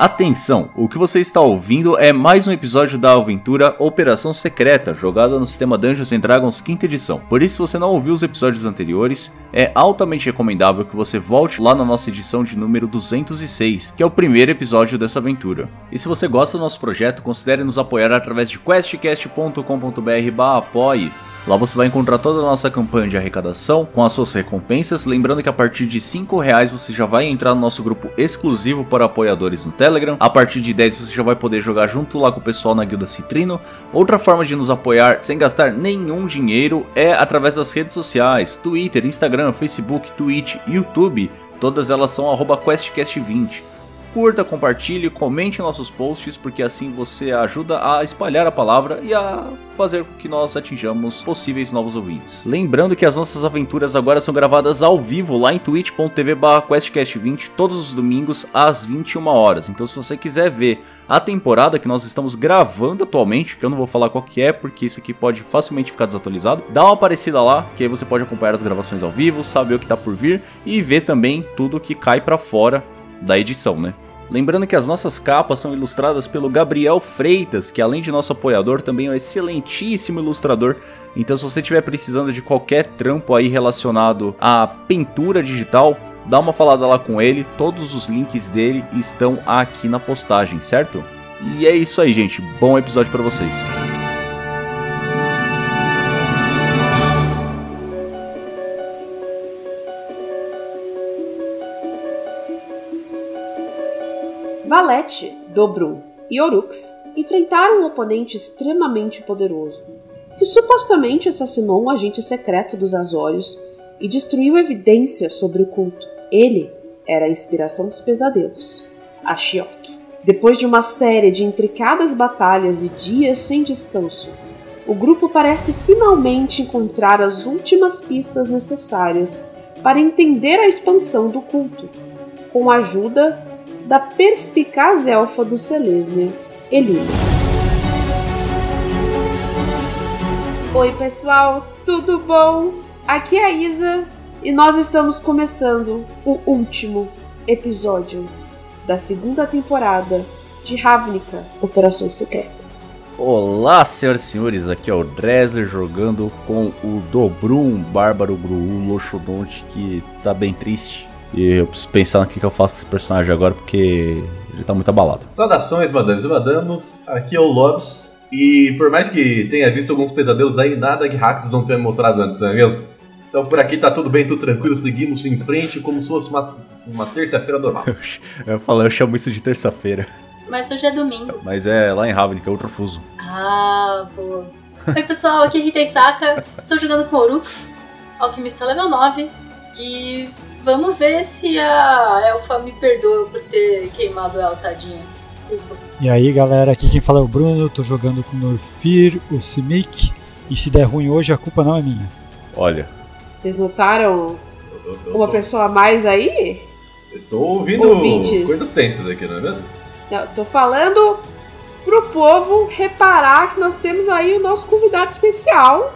Atenção, o que você está ouvindo é mais um episódio da aventura Operação Secreta, jogada no sistema Dungeons Dragons 5 edição. Por isso, se você não ouviu os episódios anteriores, é altamente recomendável que você volte lá na nossa edição de número 206, que é o primeiro episódio dessa aventura. E se você gosta do nosso projeto, considere nos apoiar através de questcast.com.br/apoie Lá você vai encontrar toda a nossa campanha de arrecadação com as suas recompensas. Lembrando que a partir de 5 reais você já vai entrar no nosso grupo exclusivo para apoiadores no Telegram. A partir de 10 você já vai poder jogar junto lá com o pessoal na Guilda Citrino. Outra forma de nos apoiar sem gastar nenhum dinheiro é através das redes sociais: Twitter, Instagram, Facebook, Twitch, YouTube. Todas elas são QuestCast20 curta, compartilhe, comente nossos posts, porque assim você ajuda a espalhar a palavra e a fazer com que nós atinjamos possíveis novos ouvintes. Lembrando que as nossas aventuras agora são gravadas ao vivo lá em twitch.tv questcast20 todos os domingos às 21 horas. Então se você quiser ver a temporada que nós estamos gravando atualmente, que eu não vou falar qual que é, porque isso aqui pode facilmente ficar desatualizado, dá uma aparecida lá, que aí você pode acompanhar as gravações ao vivo, saber o que está por vir e ver também tudo que cai para fora da edição, né? Lembrando que as nossas capas são ilustradas pelo Gabriel Freitas, que além de nosso apoiador, também é um excelentíssimo ilustrador. Então, se você estiver precisando de qualquer trampo aí relacionado à pintura digital, dá uma falada lá com ele. Todos os links dele estão aqui na postagem, certo? E é isso aí, gente. Bom episódio para vocês. Valete, Dobru e Orux enfrentaram um oponente extremamente poderoso, que supostamente assassinou um agente secreto dos Azórios e destruiu evidências sobre o culto. Ele era a inspiração dos pesadelos, a Shiok. Depois de uma série de intricadas batalhas e dias sem descanso, o grupo parece finalmente encontrar as últimas pistas necessárias para entender a expansão do culto, com a ajuda da perspicaz elfa do Selesnia, Elina. Oi, pessoal, tudo bom? Aqui é a Isa e nós estamos começando o último episódio da segunda temporada de Ravnica Operações Secretas. Olá, senhoras e senhores, aqui é o Dresler jogando com o Dobrum, Bárbaro Gru, Loxodonte, que tá bem triste. E eu preciso pensar no que, que eu faço com esse personagem agora, porque ele tá muito abalado. Saudações, madames e madamos. Aqui é o Lobs. E por mais que tenha visto alguns pesadelos aí, nada que Rakdos não tenha mostrado antes, não é mesmo? Então por aqui tá tudo bem, tudo tranquilo, seguimos em frente como se fosse uma, uma terça-feira normal. eu falo, eu chamo isso de terça-feira. Mas hoje é domingo. Mas é lá em Ravnica, é outro fuso. Ah, boa. Oi pessoal, aqui é Rita Isaka, estou jogando com Orux, Alquimista level 9, e Vamos ver se a Elfa me perdoa por ter queimado ela, tadinha. Desculpa. E aí, galera, aqui quem fala é o Bruno, tô jogando com o Norfir, o Simic, e se der ruim hoje, a culpa não é minha. Olha. Vocês notaram uma pessoa a mais aí? Estou ouvindo Ouvintes. coisas tensas aqui, não é mesmo? Não, tô falando pro povo reparar que nós temos aí o nosso convidado especial,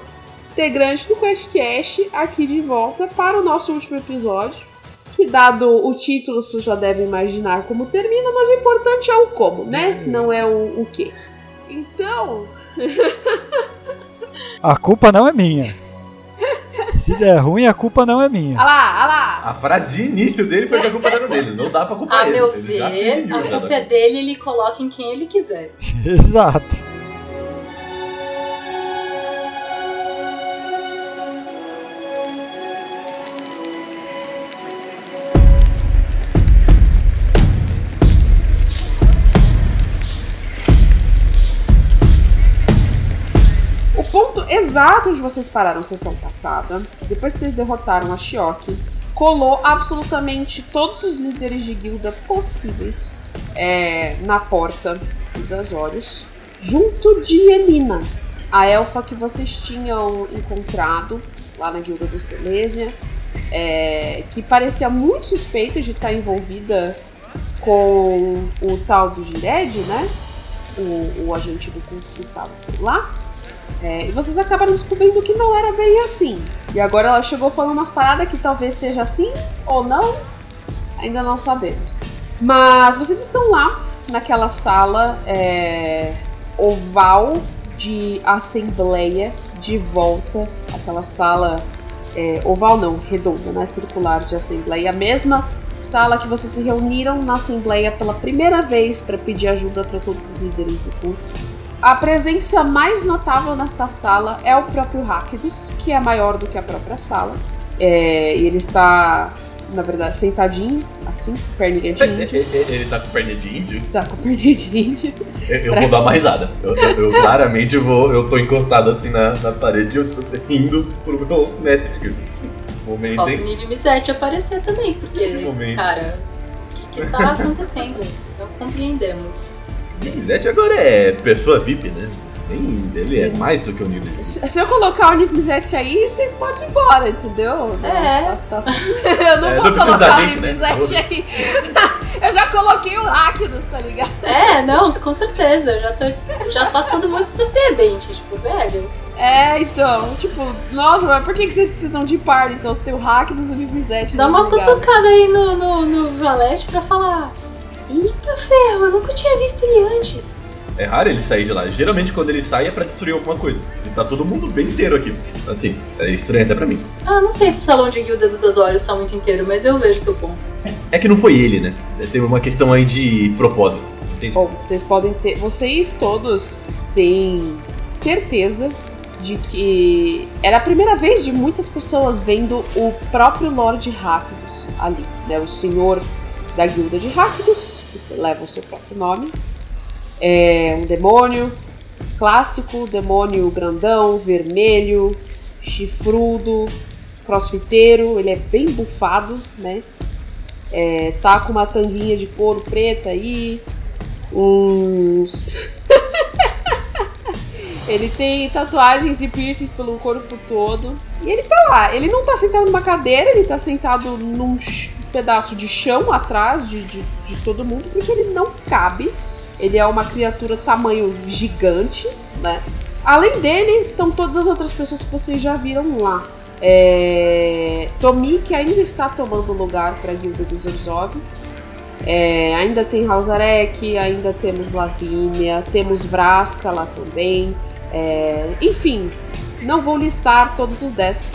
integrante do QuestCast, aqui de volta para o nosso último episódio. Que, dado o título, você já deve imaginar como termina, mas o importante é o como, né? Uhum. Não é o, o que. Então. a culpa não é minha. Se der ruim, a culpa não é minha. Olha lá, olha lá. A frase de início dele foi que a culpa era dele. Não dá pra culpar a ele. A meu ver, a culpa é dele ele coloca em quem ele quiser. Exato. Exato onde vocês pararam na sessão passada, depois que vocês derrotaram a Shioki, colou absolutamente todos os líderes de guilda possíveis é, na porta dos Azórios, junto de Elina, a elfa que vocês tinham encontrado lá na guilda do Silesia, é, que parecia muito suspeita de estar envolvida com o tal do Gired, né? O, o agente do culto que estava lá. É, e vocês acabaram descobrindo que não era bem assim. E agora ela chegou falando umas paradas que talvez seja assim ou não, ainda não sabemos. Mas vocês estão lá naquela sala é, oval de assembleia de volta, aquela sala é, oval não, redonda, né, circular de assembleia, a mesma sala que vocês se reuniram na assembleia pela primeira vez para pedir ajuda para todos os líderes do culto. A presença mais notável nesta sala é o próprio Rakdos, que é maior do que a própria sala. É, e ele está, na verdade, sentadinho, assim, com perninha de índio. Ele tá com perna de índio? Tá com perninha de índio. Eu, eu vou dar uma risada. Eu, eu- eu claramente vou. Eu tô encostado assim na, na parede e eu tô indo pro meu mestre. Momento, Falta o nível M7 aparecer também, porque, Momento. cara, o que, que está acontecendo? Não compreendemos. Nivizete agora é pessoa VIP, né? Ele é mais do que o nível. Se se eu colocar o Nipzete aí, vocês podem ir embora, entendeu? É. Tá- tá- Eu não É, vou não colocar o gente, né? Aí. eu já coloquei o Rakdos, tá ligado? É, não, com certeza. Já, tô, já tá tudo muito surpreendente. Tipo, velho. É, então, tipo, nossa, mas por que, que vocês precisam de par? Então, você tem o e o Nipzete. Dá uma cutucada aí no, no, no Valete pra falar. Eita ferro, eu nunca tinha visto ele antes. É raro ele sair de lá. Geralmente quando ele sai é pra destruir alguma coisa. E tá todo mundo bem inteiro aqui. Assim, é estranho até pra mim. Ah, não sei se o salão de guilda dos Azorius tá muito inteiro, mas eu vejo seu ponto. É que não foi ele, né? Tem uma questão aí de propósito. Entende? Bom, vocês podem ter. Vocês todos têm certeza de que era a primeira vez de muitas pessoas vendo o próprio Lord Rakdos ali, né? O senhor da guilda de Rakdos, que leva o seu próprio nome. É um demônio clássico, demônio grandão, vermelho, chifrudo, crossfiteiro, ele é bem bufado, né? É, tá com uma tanguinha de couro preta aí, uns. ele tem tatuagens e piercings pelo corpo todo. E ele tá lá. Ele não tá sentado numa cadeira, ele tá sentado num pedaço de chão atrás de, de, de todo mundo, porque ele não cabe. Ele é uma criatura tamanho gigante, né? Além dele, estão todas as outras pessoas que vocês já viram lá. É... Tomi, que ainda está tomando lugar para a Guilda dos Orzhov. É, ainda tem Hausarek, ainda temos Lavínia, temos Vraska lá também. É, enfim, não vou listar todos os 10,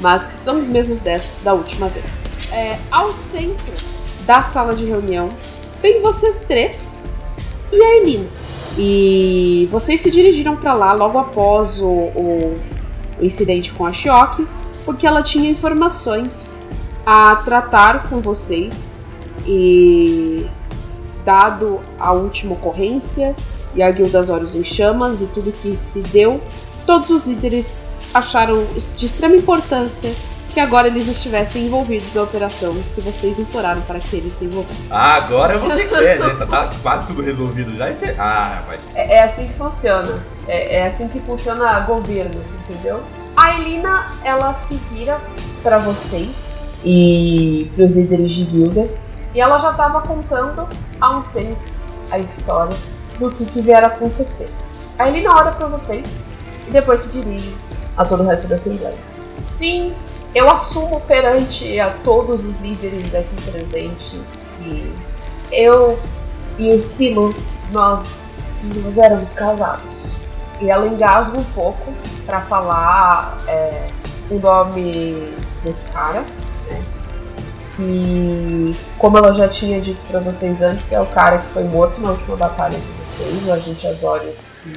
mas são os mesmos 10 da última vez. É, ao centro da sala de reunião tem vocês três e a Elina. E vocês se dirigiram para lá logo após o, o- o incidente com a Shioki, porque ela tinha informações a tratar com vocês e dado a última ocorrência e a Guilda Azorius em chamas e tudo que se deu, todos os líderes acharam de extrema importância que agora eles estivessem envolvidos na operação que vocês imploraram para que eles se envolvessem. Ah, agora você quer, né? Tá, tá quase tudo resolvido já. E você... Ah, rapaz. É, é assim que funciona. É, é assim que funciona governo, entendeu? A Elina, ela se vira para vocês e pros líderes de guilda. E ela já estava contando há um tempo a história do que, que vier a acontecer. A Elina olha para vocês e depois se dirige a todo o resto da Assembleia. Sim, eu assumo perante a todos os líderes daqui presentes que eu e o Silo, nós, nós éramos casados. E ela engasga um pouco para falar é, o nome desse cara, né? Que, como ela já tinha dito para vocês antes, é o cara que foi morto na última batalha de vocês, o agente Azorius, que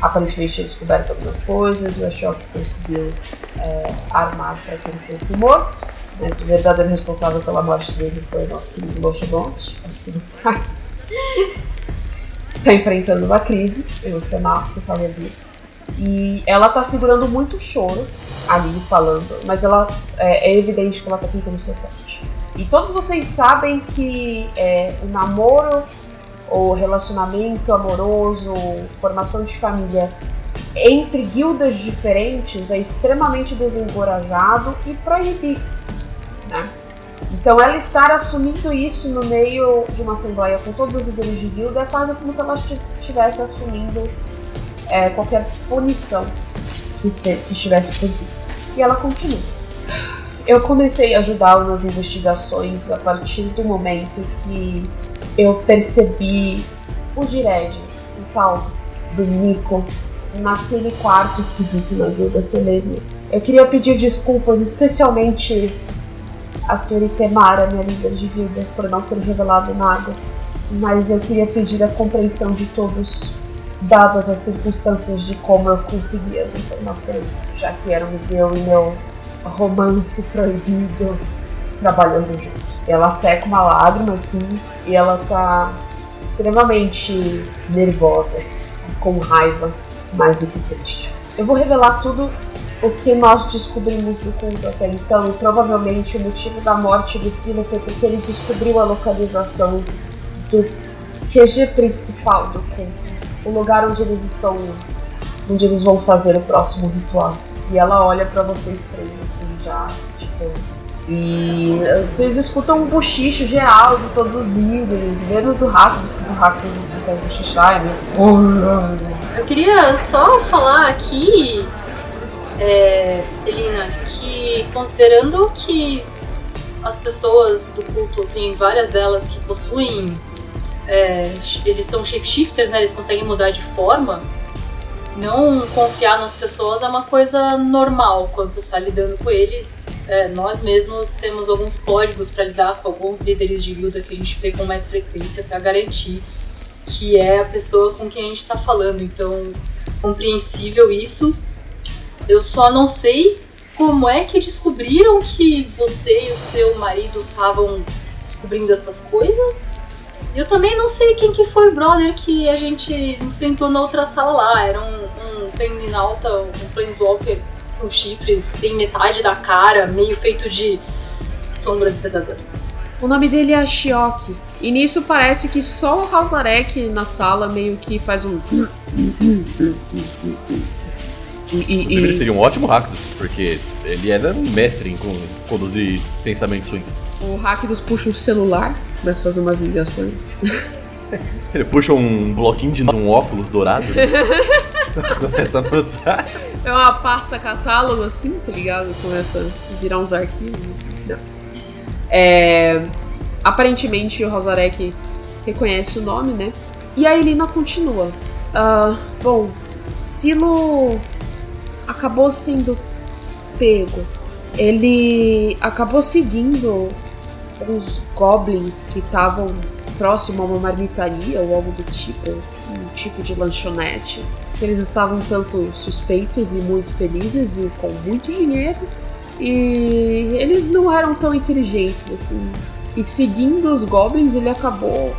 aparentemente tinha descoberto algumas coisas, o Ashok conseguiu é, armar para que ele fosse morto. O verdadeiro responsável pela morte dele foi o nosso querido Lochebont, que tá, está enfrentando uma crise emocional por causa disso. E ela tá segurando muito choro ali falando, mas ela é, é evidente que ela tá tentando ser forte. E todos vocês sabem que é, o namoro, ou relacionamento amoroso, formação de família entre guildas diferentes é extremamente desencorajado e proibido. Né? Então ela estar assumindo isso no meio de uma assembleia com todos os líderes de guilda é quase como se ela esti- estivesse assumindo é, qualquer punição que estivesse por vir. E ela continua. Eu comecei a ajudá-lo nas investigações a partir do momento que eu percebi o Gired, o tal do Nico, naquele quarto esquisito na Guilda Celesma. Eu queria pedir desculpas, especialmente a senhorita Emara, minha líder de guilda, por não ter revelado nada. Mas eu queria pedir a compreensão de todos, dadas as circunstâncias de como eu consegui as informações, já que éramos eu e meu romance proibido trabalhando juntos. Ela seca uma lágrima assim e ela tá extremamente nervosa, com raiva, mais do que triste. Eu vou revelar tudo o que nós descobrimos do culto até então, provavelmente o motivo da morte do Silo foi porque ele descobriu a localização do QG principal do culto, o lugar onde eles estão, onde eles vão fazer o próximo ritual. E ela olha para vocês três assim, já, tipo. E vocês escutam um bochicho geral de todos os líderes, menos do Rato, porque o Rato não consegue bochichar, é meio... Eu queria só falar aqui é, Elina, que considerando que as pessoas do culto, tem várias delas que possuem. É, eles são shapeshifters, né? Eles conseguem mudar de forma. Não confiar nas pessoas é uma coisa normal quando você está lidando com eles. É, nós mesmos temos alguns códigos para lidar com alguns líderes de guilda que a gente vê com mais frequência para garantir que é a pessoa com quem a gente está falando. Então, compreensível isso. Eu só não sei como é que descobriram que você e o seu marido estavam descobrindo essas coisas. E eu também não sei quem que foi o brother que a gente enfrentou na outra sala lá. Era um, um Planinauta, um Planeswalker com chifres sem metade da cara, meio feito de sombras e pesadelos. O nome dele é Shioki. E nisso parece que só o Hausarek na sala meio que faz um. E, e, ele seria um ótimo Rakdos, porque ele era um mestre em conduzir pensamentos ruins. O Rakdos puxa um celular, começa a fazer umas ligações. Ele puxa um bloquinho de um óculos dourado. começa a anotar. É uma pasta catálogo assim, tá ligado? Começa a virar uns arquivos. Assim. Não. É, aparentemente o Rosarek reconhece o nome, né? E a Elina continua. Uh, bom, Silo acabou sendo pego. Ele acabou seguindo uns goblins que estavam próximo a uma marmitaria ou algo do tipo, um tipo de lanchonete. Eles estavam tanto suspeitos e muito felizes e com muito dinheiro. E eles não eram tão inteligentes assim. E seguindo os goblins, ele acabou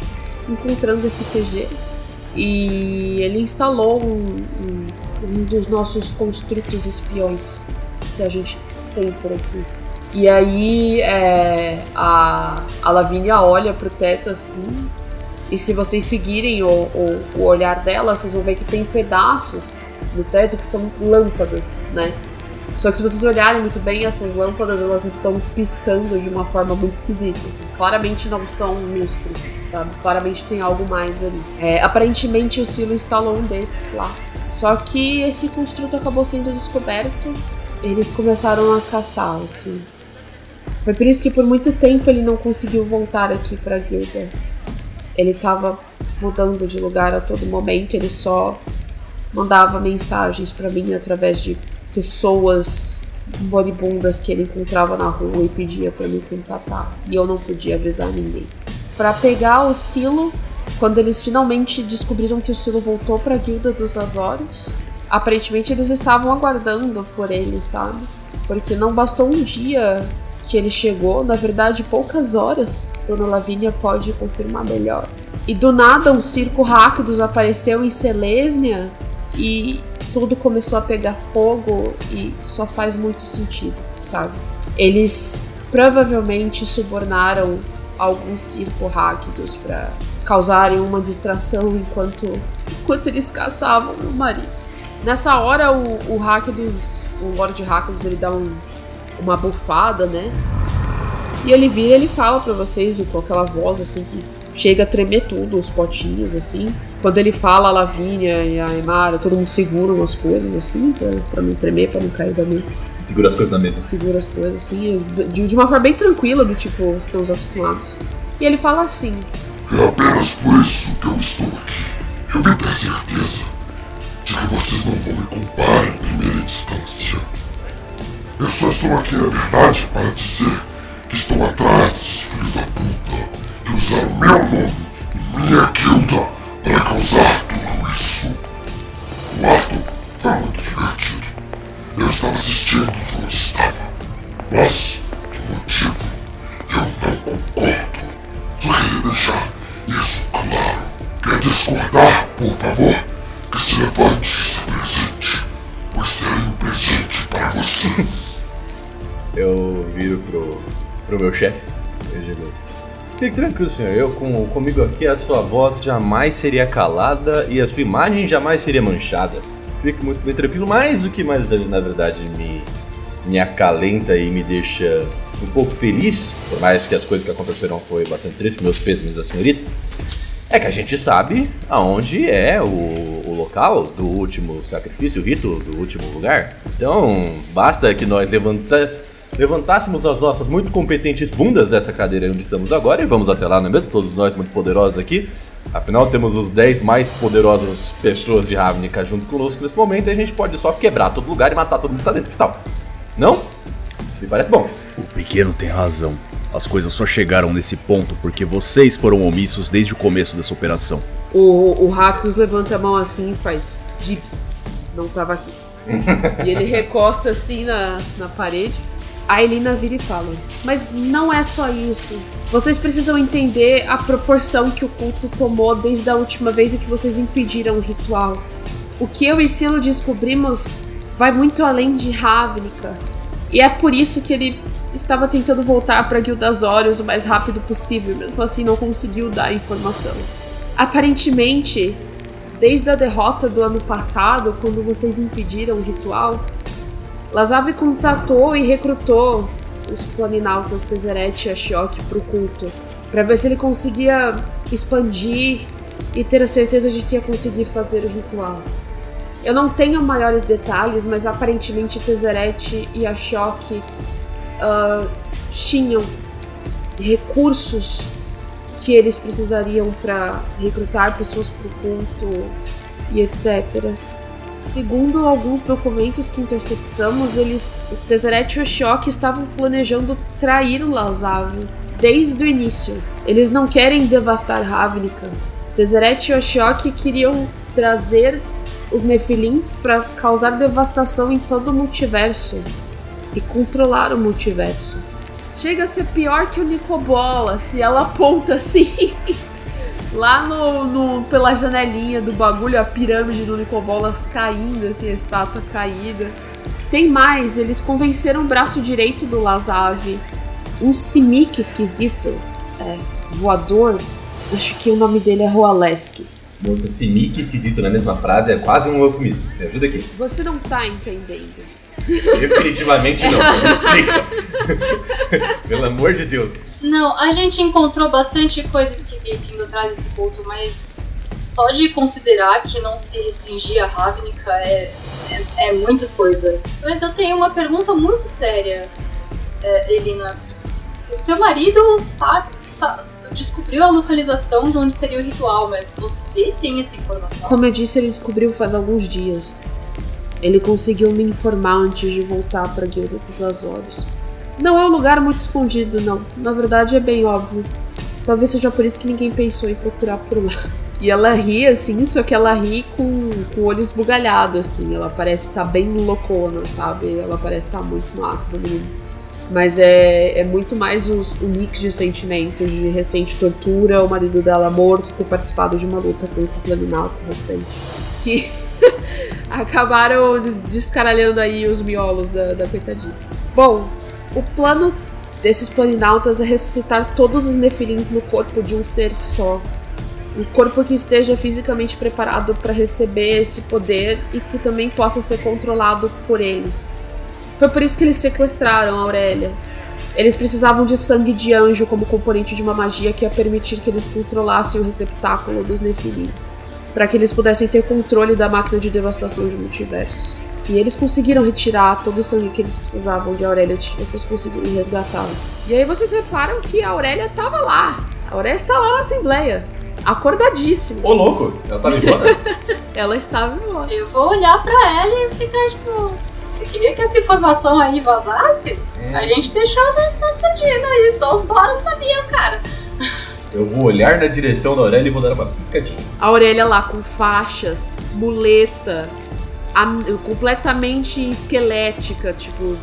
encontrando esse QG. E ele instalou um, um um dos nossos construtos espiões que a gente tem por aqui. E aí é, a, a Lavínia olha pro teto assim, e se vocês seguirem o, o, o, olhar dela, vocês vão ver que tem pedaços no teto que são lâmpadas, né? Só que se vocês olharem muito bem, essas lâmpadas elas estão piscando de uma forma muito esquisita. Assim. Claramente não são lustros, sabe? Claramente tem algo mais ali. É, aparentemente o Silo instalou um desses lá. Só que esse construto acabou sendo descoberto. Eles começaram a caçar, assim. Foi por isso que por muito tempo ele não conseguiu voltar aqui pra guilda. Ele tava mudando de lugar a todo momento, ele só mandava mensagens para mim através de pessoas moribundas que ele encontrava na rua e pedia para me contatar. E eu não podia avisar ninguém. Para pegar o silo, quando eles finalmente descobriram que o Silo voltou para a Guilda dos Azores, aparentemente eles estavam aguardando por ele, sabe? Porque não bastou um dia que ele chegou, na verdade, poucas horas. Dona Lavínia pode confirmar melhor. E do nada um circo Rakdos apareceu em Selesnia e tudo começou a pegar fogo e só faz muito sentido, sabe? Eles provavelmente subornaram alguns circo Rakdos para causarem uma distração enquanto, enquanto eles caçavam o marido. Nessa hora, o, o Rakdos, o Lord Rakdos, ele dá um, uma bufada, né? E ele vira e ele fala para vocês com aquela voz assim que chega a tremer tudo, os potinhos assim. Quando ele fala a Lavínia e a Emara, todo mundo segura umas coisas assim, pra, pra não tremer, pra não cair da mim. Segura as coisas na mesa. segura as coisas assim, de, de uma forma bem tranquila, do tipo, estamos acostumados. E ele fala assim: É apenas por isso que eu estou aqui. Eu vim ter certeza de que vocês não vão me culpar em primeira instância. Eu só estou aqui, na verdade, para dizer que estou atrás desses filhos da puta que usaram meu nome e minha guilda para causar tudo isso. O ato foi muito divertido. Eu estava assistindo de onde estava, mas, de motivo, eu não concordo. Só queria deixar isso claro. Quer discordar, por favor? Que se levante esse presente, pois terei um presente para vocês. Eu viro pro, pro meu chefe. Eu digo: Fique tranquilo, senhor. Eu, com, comigo aqui, a sua voz jamais seria calada e a sua imagem jamais seria manchada. Fique muito bem tranquilo, mas o que mais, na verdade, me, me acalenta e me deixa um pouco feliz, por mais que as coisas que aconteceram foi bastante triste, meus pêsames da senhorita, é que a gente sabe aonde é o, o local do último sacrifício, o rito do último lugar. Então, basta que nós levantas, levantássemos as nossas muito competentes bundas dessa cadeira onde estamos agora e vamos até lá, não é mesmo? Todos nós muito poderosos aqui. Afinal, temos os 10 mais poderosos pessoas de Ravnica junto conosco nesse momento e a gente pode só quebrar todo lugar e matar todo mundo que tá dentro. Que tal? Não? Me parece bom. O pequeno tem razão. As coisas só chegaram nesse ponto porque vocês foram omissos desde o começo dessa operação. O, o Rakdos levanta a mão assim e faz: Gips, não tava aqui. e ele recosta assim na, na parede. A Elina vira e fala: Mas não é só isso. Vocês precisam entender a proporção que o culto tomou desde a última vez em que vocês impediram o ritual. O que eu e Silo descobrimos vai muito além de Ravnica. E é por isso que ele estava tentando voltar para Guilda Azorius o mais rápido possível, mesmo assim não conseguiu dar a informação. Aparentemente, desde a derrota do ano passado, quando vocês impediram o ritual, Lazave contatou e recrutou os planinautas Tezzeret e Ashiok para o culto, para ver se ele conseguia expandir e ter a certeza de que ia conseguir fazer o ritual. Eu não tenho maiores detalhes, mas aparentemente Tezzeret e Ashiok uh, tinham recursos que eles precisariam para recrutar pessoas para o culto e etc. Segundo alguns documentos que interceptamos, eles, o Tezzeret e o Ashiok estavam planejando trair o Lazav desde o início. Eles não querem devastar Ravnica. Tezzeret e o Ashiok queriam trazer os Nefilins para causar devastação em todo o multiverso e controlar o multiverso. Chega a ser pior que o Nicobola, se ela aponta assim. Lá no, no, pela janelinha do bagulho, a pirâmide do Nicobolas caindo, assim, a estátua caída. Tem mais, eles convenceram o braço direito do Lazave, um simic esquisito, é, voador. Acho que o nome dele é Roaleski. Moça, Simic esquisito na mesma frase é quase um eufemismo. Me ajuda aqui. Você não tá entendendo. Definitivamente não. Pelo amor de Deus. Não, a gente encontrou bastante coisa esquisita indo atrás desse culto, mas só de considerar que não se restringia a Ravnica é, é, é muita coisa. Mas eu tenho uma pergunta muito séria, é, Elina. O seu marido sabe, sabe, descobriu a localização de onde seria o ritual, mas você tem essa informação? Como eu disse, ele descobriu faz alguns dias. Ele conseguiu me informar antes de voltar para a Guilda dos Azores. Não é um lugar muito escondido, não. Na verdade, é bem óbvio. Talvez seja por isso que ninguém pensou em procurar por lá. E ela ri assim, só que ela ri com, com o olho esbugalhado, assim. Ela parece estar tá bem loucona, sabe? Ela parece estar tá muito no ácido menino. Mas é, é muito mais os, o mix de sentimentos, de recente tortura, o marido dela morto, ter participado de uma luta com o Planalto recente. Que acabaram descaralhando aí os miolos da, da coitadinha. Bom, o plano desses planinautas é ressuscitar todos os nefilins no corpo de um ser só. Um corpo que esteja fisicamente preparado para receber esse poder e que também possa ser controlado por eles. Foi por isso que eles sequestraram a Aurélia. Eles precisavam de sangue de anjo como componente de uma magia que ia permitir que eles controlassem o receptáculo dos nefilins, para que eles pudessem ter controle da máquina de devastação de multiversos. E eles conseguiram retirar todo o sangue que eles precisavam de Aurélia, vocês conseguiram resgatá-la. E aí vocês reparam que a Aurélia tava lá. A Aurélia está lá na Assembleia. Acordadíssima. Ô, louco, ela tava embora. Ela estava embora. Eu vou olhar pra ela e ficar tipo. Você queria que essa informação aí vazasse? A gente deixou na, na surdina aí, só os boros sabiam, cara. Eu vou olhar na direção da Aurélia e vou dar uma piscadinha. A Aurélia lá com faixas, muleta, completamente esquelética, tipo,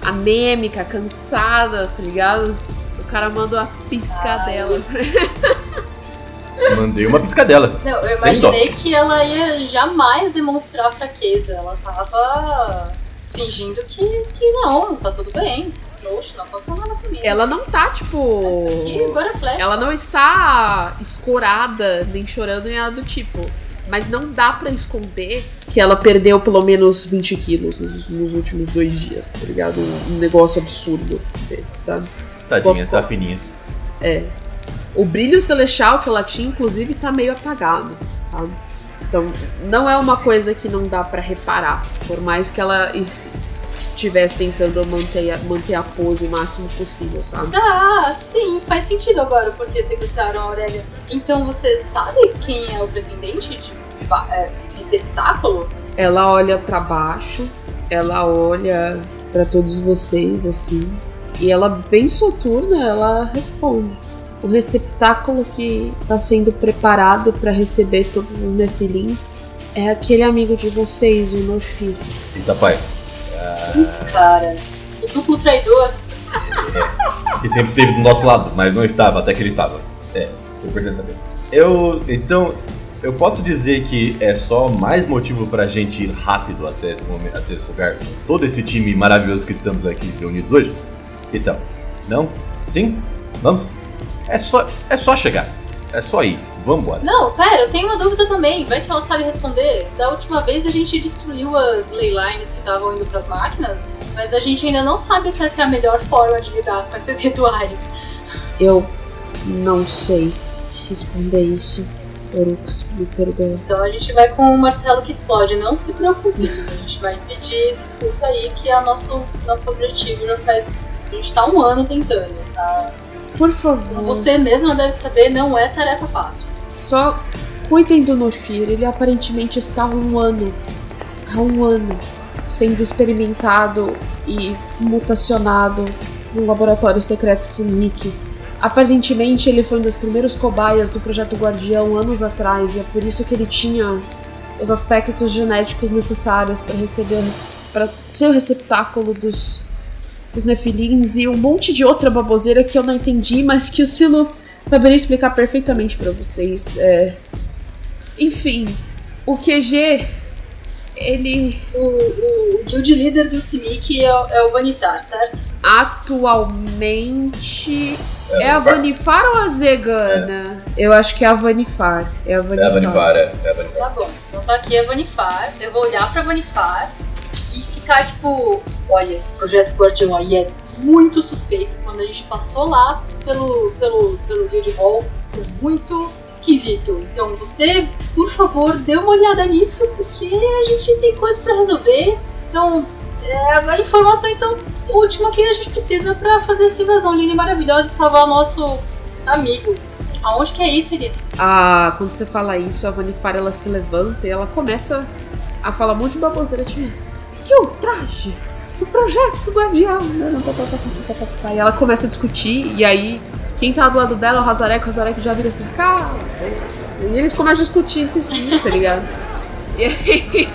anêmica, cansada, tá ligado? O cara manda uma piscadela. Mandei uma piscadela. Não, eu imaginei que ela ia jamais demonstrar fraqueza. Ela tava fingindo que, que não, tá tudo bem. Oxe, não aconteceu nada comigo. Ela não tá, tipo. Isso aqui agora é flash. Ela não está escorada, nem chorando, nem nada do tipo. Mas não dá pra esconder que ela perdeu pelo menos 20 quilos nos, nos últimos dois dias, tá ligado? Um negócio absurdo desse, sabe? Tadinha, tá fininha. O brilho celestial que ela tinha, inclusive, tá meio apagado, sabe? Então, não é uma coisa que não dá pra reparar. Por mais que ela estivesse tentando manter a, manter a pose o máximo possível, sabe? Ah, sim, faz sentido agora porque sequestraram a Aurélia. Então você sabe quem é o pretendente de é, receptáculo? Ela olha pra baixo, ela olha pra todos vocês assim, e ela bem soturna, ela responde. O receptáculo que tá sendo preparado pra receber todos os nefilins é aquele amigo de vocês, o Norfir. Eita, pai. Putz, cara. O duplo traidor. Que sempre esteve do nosso lado, mas não estava até que ele estava. É, você perdeu saber. Eu. Então. Eu posso dizer que é só mais motivo pra gente ir rápido até esse momento, até esse lugar, todo esse time maravilhoso que estamos aqui reunidos hoje? Então, não? Sim? Vamos? É só, é só chegar. É só ir. Vambora. Não, pera, eu tenho uma dúvida também. Vai que ela sabe responder. Da última vez a gente destruiu as leylines que estavam indo pras máquinas, mas a gente ainda não sabe se essa é a melhor forma de lidar com esses rituais. Eu não sei responder isso. Orux, me perdoa. Então a gente vai com o martelo que explode, não se preocupe. A gente vai impedir esse culto aí, que é o nosso, nosso objetivo já faz. A gente tá um ano tentando, tá? Por favor. Você mesma deve saber, não é tarefa fácil. Só cuidem do Norfir. Ele aparentemente está há um ano. Há um ano. Sendo experimentado e mutacionado no laboratório secreto Sinic. Aparentemente ele foi um dos primeiros cobaias do projeto Guardião anos atrás, e é por isso que ele tinha os aspectos genéticos necessários para receber para ser o receptáculo dos, dos Nefilins e um monte de outra baboseira que eu não entendi, mas que o Silo saberia explicar perfeitamente para vocês. É... Enfim, o QG, ele O, o, o guild leader do Simic é, o- é o Vanitar, certo? atualmente é a Vanifar ou a Zegana? Eu acho que é a Vanifar. É a É a Vanifar. Vanipara, é a Vanipara. Tá bom. Então tá aqui a Vanifar. Eu vou olhar pra Vanifar e ficar tipo: olha, esse projeto Guardião aí é muito suspeito. Quando a gente passou lá pelo, pelo, pelo Guild Hall, foi muito esquisito. Então você, por favor, dê uma olhada nisso, porque a gente tem coisa pra resolver. Então, é a informação então última que a gente precisa pra fazer essa invasão linda e maravilhosa e salvar o nosso amigo. Aonde que é isso, Irina? Ah, quando você fala isso, a Vanifar ela se levanta e ela começa a falar um monte de baboseira tipo, que o projeto Guardião. E ela começa a discutir, e aí quem tá do lado dela é o Hazarek, o Hazarek já vira assim, cara. E eles começam a discutir entre si, tá ligado? E aí,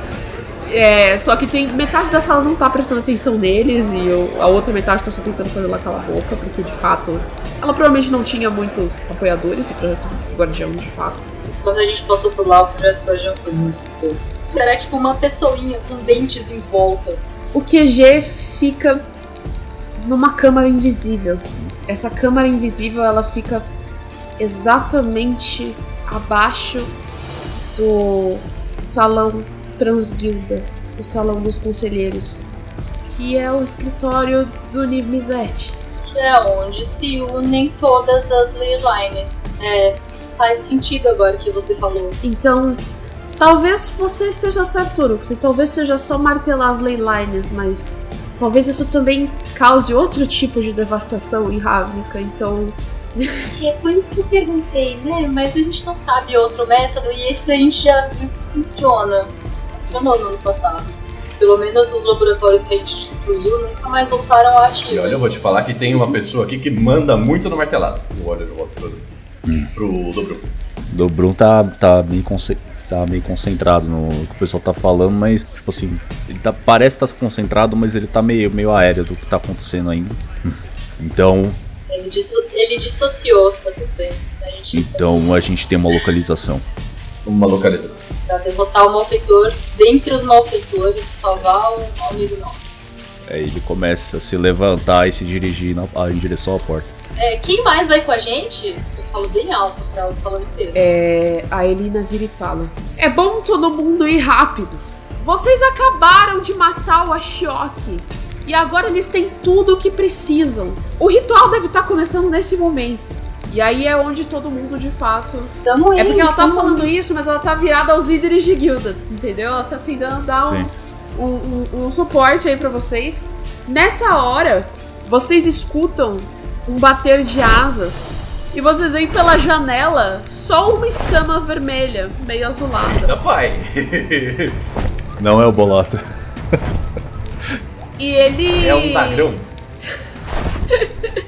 é, só que tem metade da sala não tá prestando atenção neles e o- a outra metade tá só tentando fazer ela calar a boca, porque de fato ela provavelmente não tinha muitos apoiadores do projeto Guardião, de fato. Quando a gente passou por lá, o projeto Guardião foi muito suspeito. Era tipo uma pessoinha com dentes em volta. O QG fica numa câmara invisível. Essa câmara invisível ela fica exatamente abaixo do salão Transguilda, o salão dos conselheiros, que é o escritório do Niv Mizzet. É onde se unem todas as leylines. É, faz sentido agora que você falou. Então, Talvez você esteja certo, Urux, e talvez seja só martelar as leylines, mas talvez isso também cause outro tipo de devastação em Ravnica, então. É por isso que eu perguntei, né? Mas a gente não sabe outro método e esse a gente já viu que funciona. Funcionou no ano passado. Pelo menos os laboratórios que a gente destruiu nunca mais voltaram a E ativo. olha, eu vou te falar que tem uma pessoa aqui que manda muito no martelado. No vosso produto. Pro Dobro. O Bruno tá, tá, bem conce- tá bem concentrado no que o pessoal tá falando, mas, tipo assim, ele tá, parece estar concentrado, mas ele tá meio, meio aéreo do que tá acontecendo ainda. Então, Ele, disso- ele dissociou, tá tudo bem. A gente então a gente tem uma localização. Uma localização. pra derrotar o malfeitor dentre os malfeitores e salvar um amigo nosso. Aí ele começa a se levantar e se dirigir na- em direção à porta. É, quem mais vai com a gente? Eu falo bem alto pra o salão inteiro. É, a Elina vira e fala: É bom todo mundo ir rápido. Vocês acabaram de matar o Ashioki. E agora eles têm tudo o que precisam. O ritual deve estar começando nesse momento. E aí é onde todo mundo de fato. Tamo É porque ela tá falando isso, mas ela tá virada aos líderes de guilda, entendeu? Ela tá tentando dar um, um, um- um suporte aí pra vocês. Nessa hora, vocês escutam um bater de asas e vocês veem pela janela só uma escama vermelha, meio azulada. Eita, pai! Não é o Bolota. E ele. É um tagrão.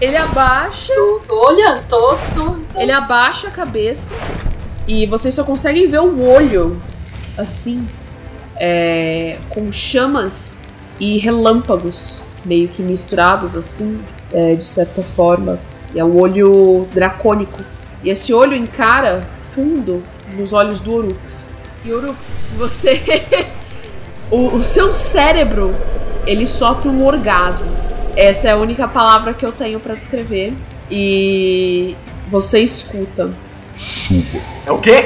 Ele abaixa. Tô, tô olhando, tô, tô, tô. Ele abaixa a cabeça e vocês só conseguem ver o olho, assim, é, com chamas e relâmpagos meio que misturados, assim, é, de certa forma. E é um olho dracônico. E esse olho encara fundo nos olhos do Orux. E Orux, você. o, o seu cérebro ele sofre um orgasmo. Essa é a única palavra que eu tenho pra descrever. E você escuta. Suba. É o quê?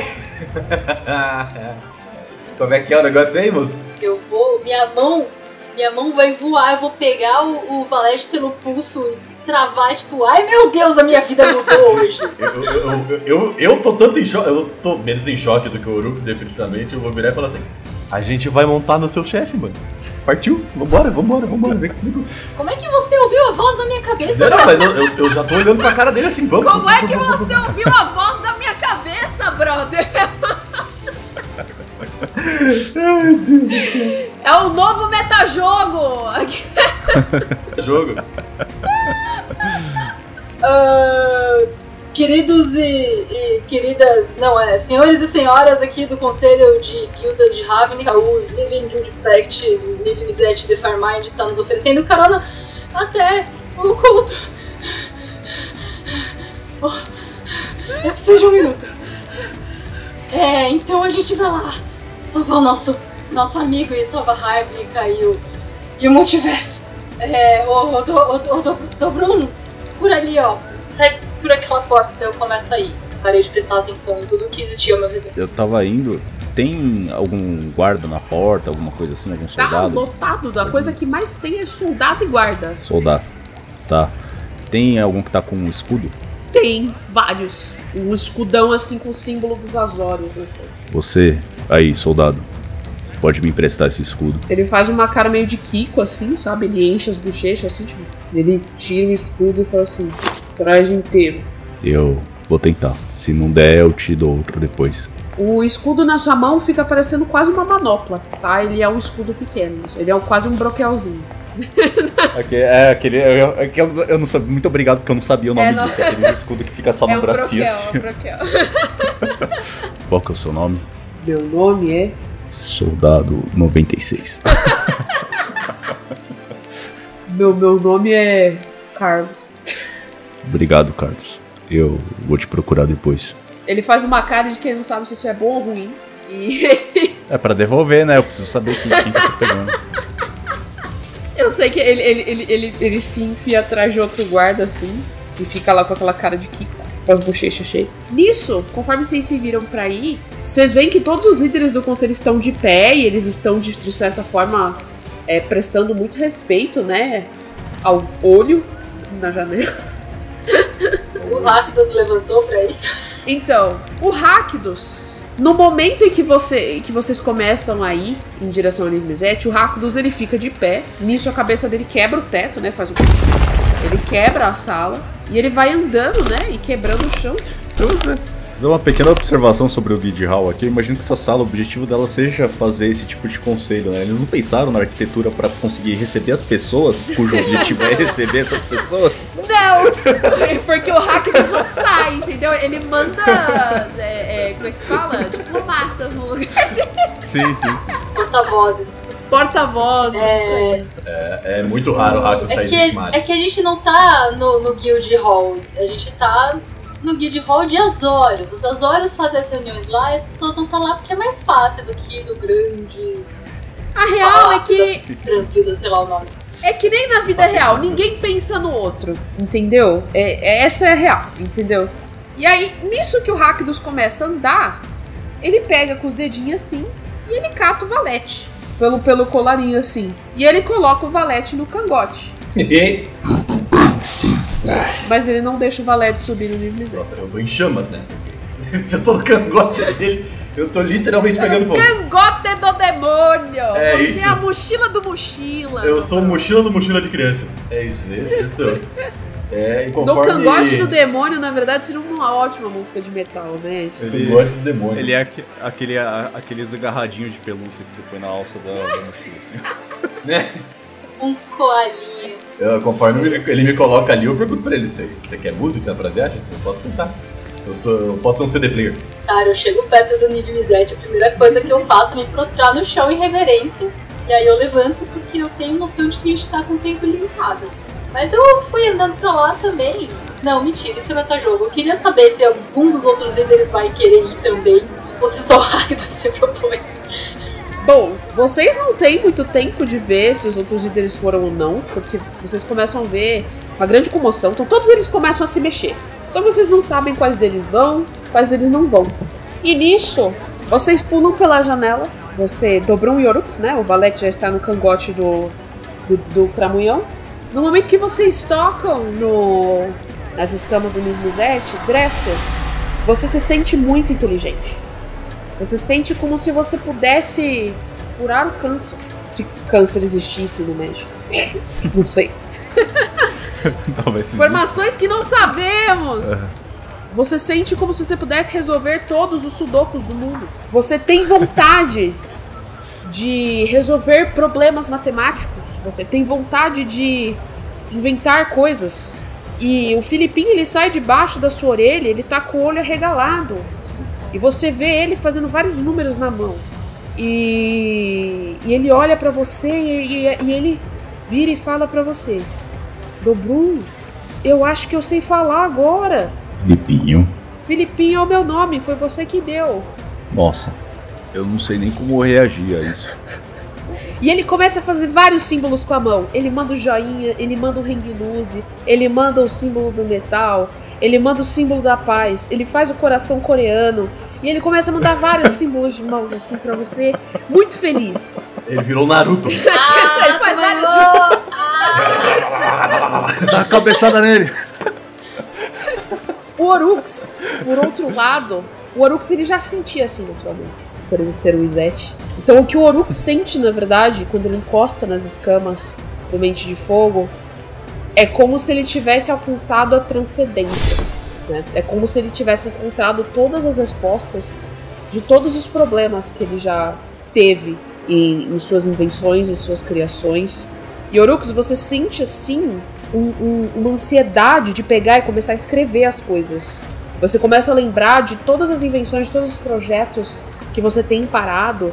Como é que é o negócio aí, moço? Eu vou, minha mão, minha mão vai voar, eu vou pegar o, o Valete pelo pulso e travar, tipo, ai meu Deus, a minha vida mudou hoje. Eu, eu, eu, eu, tô tanto em choque, eu tô menos em choque do que o Urux, definitivamente. Eu vou virar e falar assim: A gente vai montar no seu chefe, mano. Partiu, vambora, vambora, vambora, vem comigo. Como é que você ouviu a voz na minha cabeça? Não, não, mas eu, eu, eu já tô olhando pra cara dele assim, vamos. Como é que você ouviu a voz da minha cabeça, brother? Ai, Deus do céu. É o novo metajogo! Jogo. Ah, queridos e, e queridas, não é, senhores e senhoras aqui do Conselho de Guildas de Ravnica, o Living Guild Pact, Living Zet de Farmind está nos oferecendo carona até o culto. Oh, eu preciso de um minuto. É, então a gente vai lá salvar o nosso, nosso amigo e salvar Ravnica e o, e o multiverso. É, o, o, do, o, do- o do, Dobrun, por ali, ó. Sai por aquela porta, eu começo aí. Parei de prestar atenção em tudo que existia ao meu redor. Eu tava indo. Tem algum guarda na porta, alguma coisa assim, algum Tá soldado? lotado, a coisa que mais tem é soldado e guarda. Soldado. Tá. Tem algum que tá com um escudo? Tem vários. Um escudão assim com o símbolo dos Azores. né? Você, aí, soldado. Você pode me emprestar esse escudo? Ele faz uma cara meio de Kiko, assim, sabe? Ele enche as bochechas, assim, tipo. Ele tira o escudo e fala assim: traz inteiro. Eu vou tentar. Se não der, eu te dou outro depois. O escudo na sua mão fica parecendo quase uma manopla, tá? Ele é um escudo pequeno. Ele é quase um broquelzinho. é aquele. Eu, é eu, eu não sabia. Muito obrigado porque eu não sabia o nome É, não- disso. Aquele escudo que fica só no é um bracinho broquel, assim. é um broquel. Qual que é o seu nome? Meu nome é. Soldado 96. Meu, meu nome é. Carlos. Obrigado, Carlos. Eu vou te procurar depois. Ele faz uma cara de que ele não sabe se isso é bom ou ruim. E É pra devolver, né? Eu preciso saber quem, quem que eu tô pegando. eu sei que ele, ele, ele, ele, ele se enfia atrás de outro guarda assim. E fica lá com aquela cara de Kiko. Com as bochechas cheias. Nisso, conforme vocês se viram pra ir, vocês veem que todos os líderes do conselho estão de pé e eles estão, de, de certa forma, é, prestando muito respeito, né? Ao olho na janela. O Rakdos levantou pra isso. Então, o Rakdos, No momento em que, você, que vocês começam a ir em direção ao Nirmizete, o Rakdos ele fica de pé. Nisso a cabeça dele quebra o teto, né? Faz um. Ele quebra a sala e ele vai andando, né? E quebrando o chão. Fazer uma pequena observação sobre o Guild Hall aqui. Eu imagino que essa sala, o objetivo dela seja fazer esse tipo de conselho, né? Eles não pensaram na arquitetura para conseguir receber as pessoas, cujo objetivo é receber essas pessoas. Não! Porque o Rakdos não sai, entendeu? Ele manda. É, é, como é que fala? Diplomatas no lugar. Sim, sim, sim. Porta-vozes. Porta-voz. isso É, aí. É, é muito raro o Rakdos é, sair que, desse mar. é que a gente não tá no, no Guild Hall. A gente tá no Guild Hall de Azorius. Os Azorius fazem as reuniões lá e as pessoas vão pra lá porque é mais fácil do que do grande A real é que. Transvidas, sei lá o nome. É que nem na vida real, ninguém pensa no outro, entendeu? É, é- essa é a real, entendeu? E aí, nisso que o Rakdos começa a andar, ele pega com os dedinhos assim e ele cata o valete. Pelo, pelo colarinho assim. E ele coloca o valete no cangote. Mas ele não deixa o valete subir no nível zero. Nossa, eu tô em chamas, né? Se eu tô no cangote dele, eu tô literalmente pegando fogo. Cangote do demônio! É Você isso. é a mochila do mochila. Eu sou o mochila do mochila de criança. É isso, esse, esse sou eu. É, e Do conforme... cangote do demônio, na verdade, seria uma ótima música de metal, né? Ele, Cangote do demônio. ele é aque- aquele, a- aqueles agarradinhos de pelúcia que você põe na alça da, da mochila, assim. Né? Um coalinho. Eu, conforme ele, ele me coloca ali, eu pergunto pra ele, você, quer música pra viagem? Eu posso cantar. Eu, sou, eu posso ser um CD player. Cara, eu chego perto do nível Mizete, a primeira coisa que eu faço é me prostrar no chão em reverência. E aí eu levanto porque eu tenho noção de que a gente tá com tempo limitado. Mas eu fui andando pra lá também. Não, mentira, isso é metajogo. Eu queria saber se algum dos outros líderes vai querer ir também. Ou se só o Rakdos se propõe. Bom, vocês não têm muito tempo de ver se os outros líderes foram ou não, porque vocês começam a ver uma grande comoção, então todos eles começam a se mexer. Só vocês não sabem quais deles vão, quais deles não vão. E nisso, vocês pulam pela janela, você dobrou um Yorux, né? O valete já está no cangote do, do, do cramunhão. No momento que vocês tocam no, nas escamas do Nivizete, Dresser, você se sente muito inteligente. Você sente como se você pudesse curar o câncer. Se câncer existisse no médico. Não sei. Talvez Informações que não sabemos! Você sente como se você pudesse resolver todos os sudokus do mundo. Você tem vontade de resolver problemas matemáticos. Você tem vontade de inventar coisas. E o Filipinho ele sai debaixo da sua orelha, ele tá com o olho arregalado. E você vê ele fazendo vários números na mão. E, e ele olha pra você e, e- e ele vira e fala pra você: Dobrum, eu acho que eu sei falar agora. Filipinho. Filipinho é o meu nome, foi você que deu. Nossa, eu não sei nem como reagir a isso. E ele começa a fazer vários símbolos com a mão. Ele manda o joinha, ele manda o hang loose, ele manda o símbolo do metal, ele manda o símbolo da paz, ele faz o coração coreano. E ele começa a mandar vários símbolos de mãos assim pra você, muito feliz. Ele virou Naruto. Ah, Ele faz vários Dá a cabeçada nele. O Orux, por outro lado, o Orux ele já sentia assim naturalmente, por ele ser o Izete. Então o que o Orux sente, na verdade, quando ele encosta nas escamas do Mente de Fogo, é como se ele tivesse alcançado a transcendência. né? É como se ele tivesse encontrado todas as respostas de todos os problemas que ele já teve em, em suas invenções, em suas criações. E Orux, você sente assim um- um- uma ansiedade de pegar e começar a escrever as coisas. Você começa a lembrar de todas as invenções, de todos os projetos que você tem parado.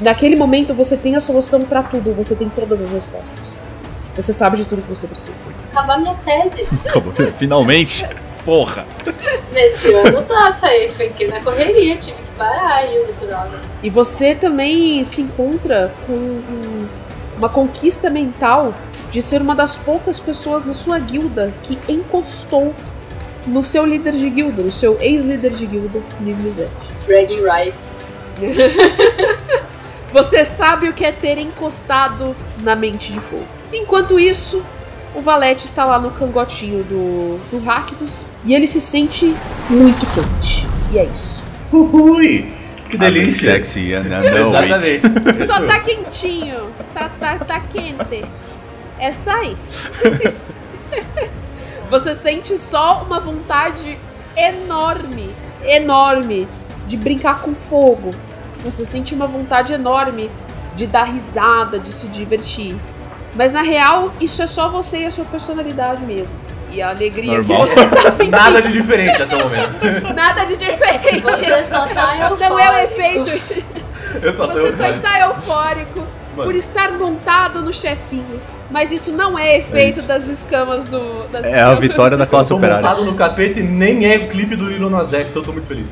Naquele momento você tem a solução para tudo, você tem todas as respostas. Você sabe de tudo que você precisa. acabar minha tese. Acabou. Finalmente. Porra. Nesse ano tá, saí, fiquei na correria, tive que parar aí no final. E você também se encontra com um- uma conquista mental de ser uma das poucas pessoas na sua guilda que encostou no seu líder de guilda, no seu ex-líder de guilda, Nivizete. Bragging rights. Você sabe o que é ter encostado na mente de fogo. Enquanto isso, o Valete está lá no cangotinho do, do Rakdos e ele se sente muito quente. E é isso. Ui! Que delícia. Sexy and I know it. Exatamente. Só tá quentinho. Tá, tá, tá quente. É isso aí. Você sente só uma vontade enorme, enorme de brincar com fogo. Você sente uma vontade enorme de dar risada, de se divertir. Mas na real, isso é só você e a sua personalidade mesmo. E a alegria Normal. que você tá sentindo. Nada de diferente até o momento. Nada de diferente. Você só tá eufórico. Não é o efeito. Eu só Você só está eufórico Mano. por estar montado no chefinho. Mas isso não é efeito das escamas do. Das É a escamas vitória da Eu classe tô operária. montado no capeta e nem é o clipe do Lil Nas X, eu tô muito feliz.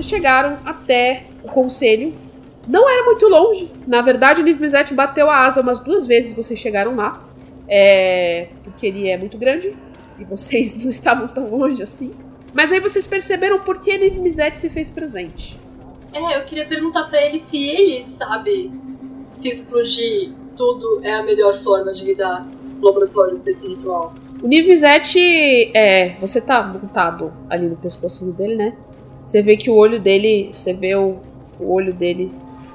Vocês chegaram até o conselho. Não era muito longe. Na verdade, o Niv Mizzet bateu a asa umas duas vezes vocês chegaram lá. É... Porque ele é muito grande. E vocês não estavam tão longe assim. Mas aí vocês perceberam por que Niv Mizzet se fez presente. É, eu queria perguntar pra ele se ele sabe se explodir tudo é a melhor forma de lidar com os laboratórios desse ritual. O Niv Mizzet, é, você tá montado ali no pescocinho dele, né? Você vê que o olho dele, você vê o, o olho dele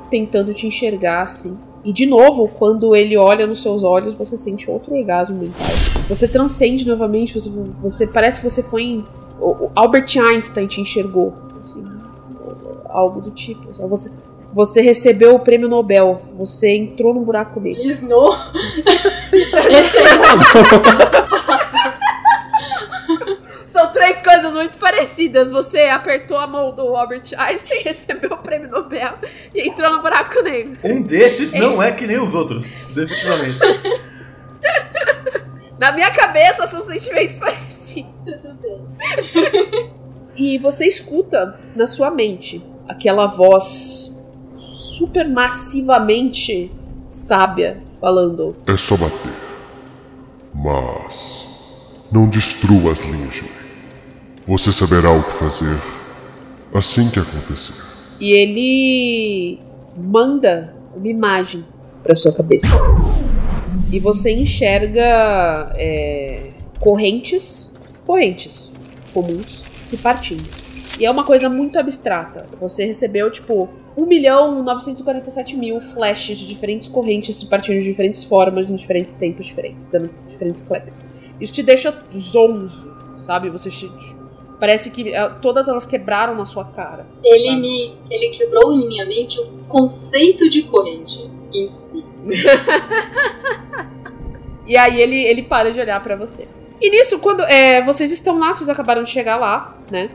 tentando te enxergar assim. E de novo, quando ele olha nos seus olhos, você sente outro orgasmo mental. Você transcende novamente, você, você parece que você foi em. o- o Albert Einstein te enxergou. Assim, algo do tipo. sabe? Você, você recebeu o prêmio Nobel. Você entrou no buraco dele. Não. Esse é. São três coisas muito parecidas. Você apertou a mão do Albert Einstein, recebeu o prêmio Nobel e entrou no buraco negro. Um desses não é que nem os outros, definitivamente. Na minha cabeça são sentimentos parecidos. E você escuta na sua mente aquela voz super massivamente sábia falando: É só bater. Mas não destrua as linhas. Você saberá o que fazer assim que acontecer. E ele manda uma imagem pra sua cabeça. E você enxerga é, correntes, correntes comuns se partindo. E é uma coisa muito abstrata. Você recebeu, tipo, 1 milhão 947 mil flashes de diferentes correntes se partindo de diferentes formas, em diferentes tempos diferentes, dando diferentes claps. Isso te deixa zonzo, sabe? Você te- parece que é, todas elas quebraram na sua cara. Ele sabe? me. Ele quebrou em minha mente o conceito de corrente em si. E aí ele, ele para de olhar pra você. E nisso, quando é, vocês estão lá, vocês acabaram de chegar lá, né?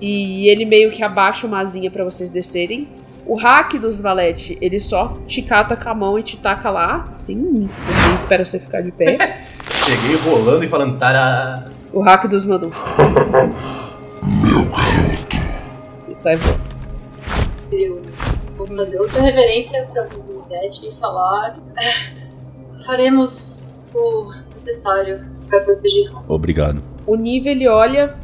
E ele meio que abaixa uma asinha pra vocês descerem. O hack dos Valete, ele só te cata com a mão e te taca lá, ninguém espera você ficar de pé. Cheguei rolando e falando, tará. O hack dos Manu. Meu garoto. E sai voando. Eu vou fazer outra reverência pra Muguzete e falar. "É, faremos o necessário pra proteger. Obrigado. O nível ele olha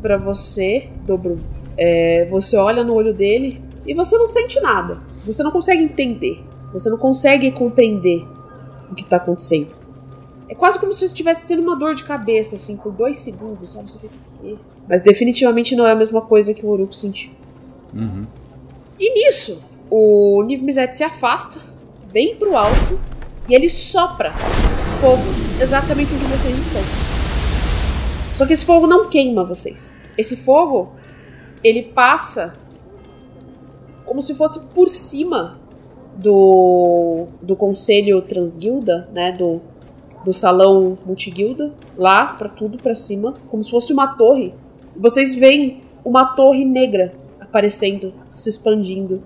pra você, Dobro. É, você olha no olho dele e você não sente nada. Você não consegue entender. Você não consegue compreender o que tá acontecendo. É quase como se você estivesse tendo uma dor de cabeça, assim, por dois segundos, sabe? Você fica, o quê? Mas definitivamente não é a mesma coisa que o Oruko sentiu. Uhum. E nisso, o Niv Mizzet se afasta, bem pro alto, e ele sopra fogo exatamente onde vocês estão. Só que esse fogo não queima vocês. Esse fogo, ele passa como se fosse por cima do, do conselho transguilda, né, do, do salão multiguilda, lá pra tudo pra cima, como se fosse uma torre. Vocês veem uma torre negra aparecendo, se expandindo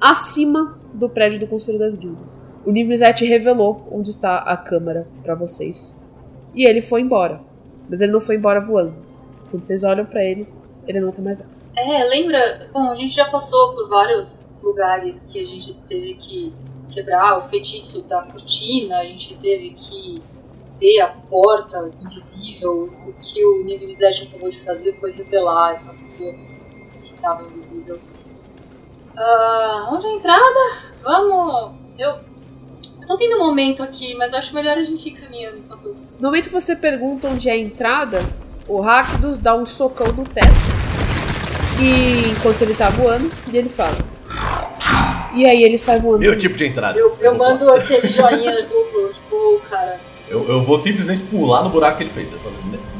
acima do prédio do Conselho das Guildas. O Nivmizete revelou onde está a câmara pra vocês. E ele foi embora. Mas ele não foi embora voando. Quando vocês olham pra ele, ele não tá mais lá. É, lembra? Bom, a gente já passou por vários lugares que a gente teve que quebrar o feitiço da cortina, a gente teve que ver a porta invisível. O que o Mizzet acabou de fazer foi revelar essa porra. tava invisível. Ah, onde é a entrada? Vamos. Eu. Tô tendo um momento aqui, mas acho melhor a gente ir caminhando enquanto. No momento que você pergunta onde é a entrada, o Rakdos dá um socão no teto. E enquanto ele tá voando, e ele fala. E aí ele sai voando. Meu tipo de entrada. Eu, eu mando aquele joinha duplo, tipo, cara. Eu, eu vou simplesmente pular no buraco que ele fez. Falo,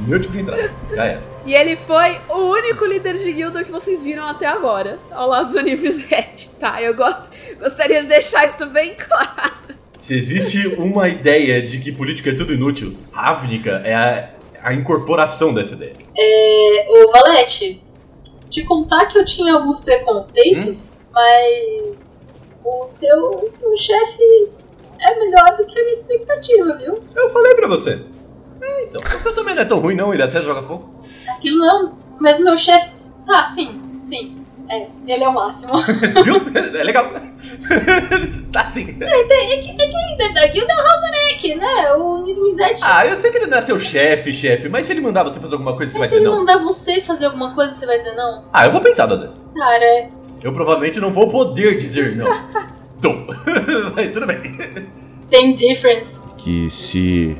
Meu tipo de entrada. Já era. E ele foi o único líder de guilda que vocês viram até agora, ao lado do Nifzet, tá? Eu gosto, gostaria de deixar isso bem claro. Se existe uma ideia de que política é tudo inútil, Ravnica é a, a incorporação dessa ideia. É, ô, Valete, te contar que eu tinha alguns preconceitos, mas o seu, o seu chefe é melhor do que a minha expectativa, viu? Eu falei pra você. É, então, você também não é tão ruim não, ele até joga fogo. Aquilo não. Mas meu chefe. Ah, sim, sim. É, ele é o máximo. Viu? É legal. tá assim. é, que, é que o líder da guilda é o Rosanek, né? O Mizete. Ah, eu sei que ele não é seu chefe, chefe, mas se ele mandar você fazer alguma coisa, você vai mas se dizer ele não. mandar você fazer alguma coisa, você vai dizer não? Ah, eu vou pensar duas vezes. Cara, é. Eu provavelmente não vou poder dizer não. Tô. mas tudo bem. Same difference. que se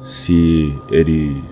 se ele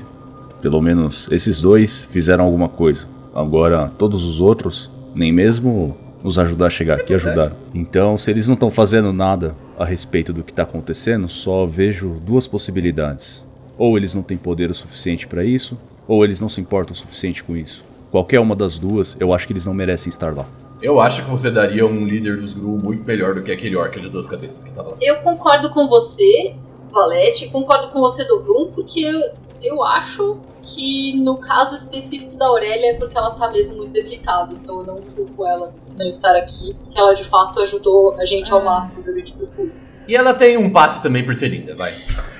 pelo menos esses dois fizeram alguma coisa. Agora todos os outros nem mesmo nos ajudar a chegar aqui ajudaram. Então, se eles não estão fazendo nada a respeito do que está acontecendo, só vejo duas possibilidades. Ou eles não têm poder o suficiente para isso, ou eles não se importam o suficiente com isso. Qualquer uma das duas, eu acho que eles não merecem estar lá. Eu acho que você daria um líder dos Gru muito melhor do que aquele orc de duas cabeças que tava lá. Eu concordo com você, Valete, concordo com você do Brum, porque eu, eu acho que no caso específico da Aurélia é porque ela tá mesmo muito debilitada, então eu não culpo ela não estar aqui, porque ela de fato ajudou a gente ao máximo durante o percurso. E ela tem um passe também por ser linda, vai.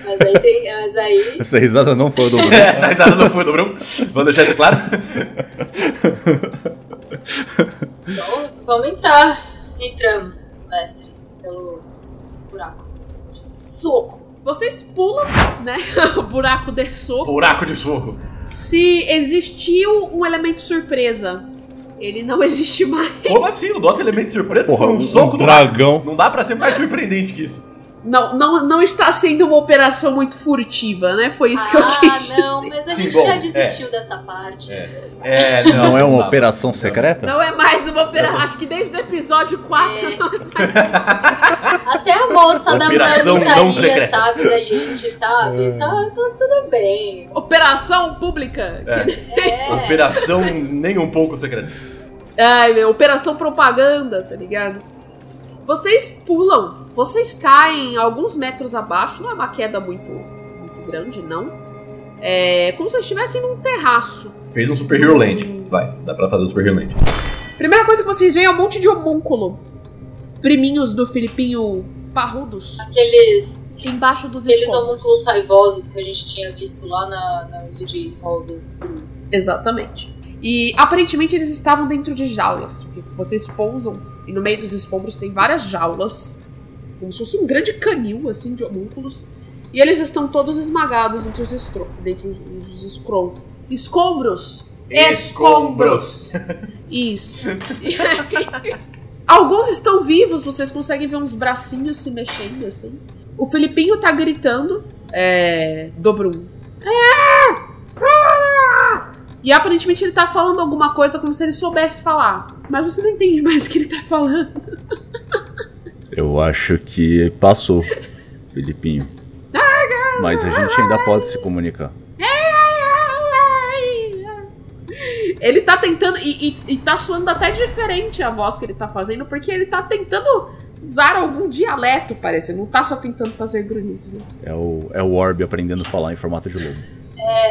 Mas aí tem. Mas aí. Essa risada não foi do Essa risada não foi do Brum. Vamos deixar isso claro? Então, vamos entrar. Entramos, mestre, pelo buraco. De soco. Vocês pulam, né? o buraco de soco. Buraco de soco. Se existiu um elemento surpresa, ele não existe mais. Como assim? O nosso elemento de surpresa Porra, foi um um soco do dragão. Não dá pra ser mais surpreendente que isso. Não, não, não está sendo uma operação muito furtiva, né? Foi isso que eu ah, quis não, dizer. mas a Sim, gente bom, já é. desistiu dessa parte. É, Não é uma dá. operação secreta? Não é mais uma operação. Acho que desde o episódio 4 É. não é mais. Até a moça da Operação não marmitaria sabe da gente, sabe? Tá, tá tudo bem. Operação pública. É. É. Operação nem um pouco secreta. Ai, meu, operação propaganda, tá ligado? Vocês pulam, vocês caem alguns metros abaixo, não é uma queda muito, muito grande, não. É como se vocês estivessem num terraço. Fez um Super Hero Land. Vai, dá pra fazer o Super Hero Land. Primeira coisa que vocês veem é um monte de homúnculo. Priminhos do Filipinho parrudos Aqueles, embaixo dos aqueles escombros. homúnculos raivosos que a gente tinha visto lá na, na ilha de Roldos. Exatamente. E aparentemente eles estavam dentro de jaulas. Porque vocês pousam e no meio dos escombros tem várias jaulas. Como se fosse um grande canil, assim, de homúnculos. E eles estão todos esmagados entre os, estro... dentro os, os escrom... escombros. Escombros. Isso. Aí, Alguns estão vivos, vocês conseguem ver uns bracinhos se mexendo, assim. O Felipinho tá gritando. É. Dobrum. E aparentemente ele tá falando alguma coisa como se ele soubesse falar. Mas você não entende mais o que ele tá falando. Eu acho que passou, Filipinho. Mas a gente ainda pode se comunicar. Ele tá tentando. E, e, e tá soando até diferente a voz que ele tá fazendo, porque ele tá tentando usar algum dialeto, parece. Ele não tá só tentando fazer grunhidos, né? É o, é o Orb aprendendo a falar em formato de lobo.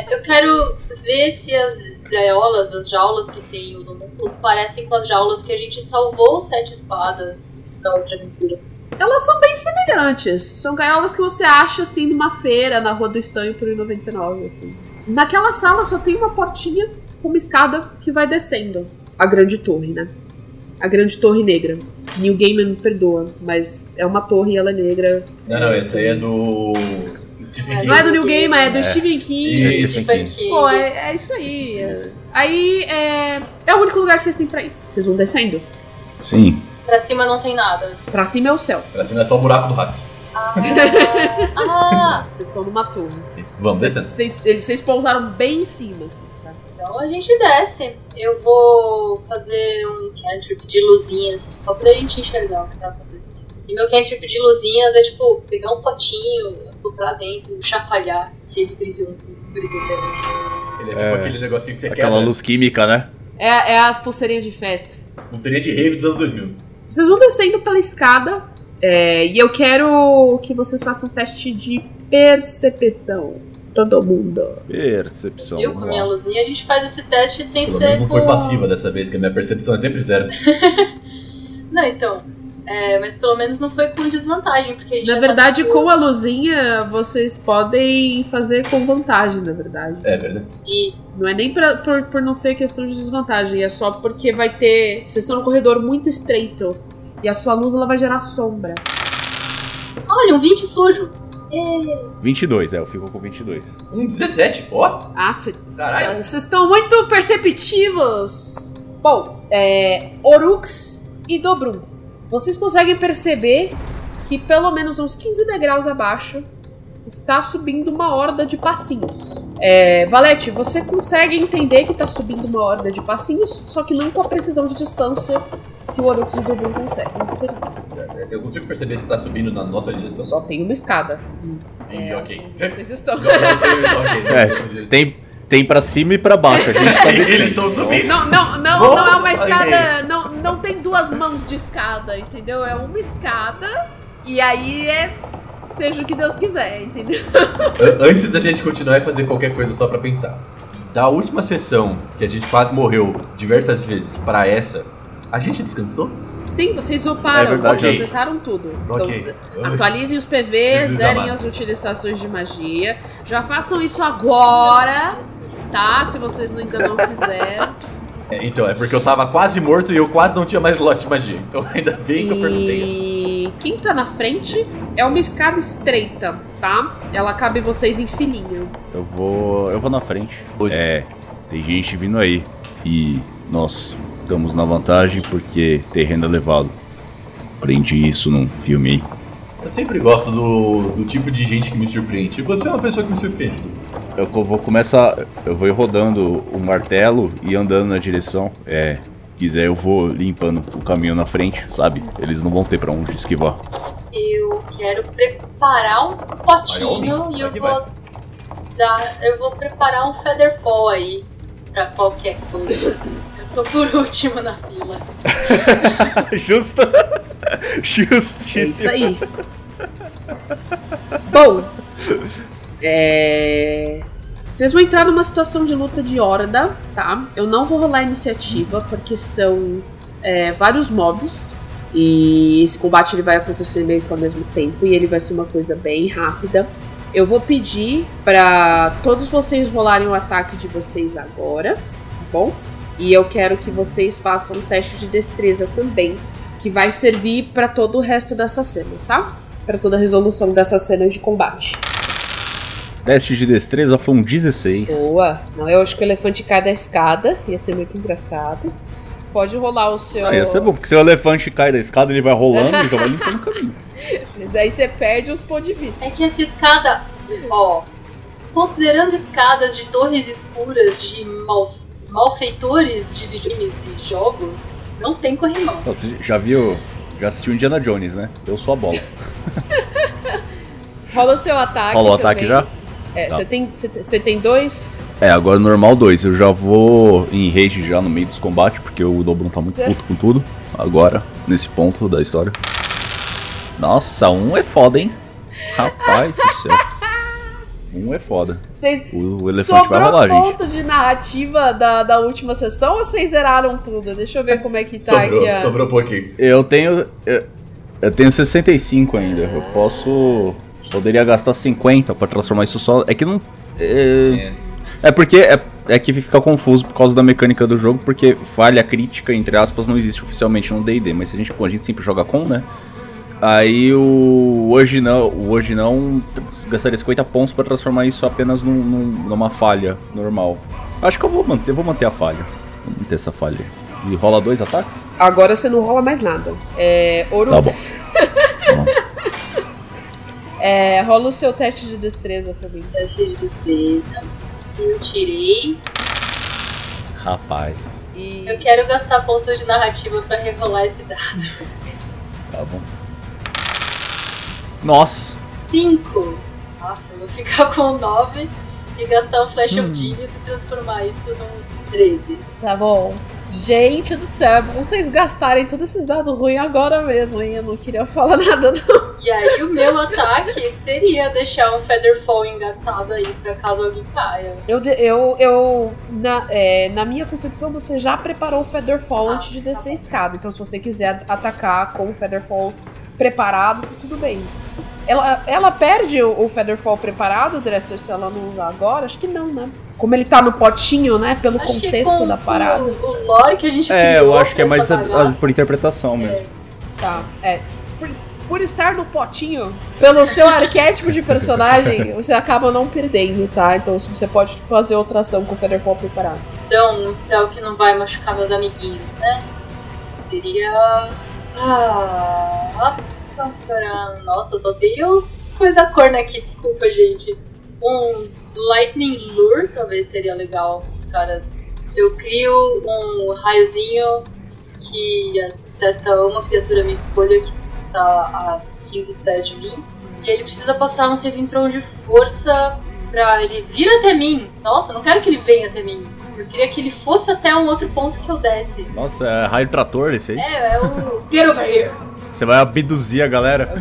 Eu quero ver se as gaiolas, as jaulas que tem os homúnculos, parecem com as jaulas que a gente salvou sete espadas da outra aventura. Elas são bem semelhantes. São gaiolas que você acha assim numa feira na Rua do Estanho por 1,99, assim. Naquela sala só tem uma portinha com uma escada que vai descendo. A grande torre, né? A grande torre negra. New Gaiman me perdoa, mas é uma torre e ela é negra. Não, não, esse aí é do. Stephen É, King. Não é do New Game, é do é. Stephen King. Isso. Stephen King. Pô, é, é isso aí. é. Aí é, é o único lugar que vocês têm pra ir. Vocês vão descendo. Sim. Pra cima não tem nada. Pra cima é o céu. Pra cima é só o buraco do rato. Ah, ah, Vocês estão numa torre. Vamos descendo. vocês, pousaram bem em cima, assim, sabe? então a gente desce. Eu vou fazer um cantrip de luzinhas, só pra gente enxergar o que tá acontecendo. E meu cantrip de luzinhas é tipo pegar um potinho, soprar dentro, chacoalhar e ele brilhou. Ele é tipo É. aquele negocinho que você Aquela quebra. luz química, né? É, é as pulseirinhas de festa. Pulseirinha de rave dos anos 2000. Vocês vão descendo pela escada é, e eu quero que vocês façam um teste de percepção. Todo mundo. Percepção. Viu? Com minha luzinha a gente faz esse teste sem Pelo ser menos não com... foi passiva dessa vez, que a minha percepção é sempre zero. Não, então. É, mas pelo menos não foi com desvantagem, porque a gente Na verdade, tá com a luzinha, vocês podem fazer com vantagem, na verdade. É verdade. E Não é nem pra, por, por não ser questão de desvantagem, é só porque vai ter. Vocês estão num corredor muito estreito. E a sua luz ela vai gerar sombra. olha, um 20 sujo. 22, é, eu fico com 22. Um 17, ó. Aff, Caralho. vocês estão muito perceptivos. Bom, é. Orux e Dobrun. Vocês conseguem perceber que pelo menos uns 15 degraus abaixo está subindo uma horda de passinhos. É, Valete, você consegue entender que está subindo uma horda de passinhos, só que não com a precisão de distância que o Orux e o Dobrun conseguem discernir. Eu consigo perceber se tá subindo na nossa direção. Só tem uma escada. E ok. Vocês estão. Não, não, tem- ok, É, não tem- Tem, tem pra cima e pra baixo. A gente tá Eles estão subindo. Não, não, não, não é uma escada. Não, tem duas mãos de escada, entendeu? É uma escada e aí é. Seja o que Deus quiser, entendeu? An- Antes da gente continuar e fazer qualquer coisa só pra pensar. Da última sessão, que a gente quase morreu diversas vezes, pra essa, a gente descansou? Sim, vocês uparam, É verdade. vocês Ok. resetaram tudo. Então, Ok. se- atualizem os PVs, zerem as utilizações de magia. Já façam isso agora, tá? Se vocês ainda não fizeram. É, então, é porque eu tava quase morto e eu quase não tinha mais lote de magia. Então ainda bem que eu perguntei. E quem tá na frente é uma escada estreita, tá? Ela cabe vocês em fininho. Eu vou. Eu vou na frente. Hoje. É, tem gente vindo aí. E nós estamos na vantagem porque terreno elevado. Aprendi isso num filme aí. Eu sempre gosto do, do tipo de gente que me surpreende. E você é uma pessoa que me surpreende. Eu vou começar. Eu vou ir rodando o martelo e andando na direção. É. Quiser, eu vou limpando o caminho na frente, sabe? Eles não vão ter pra onde esquivar. Eu quero preparar um potinho e eu vou dar. Eu vou preparar um Featherfall aí pra qualquer coisa. Eu tô por último na fila. Justo. Justíssimo. É isso aí. Bom, é... vocês vão entrar numa situação de luta de horda, tá? Eu não vou rolar iniciativa porque são é, vários mobs e esse combate ele vai acontecer meio que ao mesmo tempo e ele vai ser uma coisa bem rápida. Eu vou pedir pra todos vocês rolarem o ataque de vocês agora, tá bom? E eu quero que vocês façam um teste de destreza também, que vai servir pra todo o resto dessa cena, tá? Pra toda a resolução dessa cena de combate. Teste de destreza foi um 16. Boa! Não, eu acho que o elefante cai da escada, ia ser muito engraçado. Pode rolar o seu. Ah, ia ser bom, porque se o elefante cai da escada, ele vai rolando e já vai limpando o caminho. Mas aí você perde os pontos de vida. É que essa escada, ó, considerando escadas de torres escuras de mal, malfeitores de videogames e jogos, não tem corrimão. Então, você já viu. Já assistiu Indiana Jones, né? Eu sou a bola. Rola o seu ataque. Falou o ataque já? É, Tá. você tem, você tem- dois? É, agora normal 2. Eu já vou em rage já no meio dos combates, porque o Dobrun tá muito puto com tudo. Agora, nesse ponto da história. Nossa, um é foda, hein? Rapaz do céu. Um é foda. Vocês O, o elefante sobrou vai rolar, gente. ponto de narrativa da, da última sessão ou vocês zeraram tudo? Deixa eu ver como é que tá sobrou, aqui. a- sobrou um pouquinho. Eu tenho. Eu, eu tenho 65 ainda. Eu posso. Poderia gastar 50 pra transformar isso só. É que não. É, é porque. É, é que fica confuso por causa da mecânica do jogo, porque falha crítica, entre aspas, não existe oficialmente no DD, mas a gente, a gente sempre joga com, né? Aí o hoje não, o hoje não gastaria 50 pontos pra transformar isso apenas num- num- numa falha normal. Acho que eu vou manter, vou manter a falha. Vou manter essa falha. E rola dois ataques? Agora você não rola mais nada. É. Orux. Tá bom. É, rola o seu teste de destreza pra mim. Teste de destreza. Eu tirei. Rapaz, E. Eu quero gastar pontos de narrativa pra rerolar esse dado. tá bom. Nossa, 5. Nossa, eu vou ficar com 9 e gastar um Flash of Genius e transformar isso num 13. Tá bom. Gente do céu, vocês gastarem todos esses dados ruins agora mesmo, hein? Eu não queria falar nada, não. E aí o meu ataque seria deixar um Featherfall engatado aí pra caso alguém caia. Eu, eu, eu na, é, na minha concepção, você já preparou o Featherfall Ah, antes de tá descer a bom. escada. Então, se você quiser atacar com o Featherfall preparado, tá tudo bem. Ela, ela perde o, o Featherfall preparado, Dresser, se ela não usar agora? Acho que não, né? Como ele tá no potinho, né? Pelo Acho que contexto com da parada. O, o lore que a gente é, criou eu acho que é mais a- por interpretação mesmo. Tá, é. Por, por estar no potinho, pelo seu arquétipo de personagem, você acaba não perdendo, tá? Então você pode fazer outra ação com o Featherfall preparado. Então, um spell que não vai machucar meus amiguinhos, né? Seria. Ah. Nossa, eu só tenho coisa corna aqui, desculpa, gente. Um Lightning Lure talvez seria legal. Os caras. Eu crio um raiozinho que acerta uma criatura minha escolha que está a 15 pés de mim. E ele precisa passar um saving throw de força pra ele vir até mim. Nossa, não quero que ele venha até mim. Eu queria que ele fosse até um outro ponto que eu desse. Nossa, é raio trator esse aí. É, é o. Get over here! Você vai abduzir a galera.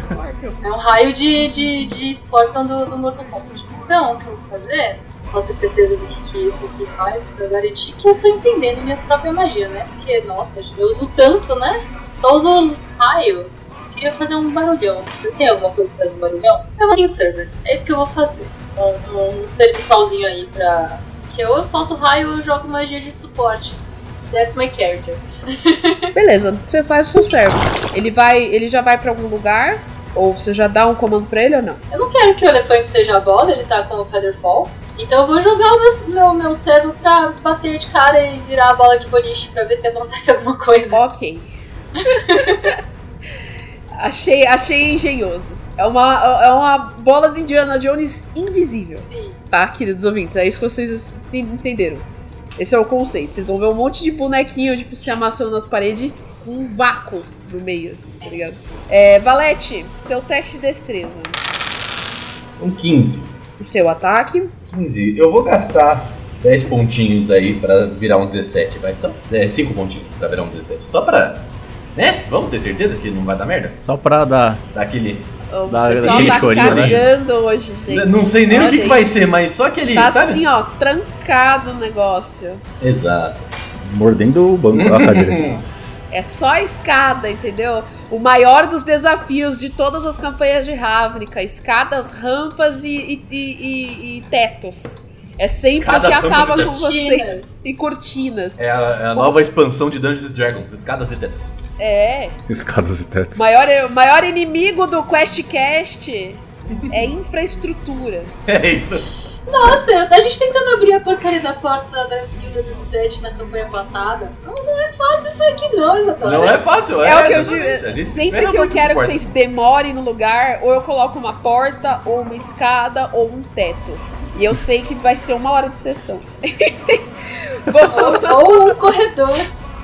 É um raio de, de, de Scorpion do, do Mortal Kombat. Então, o que eu vou fazer? Vou ter certeza do que, que isso aqui faz pra garantir que eu tô entendendo minha própria magia, né? Porque, nossa, eu uso tanto, né? Só uso raio. Queria fazer um barulhão. Eu tenho alguma coisa pra fazer um barulhão? Eu vou em Servant. É isso que eu vou fazer. Um, um, serviçalzinho aí pra. Que eu solto raio eu jogo magia de suporte. That's my character. Beleza, você faz o seu servo. Ele vai. Ele já vai pra algum lugar? Ou você já dá um comando pra ele ou não? Eu não quero que o elefante seja a bola, ele tá com o Featherfall. Então eu vou jogar o meu, meu, meu servo pra bater de cara e virar a bola de boliche pra ver se acontece alguma coisa. Ok. achei, achei engenhoso. É uma, é uma bola de Indiana Jones invisível, Sim. tá, queridos ouvintes? É isso que vocês enten- entenderam. Esse é o conceito. Vocês vão ver um monte de bonequinho, tipo, se amassando nas paredes, com um vácuo no meio, assim, tá ligado? É, Valete, seu teste de destreza. Um 15. E seu ataque. 15. Eu vou gastar 10 pontinhos aí pra virar um 17, vai só. É, 5 pontinhos pra virar um 17. Só pra. Né? Vamos ter certeza que não vai dar merda? Só pra dar. Dar aquele. O Dá pessoal aquele tá né? cagando hoje, gente. não sei nem o que, Olha que vai ser, mas só aquele. Tá sabe? assim, ó, trancado o negócio. Exato. Mordendo o banco da cadeira. É só a escada, entendeu? O maior dos desafios de todas as campanhas de Ravnica: escadas, rampas e- e- e- e tetos. É sempre Escadas, o que acaba com vocês. E cortinas. É a, é a nova expansão de Dungeons and Dragons, escadas e tetos. É. Escadas e tetos. Maior, maior inimigo do QuestCast é infraestrutura. É isso. Nossa, a gente tentando abrir a porcaria da porta da Guilda 17 na campanha passada. Não, não é fácil isso aqui não, Isadora. Não é fácil, é. É, o que eu exatamente. Digo. Sempre que eu quero que vocês demorem no lugar, ou eu coloco uma porta, ou uma escada, ou um teto. E eu sei que vai ser uma hora de sessão. Ou, ou um corredor.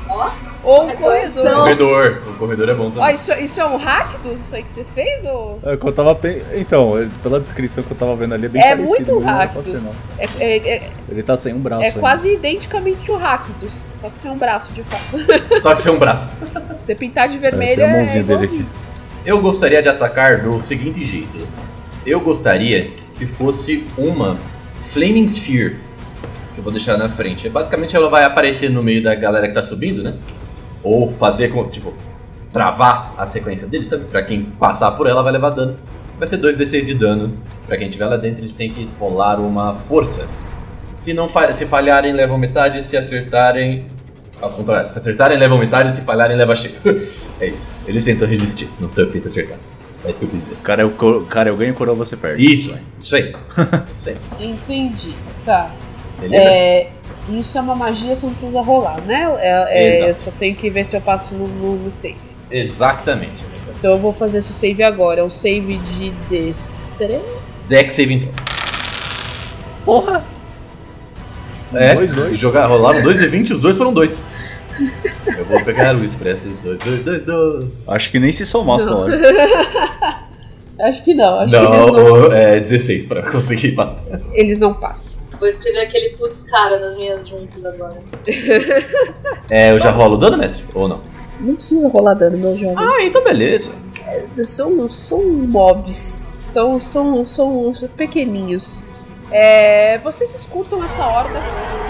Ó, ou um É corredor. corredor. O corredor é bom Ó, também. isso, isso é um hack dos isso aí que você fez? Ou... É, que eu tava pe- Então, é, pela descrição que eu tava vendo ali, é bem É parecido. muito é Rakdos. É, é, é. Ele tá sem um braço. é ainda. quase identicamente o Rakdos, só que sem um braço de fato. Só que ser um braço. Você pintar de É, vermelho é, mãozinha dele aqui. Eu gostaria de atacar do seguinte jeito. Eu gostaria que fosse uma Flaming Sphere. Que eu vou deixar na frente. Basicamente ela vai aparecer no meio da galera que tá subindo, né? Ou fazer com, tipo, travar a sequência deles, sabe? Pra quem passar por ela vai levar dano. Vai ser 2d6 de dano. Pra quem estiver lá dentro, eles têm que rolar uma força. Se não fa- se falharem, levam metade. Se acertarem, Ao contrário, se acertarem, levam metade, se falharem, leva cheio. é isso. Eles tentam resistir, não sei o que tenta acertar. É isso que eu quis dizer. Cara, eu, co- cara, eu ganho coroa, você perde. Isso, é. Isso aí. Isso aí. Entendi. Tá. Beleza? É, isso é uma magia, você não precisa rolar, né? É, é, Exato. eu só tenho que ver se eu passo no, no, no save. Exatamente. Então eu vou fazer esse save agora. É um save de destreza. Deck save então. Porra! É, Dois, dois. jogar, rolaram 2 de 20 e os dois foram dois. Eu vou pegar o expresso dos dois, dois, dois, dois. Acho que nem se somar as Não. palavras. Acho que não, acho que eles Não, não, é 16 pra conseguir passar. eles não passam. Vou escrever aquele putz cara nas minhas juntas agora. É, eu já rolo dano, mestre? Ou não? Não precisa rolar dano, meu jovem. Ah, então beleza. São, são mobs. São, são, são pequeninhos. É, vocês escutam essa horda,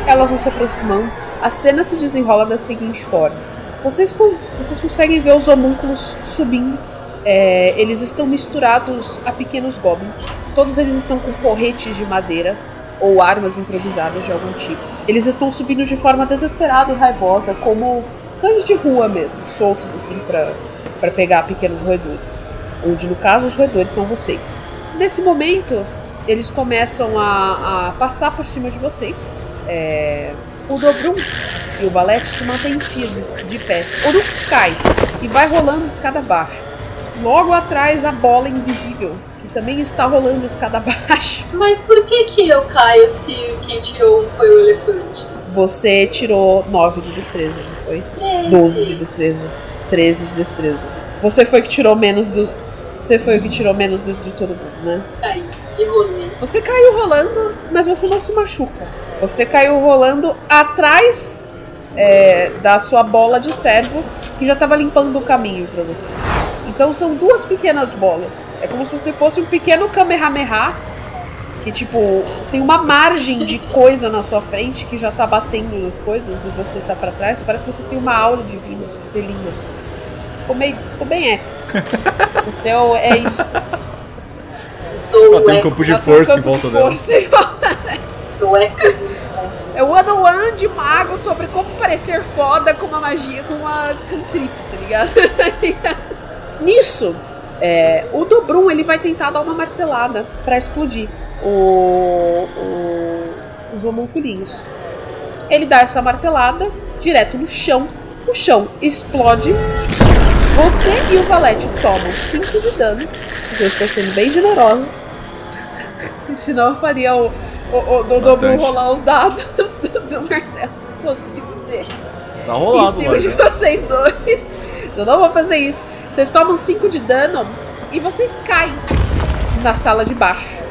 elas vão se aproximando. A cena se desenrola da seguinte forma: vocês, vocês conseguem ver os homúnculos subindo. É, eles estão misturados a pequenos goblins. Todos eles estão com porretes de madeira ou armas improvisadas de algum tipo. Eles estão subindo de forma desesperada e raivosa, como cães de rua mesmo, soltos assim para pegar pequenos roedores. Onde, no caso, os roedores são vocês. Nesse momento, eles começam a, a passar por cima de vocês. É, o Dobrum e o Balete se mantêm firme, de pé. O Rux cai e vai rolando escada abaixo. Logo atrás, a bola invisível, que também está rolando escada abaixo. Mas por que que eu caio se quem tirou foi o elefante? Você tirou 9 de destreza, não foi? 12 de destreza. 13 de destreza. Você foi que tirou menos do. Você foi o que tirou menos do, de todo mundo, né? Caí e rolei. Você caiu rolando, mas você não se machuca. Você caiu rolando atrás é, da sua bola de servo, que já estava limpando o caminho para você. Então são duas pequenas bolas. É como se você fosse um pequeno Kamehameha, que tipo, tem uma margem de coisa na sua frente que já tá batendo nas coisas e você tá para trás. Parece que você tem uma aula divina, delina. Ficou, meio, ficou bem épico. Você é, o- é isso. Eu sou o tem um campo de Ela tem um força em de volta dela. força. Sou eco. É o one on one de mago sobre como parecer foda com uma magia, com uma cantrip, tá ligado? Nisso, é, o Dobrum ele vai tentar dar uma martelada pra explodir o, o- os homunculinhos. Ele dá essa martelada direto no chão. O chão explode. Você e o Valete tomam 5 de dano. Eu estou sendo bem generosa. Senão eu faria o, o, o rolar os dados do, do martelo explosivo dele Tá em rolado, cima de mano. vocês dois. Eu não vou fazer isso. Vocês tomam 5 de dano e vocês caem na sala de baixo.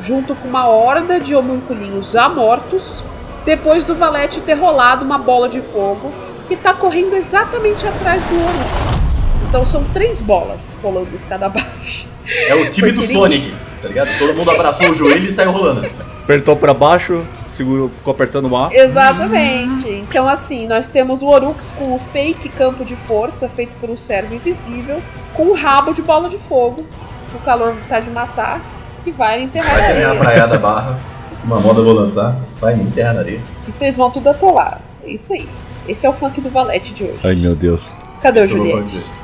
Junto com uma horda de homunculinhos já mortos. Depois do Valete ter rolado uma bola de fogo que tá correndo exatamente atrás do Horus. Então são três bolas rolando escada abaixo. É o time do Porque Sonic, tá ligado? Todo mundo abraçou o joelho e saiu rolando. Apertou pra baixo, segurou, ficou apertando o A. Exatamente. Então, assim, nós temos o Orux com o fake campo de força feito por um servo invisível, com o rabo de bola de fogo. O calor tá de matar e vai enterrar Vai ser minha areia. praiada barra. Uma moda eu vou lançar. Vai me enterrar na areia. E vocês vão tudo atolar. É isso aí. Esse é o funk do Valete de hoje. Ai meu Deus. Cadê o vou Juliette?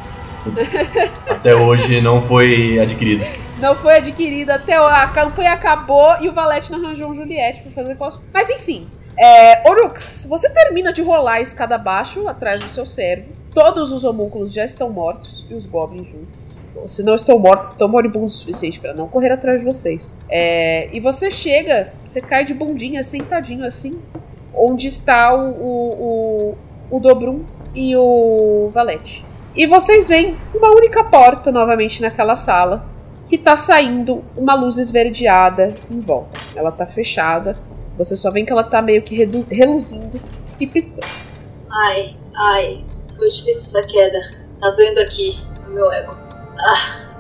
Até hoje não foi adquirido. Não foi adquirido até a campanha acabou e o Valete não arranjou um Juliette pra fazer cosplay. Mas enfim, é, Orux, você termina de rolar a escada abaixo, atrás do seu servo. Todos os homúnculos já estão mortos e os goblins juntos. Bom, Se não estão mortos, estão moribundos o suficiente pra não correr atrás de vocês. É, e você chega, você cai de bundinha, sentadinho assim, onde está o, o, o, o Dobrum e o Valete. E vocês veem uma única porta novamente naquela sala que tá saindo uma luz esverdeada em volta. Ela tá fechada. Você só vê que ela tá meio que reluzindo e piscando. Ai, ai, foi difícil essa queda. Tá doendo aqui, no meu ego. Ah.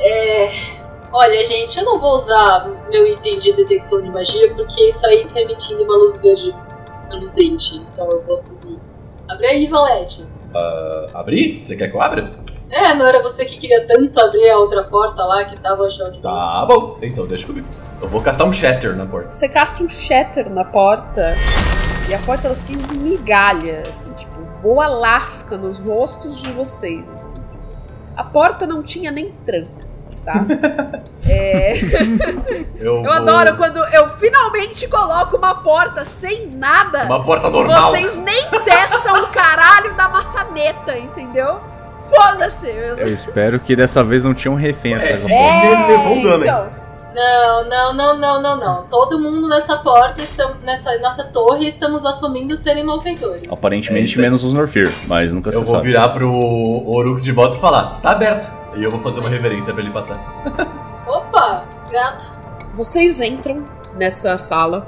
É. Olha, gente, eu não vou usar meu item de detecção de magia porque isso aí tá emitindo uma luz verde reluzente. Então eu vou subir. Abre aí, Valete. Ah, abrir? Você quer que eu abra? É, não era você que queria tanto abrir a outra porta lá que tava achando de Tá bom. Então deixa comigo. Eu vou castar um shatter na porta. Você casta um shatter na porta E a porta ela se esmigalha, assim, tipo, voa lasca nos rostos de vocês, assim. A porta não tinha nem tranca, tá? É, Eu, eu vou- adoro quando eu finalmente coloco uma porta sem nada. Uma porta normal. Vocês nem testam o caralho da maçaneta, entendeu? Foda-se! Eu espero que dessa vez não tinha um refém atrás da É. porta. Ele levou um dano, hein? então, Não, não, não, não, não, não. Todo mundo nessa porta, nessa, nessa torre, estamos assumindo serem malfeitores. É Aparentemente aí. menos os Norfir, mas nunca Eu se vou sabe. virar pro Orux de volta e falar, tá aberto. E eu vou fazer uma reverência pra ele passar. Opa, gato. vocês entram nessa sala.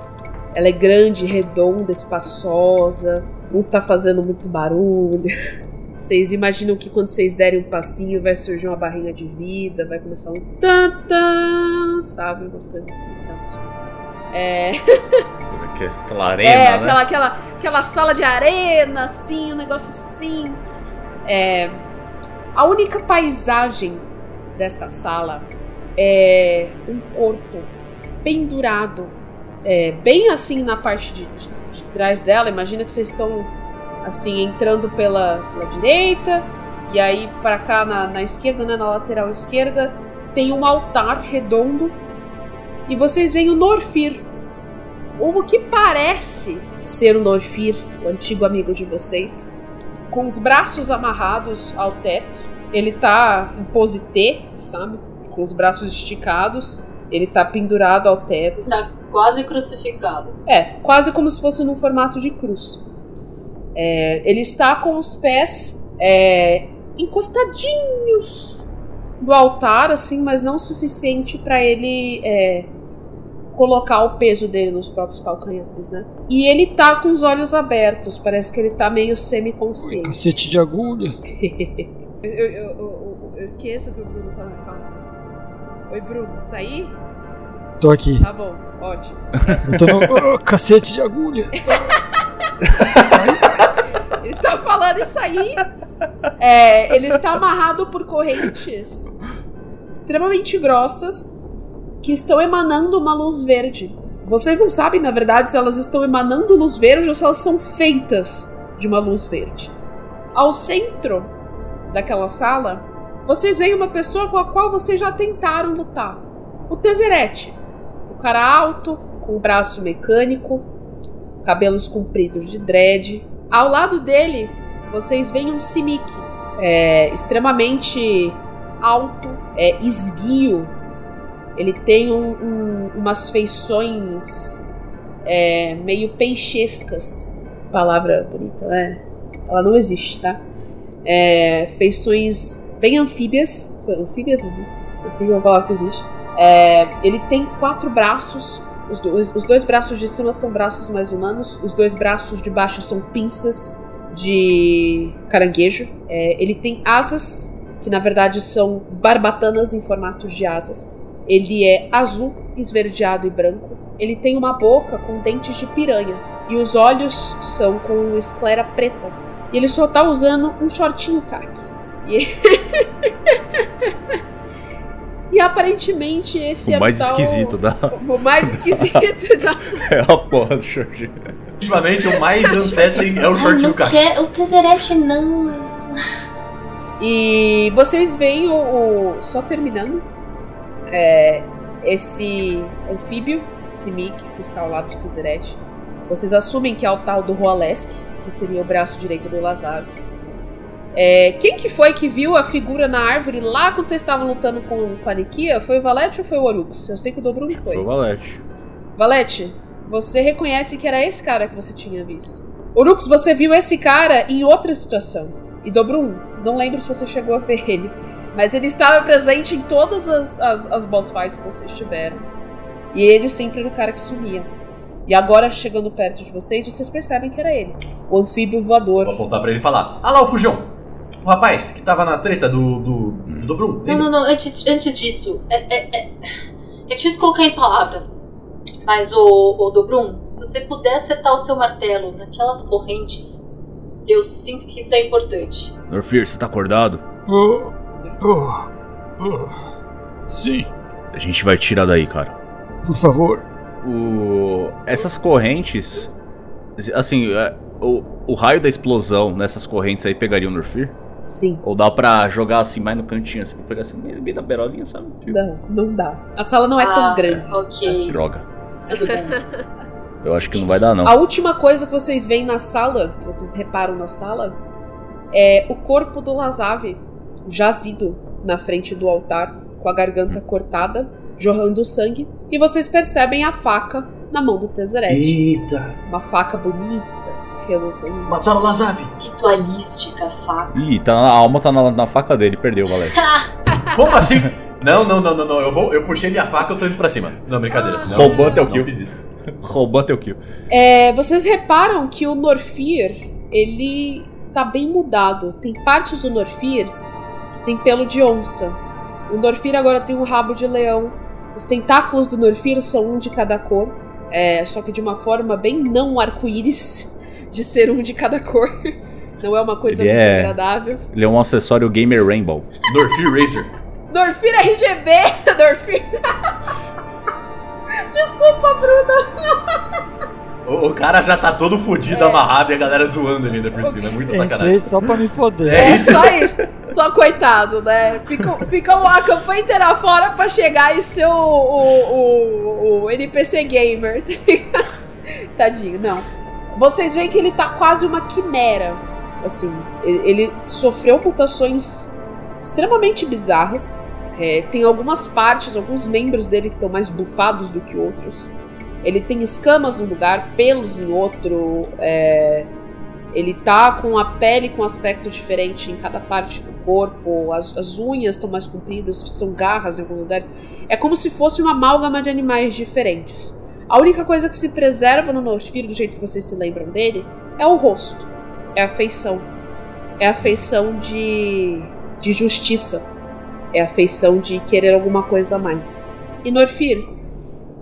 Ela é grande, redonda, espaçosa. Não tá fazendo muito barulho. Vocês imaginam que quando vocês derem um passinho vai surgir uma barrinha de vida, vai começar um tan sabe? Umas coisas assim. Tá? É, vê que é aquela arena, é né? aquela, aquela, aquela sala de arena, assim, um negócio assim. É, a única paisagem desta sala é um corpo pendurado, é, bem assim na parte de, de- de trás dela. Imagina que vocês estão assim entrando pela, pela direita e aí para cá na, na esquerda, né, na lateral esquerda, tem um altar redondo e vocês veem o Norfir, o que parece ser o Norfir, o antigo amigo de vocês, com os braços amarrados ao teto. Ele tá em pose T, sabe? Com os braços esticados. Ele tá pendurado ao teto. Tá quase crucificado. É, quase como se fosse no formato de cruz. É, ele está com os pés é, encostadinhos do altar, assim, mas não o suficiente para ele é, colocar o peso dele nos próprios calcanhares, né? E ele tá com os olhos abertos, parece que ele tá meio semi-consciente. Cacete de agulha. Eu, eu, eu, eu- esqueço que o Bruno tá na calma. Oi, Bruno, você tá aí? Tô aqui. Tá bom, ótimo. Eu tô no. Oh, cacete de agulha. Ele tá falando isso aí. É, ele está amarrado por correntes extremamente grossas que estão emanando uma luz verde. Vocês não sabem, na verdade, se elas estão emanando luz verde ou se elas são feitas de uma luz verde. Ao centro daquela sala, vocês veem uma pessoa com a qual vocês já tentaram lutar. O Tezerete. O cara alto, com o braço mecânico, cabelos compridos de dread. Ao lado dele, vocês veem um Simic, é, extremamente alto, é, esguio. Ele tem um- um- umas feições é, meio peixescas. Palavra bonita, né? Ela não existe, tá? É, feições bem anfíbias. Anfíbias existem. Anfíbia é uma que existe. É, ele tem quatro braços. Os dois, os dois braços de cima são braços mais humanos. Os dois braços de baixo são pinças de caranguejo. É, ele tem asas, que na verdade são barbatanas em formato de asas. Ele é azul, esverdeado e branco. Ele tem uma boca com dentes de piranha. E os olhos são com esclera preta. E ele só tá usando um shortinho caqui. E, e aparentemente esse O é mais tal- esquisito da. O mais esquisito da. É a porra do Jorge. Ultimamente, o mais unsettling é o shortinho quer, o Tezerete não. E vocês veem o. o- só terminando. É, esse anfíbio, Simic, que está ao lado de Tezeret. Vocês assumem que é o tal do Roalesk, que seria o braço direito do Lazaro. É, quem que foi que viu a figura na árvore lá quando vocês estavam lutando com, com a Nikia? Foi o Valete ou foi o Orux? Eu sei que o Dobrum foi. Foi o Valete. Valete, você reconhece que era esse cara que você tinha visto. Orux, você viu esse cara em outra situação. E Dobrum, não lembro se você chegou a ver ele, mas ele estava presente em todas as, as, as boss fights que vocês tiveram. E ele sempre era o cara que sumia. E agora, chegando perto de vocês, vocês percebem que era ele. O anfíbio Vou voador. apontar pra ele e falar: Ah lá o Fujão! O rapaz que tava na treta do, do, do Dobrum. Não, não, não. Antes, antes disso, é, é, é, é difícil colocar em palavras. Mas, o, o Dobrum, se você puder acertar o seu martelo naquelas correntes, eu sinto que isso é importante. Norfir, você tá acordado? Oh, oh, oh. Sim, A gente vai tirar daí, cara. por favor. O... Essas correntes, Assim, é, o, o raio da explosão nessas correntes aí pegaria o Norfir? Sim. Ou dá pra jogar assim mais no cantinho, assim, pra pegar assim, bem bem da berolinha, sabe? Tipo, Não, não dá. A sala não é Ah, tão grande. Ok, droga. tudo bem. Eu acho que não vai dar, não. A última coisa que vocês veem na sala, que vocês reparam na sala, é o corpo do Lazave jazido na frente do altar, com a garganta cortada, jorrando sangue. E vocês percebem a faca na mão do Tezzeret. Eita! Uma faca bonita, reluzente. Mataram o Lazave! Ritualística, faca. Ih, tá, a alma tá na, na faca dele, perdeu, Valério. Como assim? Não, não, não, não, não. Eu, vou, eu puxei minha faca, eu tô indo pra cima. Não, brincadeira. Não, Roubou teu kill. fiz isso. Roubou teu kill. É, vocês reparam que o Norfir, ele tá bem mudado. Tem partes do Norfir tem pelo de onça. O Norfir agora tem um rabo de leão. Os tentáculos do Norfir são um de cada cor. É, só que de uma forma bem não arco-íris, de ser um de cada cor. Não é uma coisa Ele muito é- agradável. Ele é um acessório Gamer Rainbow. Norfir Razer. Norfir RGB! Norfir! Desculpa, Bruno! O, o cara já tá todo fudido, É. amarrado e a galera zoando ele ainda por cima. É muita Entrei sacanagem. só pra me foder. É É só isso. Só coitado, né? Ficou, ficou a campanha inteira fora pra chegar e ser o, o, o, o NPC gamer, tá ligado? Tadinho, não. Vocês veem que ele tá quase uma quimera. Assim, ele, ele sofreu mutações extremamente bizarras. É, tem algumas partes, alguns membros dele que estão mais bufados do que outros. Ele tem escamas num lugar, pelos em outro. É, ele tá com a pele com aspecto diferente em cada parte do corpo, as, as unhas estão mais compridas, são garras em alguns lugares. É como se fosse uma amálgama de animais diferentes. A única coisa que se preserva no Norfir, do jeito que vocês se lembram dele, é o rosto, é a feição. É a feição de, de justiça. É a feição de querer alguma coisa a mais. E Norfir,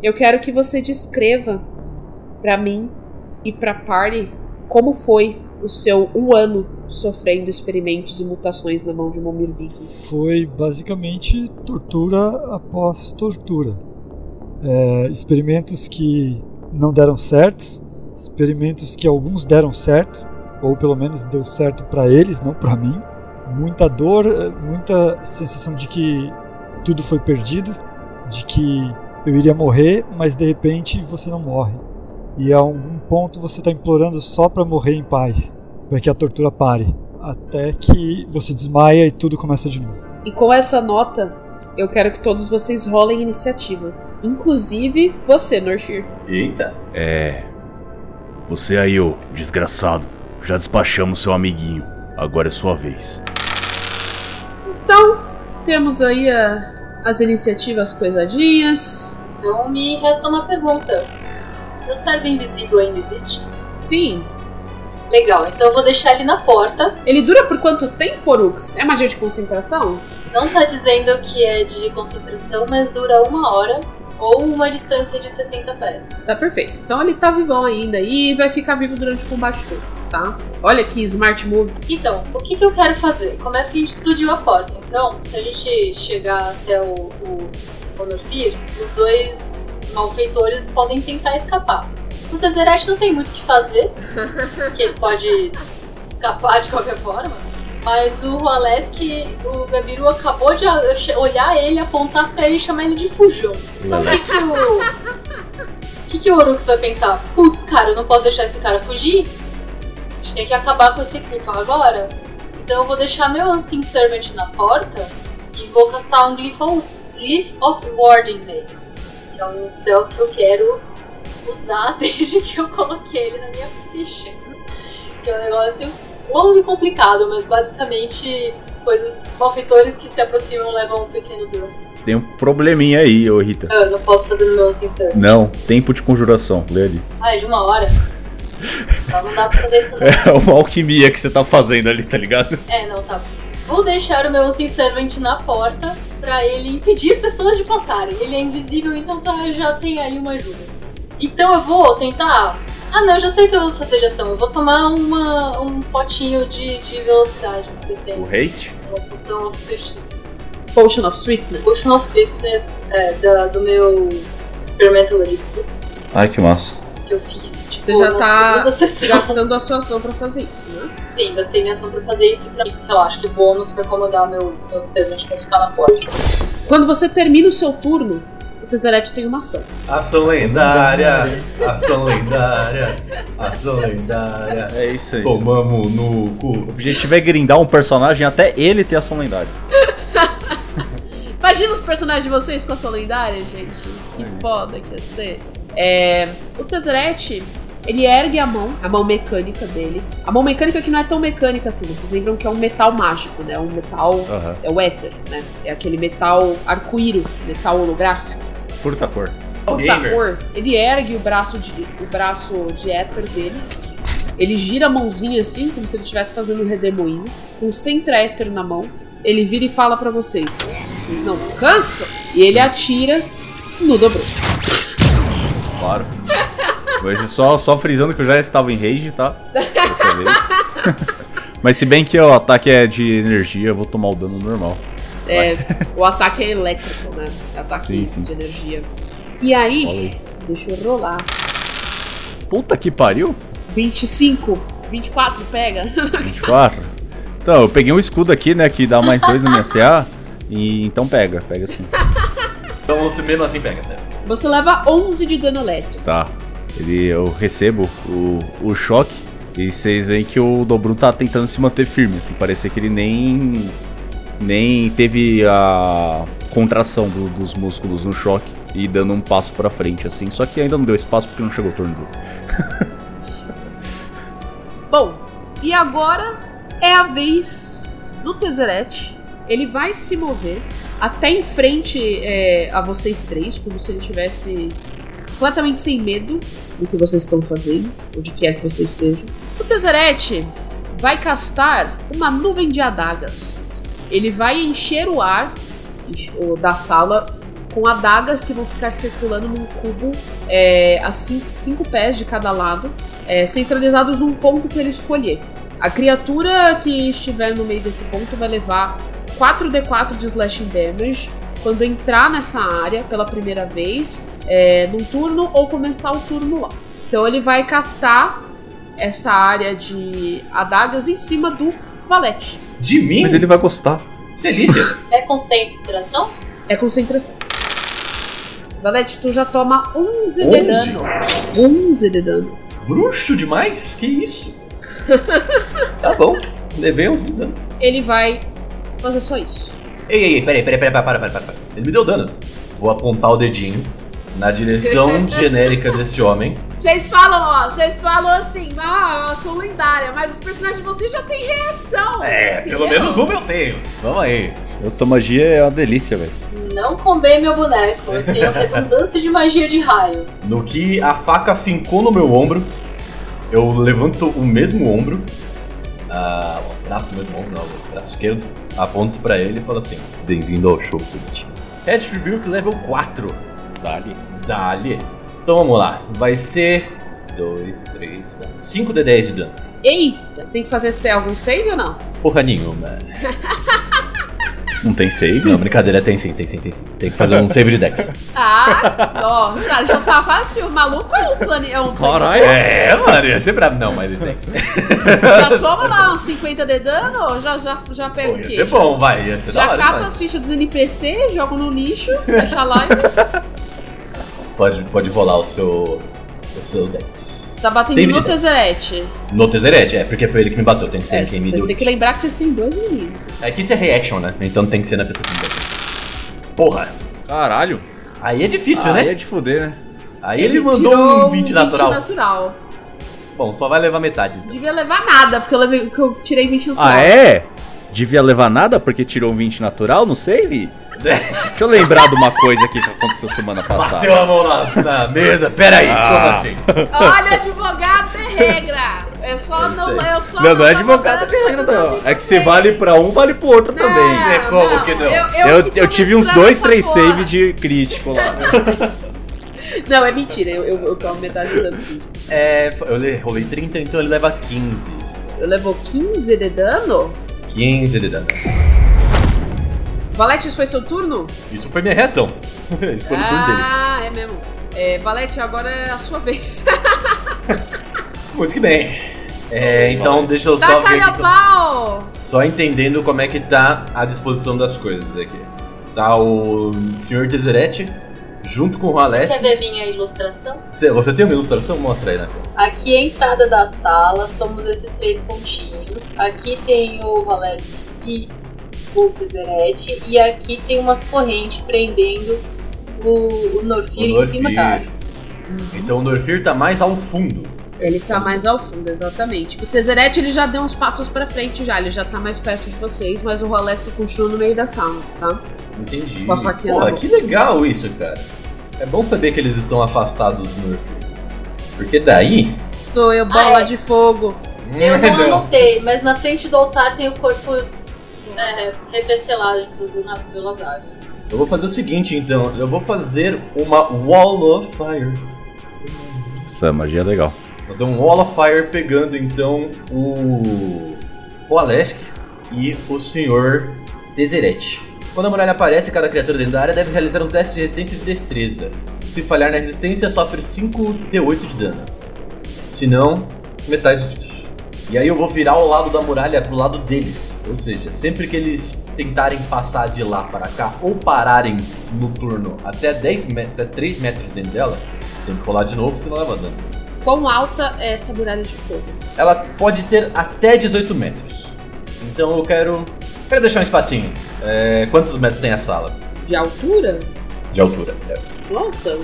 eu quero que você descreva pra mim e pra Party como foi o seu um ano sofrendo experimentos e mutações na mão de Momir Vig. Foi basicamente tortura após tortura. É, experimentos que não deram certos, experimentos que alguns deram certo, ou pelo menos deu certo pra eles, não pra mim. Muita dor, muita sensação de que tudo foi perdido, de que eu iria morrer, mas de repente você não morre. E a algum ponto você está implorando só pra morrer em paz, para que a tortura pare, até que você desmaia e tudo começa de novo. E com essa nota, eu quero que todos vocês rolem iniciativa. Inclusive você, Norfir. Eita. É. Você aí, ô desgraçado. Já despachamos seu amiguinho. Agora é sua vez. Então, temos aí a- as iniciativas coisadinhas. Então me resta uma pergunta. Meu servo invisível ainda existe? Sim. Legal, então eu vou deixar ele na porta. Ele dura por quanto tempo, Orux? É magia de concentração? Não tá dizendo que é de concentração, mas dura uma hora ou uma distância de 60 pés. Tá perfeito. Então ele tá vivão ainda e vai ficar vivo durante o combate todo, tá? Olha que smart move. Então, o que, que eu quero fazer? Começa que a gente explodiu a porta. Então, se a gente chegar até o, o os dois malfeitores podem tentar escapar. O Tezzeret não tem muito o que fazer, porque ele pode escapar de qualquer forma. Mas o Alesk, o Gabiru acabou de olhar ele, apontar pra ele e chamar ele de fujão. Então, o que, que o. Orux vai pensar? Putz, cara, eu não posso deixar esse cara fugir? A gente tem que acabar com esse culpa agora. Então eu vou deixar meu Unseen Servant na porta e vou castar um Glyph of, Glyph of Warding nele. Que é um spell que eu quero usar desde que eu coloquei ele na minha ficha. Que é um negócio longo e complicado, mas basicamente coisas malfeitores que se aproximam levam um pequeno dano. Tem um probleminha aí, ô Rita. Eu não posso fazer no meu Servant. Não, tempo de conjuração. Lê ali. Ah, é de uma hora. Então não dá pra fazer isso não. É uma alquimia que você tá fazendo ali, tá ligado? É, não, tá. Vou deixar o meu Unseen Servant na porta pra ele impedir pessoas de passarem. Ele é invisível, então tá, já tem aí uma ajuda. Então eu vou tentar. Ah, não, eu já sei o que eu vou fazer de ação. Eu vou tomar uma, um potinho de, de velocidade que eu O haste? Uma poção of swiftness. Potion of Sweetness. Potion of swiftness é, da- do meu Experimental Elixir. Ai, que massa. que eu fiz. Tipo, Você já na tá segunda sessão. gastando a sua ação pra fazer isso, né? Sim, gastei minha ação pra fazer isso e pra, sei lá, acho que bônus pra acomodar meu, meu servant pra ficar na porta. Quando você termina o seu turno, o Tezzeret tem uma ação. Ação lendária, ação lendária, ação lendária. É isso aí. Tomamos no cu. O objetivo é grindar um personagem até ele ter ação lendária. Imagina os personagens de vocês com a sua lendária, gente. Que foda que ia ser. É, o Tezzeret, ele ergue a mão, a mão mecânica dele. A mão mecânica que não é tão mecânica assim. Vocês lembram que é um metal mágico, né? Um metal. É o éter, né? É aquele metal arco-íris, metal holográfico. Furta cor. O Gamer. Takor, ele ergue o braço de, o braço de éter dele. Ele gira a mãozinha assim, como se ele estivesse fazendo um redemoinho, com 100 éter na mão. Ele vira e fala pra vocês: Vocês não cansam? E ele atira no dobro. Claro. Mas só, só frisando que eu já estava em rage, tá? Dessa vez. Mas se bem que o ataque é de energia, eu vou tomar o dano normal. É, o ataque é elétrico, né? É Ataque Sim, sim. de energia. E aí, Olha deixa eu rolar. Puta que pariu. 25, 24, pega. 24. Então, eu peguei um escudo aqui, né, que dá mais dois na minha CA. E então pega, pega sim. Então você mesmo assim pega, né? Você leva 11 de dano elétrico. Tá. Ele, eu recebo o, o choque. E vocês veem que o Dobrun tá tentando se manter firme, assim, parecia que ele nem nem teve a contração do- dos músculos no choque e dando um passo pra frente, assim. Só que ainda não deu espaço porque não chegou o turno. Bom, e agora é a vez do Tezzeret. Ele vai se mover até em frente é, a vocês três, como se ele estivesse completamente sem medo do que vocês estão fazendo, ou de que é que vocês sejam. O Tezzeret vai castar uma nuvem de adagas. Ele vai encher o ar da sala com adagas que vão ficar circulando num cubo é, a cin- cinco pés de cada lado é, centralizados num ponto que ele escolher. A criatura que estiver no meio desse ponto vai levar 4d4 de slashing damage quando entrar nessa área pela primeira vez, é, num turno ou começar o turno lá. Então ele vai castar essa área de adagas em cima do Valete. De mim? Mas ele vai gostar. Delícia. É concentração? É concentração. Valete, tu já toma 11 de 11? dano. 11 de dano. Bruxo demais? Que isso? tá bom. Levei uns dano. Ele vai fazer só isso. Ei, ei, ei, peraí, peraí, peraí, para, para, para, para. Ele me deu dano. Vou apontar o dedinho na direção genérica deste homem. Vocês falam, ó, vocês falam assim, ah, eu sou lendária, mas os personagens de vocês já têm reação. É, pelo entendeu? menos uma eu tenho. Vamos aí. Essa magia é uma delícia, velho. Não comer meu boneco. Eu tenho redundância de magia de raio. No que a faca fincou no meu ombro, eu levanto o mesmo ombro, ah, o braço do mesmo ombro, não, o braço esquerdo, aponto pra ele e falo assim: Bem-vindo ao show, bonitinho. Attribute level 4. Dali. Dali. Então vamos lá. Vai ser 2, 3, 4, 5 de 10 de dano. Eita, tem que fazer algum save ou não? Porra nenhuma. Não tem save? Não, brincadeira, tem sim, tem sim, tem sim. Tem que fazer um save de Dex. Ah, ó, já, já tá quase assim, o maluco é um plane... É um Caralho. É, mano, ia ser brabo. Não, mas ele tem. Já toma lá uns 50 de dano, ou já, já, já pega Pô, o ia quê? ser bom, vai, ia ser da Já hora. cata vai. as fichas dos NPC, joga no lixo, fecha a live. Pode, pode rolar o seu. O seu Dex. Você tá batendo Save no de Dex. Tezzeret. No Tezzeret, é, porque foi ele que me bateu, tem que ser É, quem me vocês deu. têm que lembrar que vocês têm dois inimigos. É que isso é reaction, né? Então tem que ser na pessoa que me bateu. Porra, Caralho. aí é difícil, Aí né? é de fuder, né? Aí ele, mandou tirou um 20 natural. natural. Bom, só vai levar metade. então. Devia levar nada, porque eu, levei, porque eu tirei 20 natural. Ah, é? Devia levar nada porque tirou um 20 natural no save? Deixa eu lembrar de uma coisa aqui que aconteceu semana passada. Bateu a mão na, na mesa, pera aí, Ah. como assim? Olha, advogado é regra. É só Eu não. sei. Eu só Não, não é tô advogado de botando regra, não. É que se tem. vale pra um, vale pro outro Não, também. É, como que não? Eu, que eu tô tive uns dois, três porra. save de crítico lá. Não, é mentira. Eu, eu, eu tomo metade do dano sim. É, eu le- rolei 30, então ele leva 15. Eu levo 15 de dano? 15 de dano. Valete, isso foi seu turno? Isso foi minha reação. Isso foi no turno dele. ah, é mesmo. É, Valete, agora é a sua vez. Muito que bem. É, então deixa eu só ver aqui. pau! Só entendendo como é que tá a disposição das coisas aqui. Tá o Sr. Tezzeret junto com o Você Ralesk. quer ver minha ilustração? Você, você tem uma ilustração? Mostra aí, né? Aqui é a entrada da sala, somos esses três pontinhos. Aqui tem o Valesky e o Tezzeret. E aqui tem umas correntes prendendo o, o Norfir O em cima da área. Então o Norfir tá mais ao fundo. Ele tá mais ao fundo, exatamente. O Tezzeret ele já deu uns passos pra frente já, ele já tá mais perto de vocês, mas o Rolesk continua no meio da sala, tá? Entendi. Com a faquinha boca. que legal isso, cara. É bom saber que eles estão afastados do Norfir. Porque daí. Sou eu, bola Ah, é. de fogo. Eu não anotei, mas na frente do altar tem o corpo é, repestelado do, do, do Lazaro. Eu vou fazer o seguinte, então. Eu vou fazer uma Wall of Fire. Essa magia é legal. Fazer um Wall of Fire pegando então o. O Alesk e o Sr. Tezzeret. Quando a muralha aparece, cada criatura dentro da área deve realizar um teste de resistência de destreza. Se falhar na resistência, sofre 5d8 de dano. Se não, metade disso. E aí eu vou virar o lado da muralha pro lado deles. Ou seja, sempre que eles tentarem passar de lá para cá ou pararem no turno até, 10 me- até 3 metros dentro dela, tem que rolar de novo, senão leva dano. Quão alta é essa muralha de fogo? Ela pode ter até 18 metros. Então eu quero. Quero deixar um espacinho. É, quantos metros tem a sala? De altura? De altura. É. Nossa,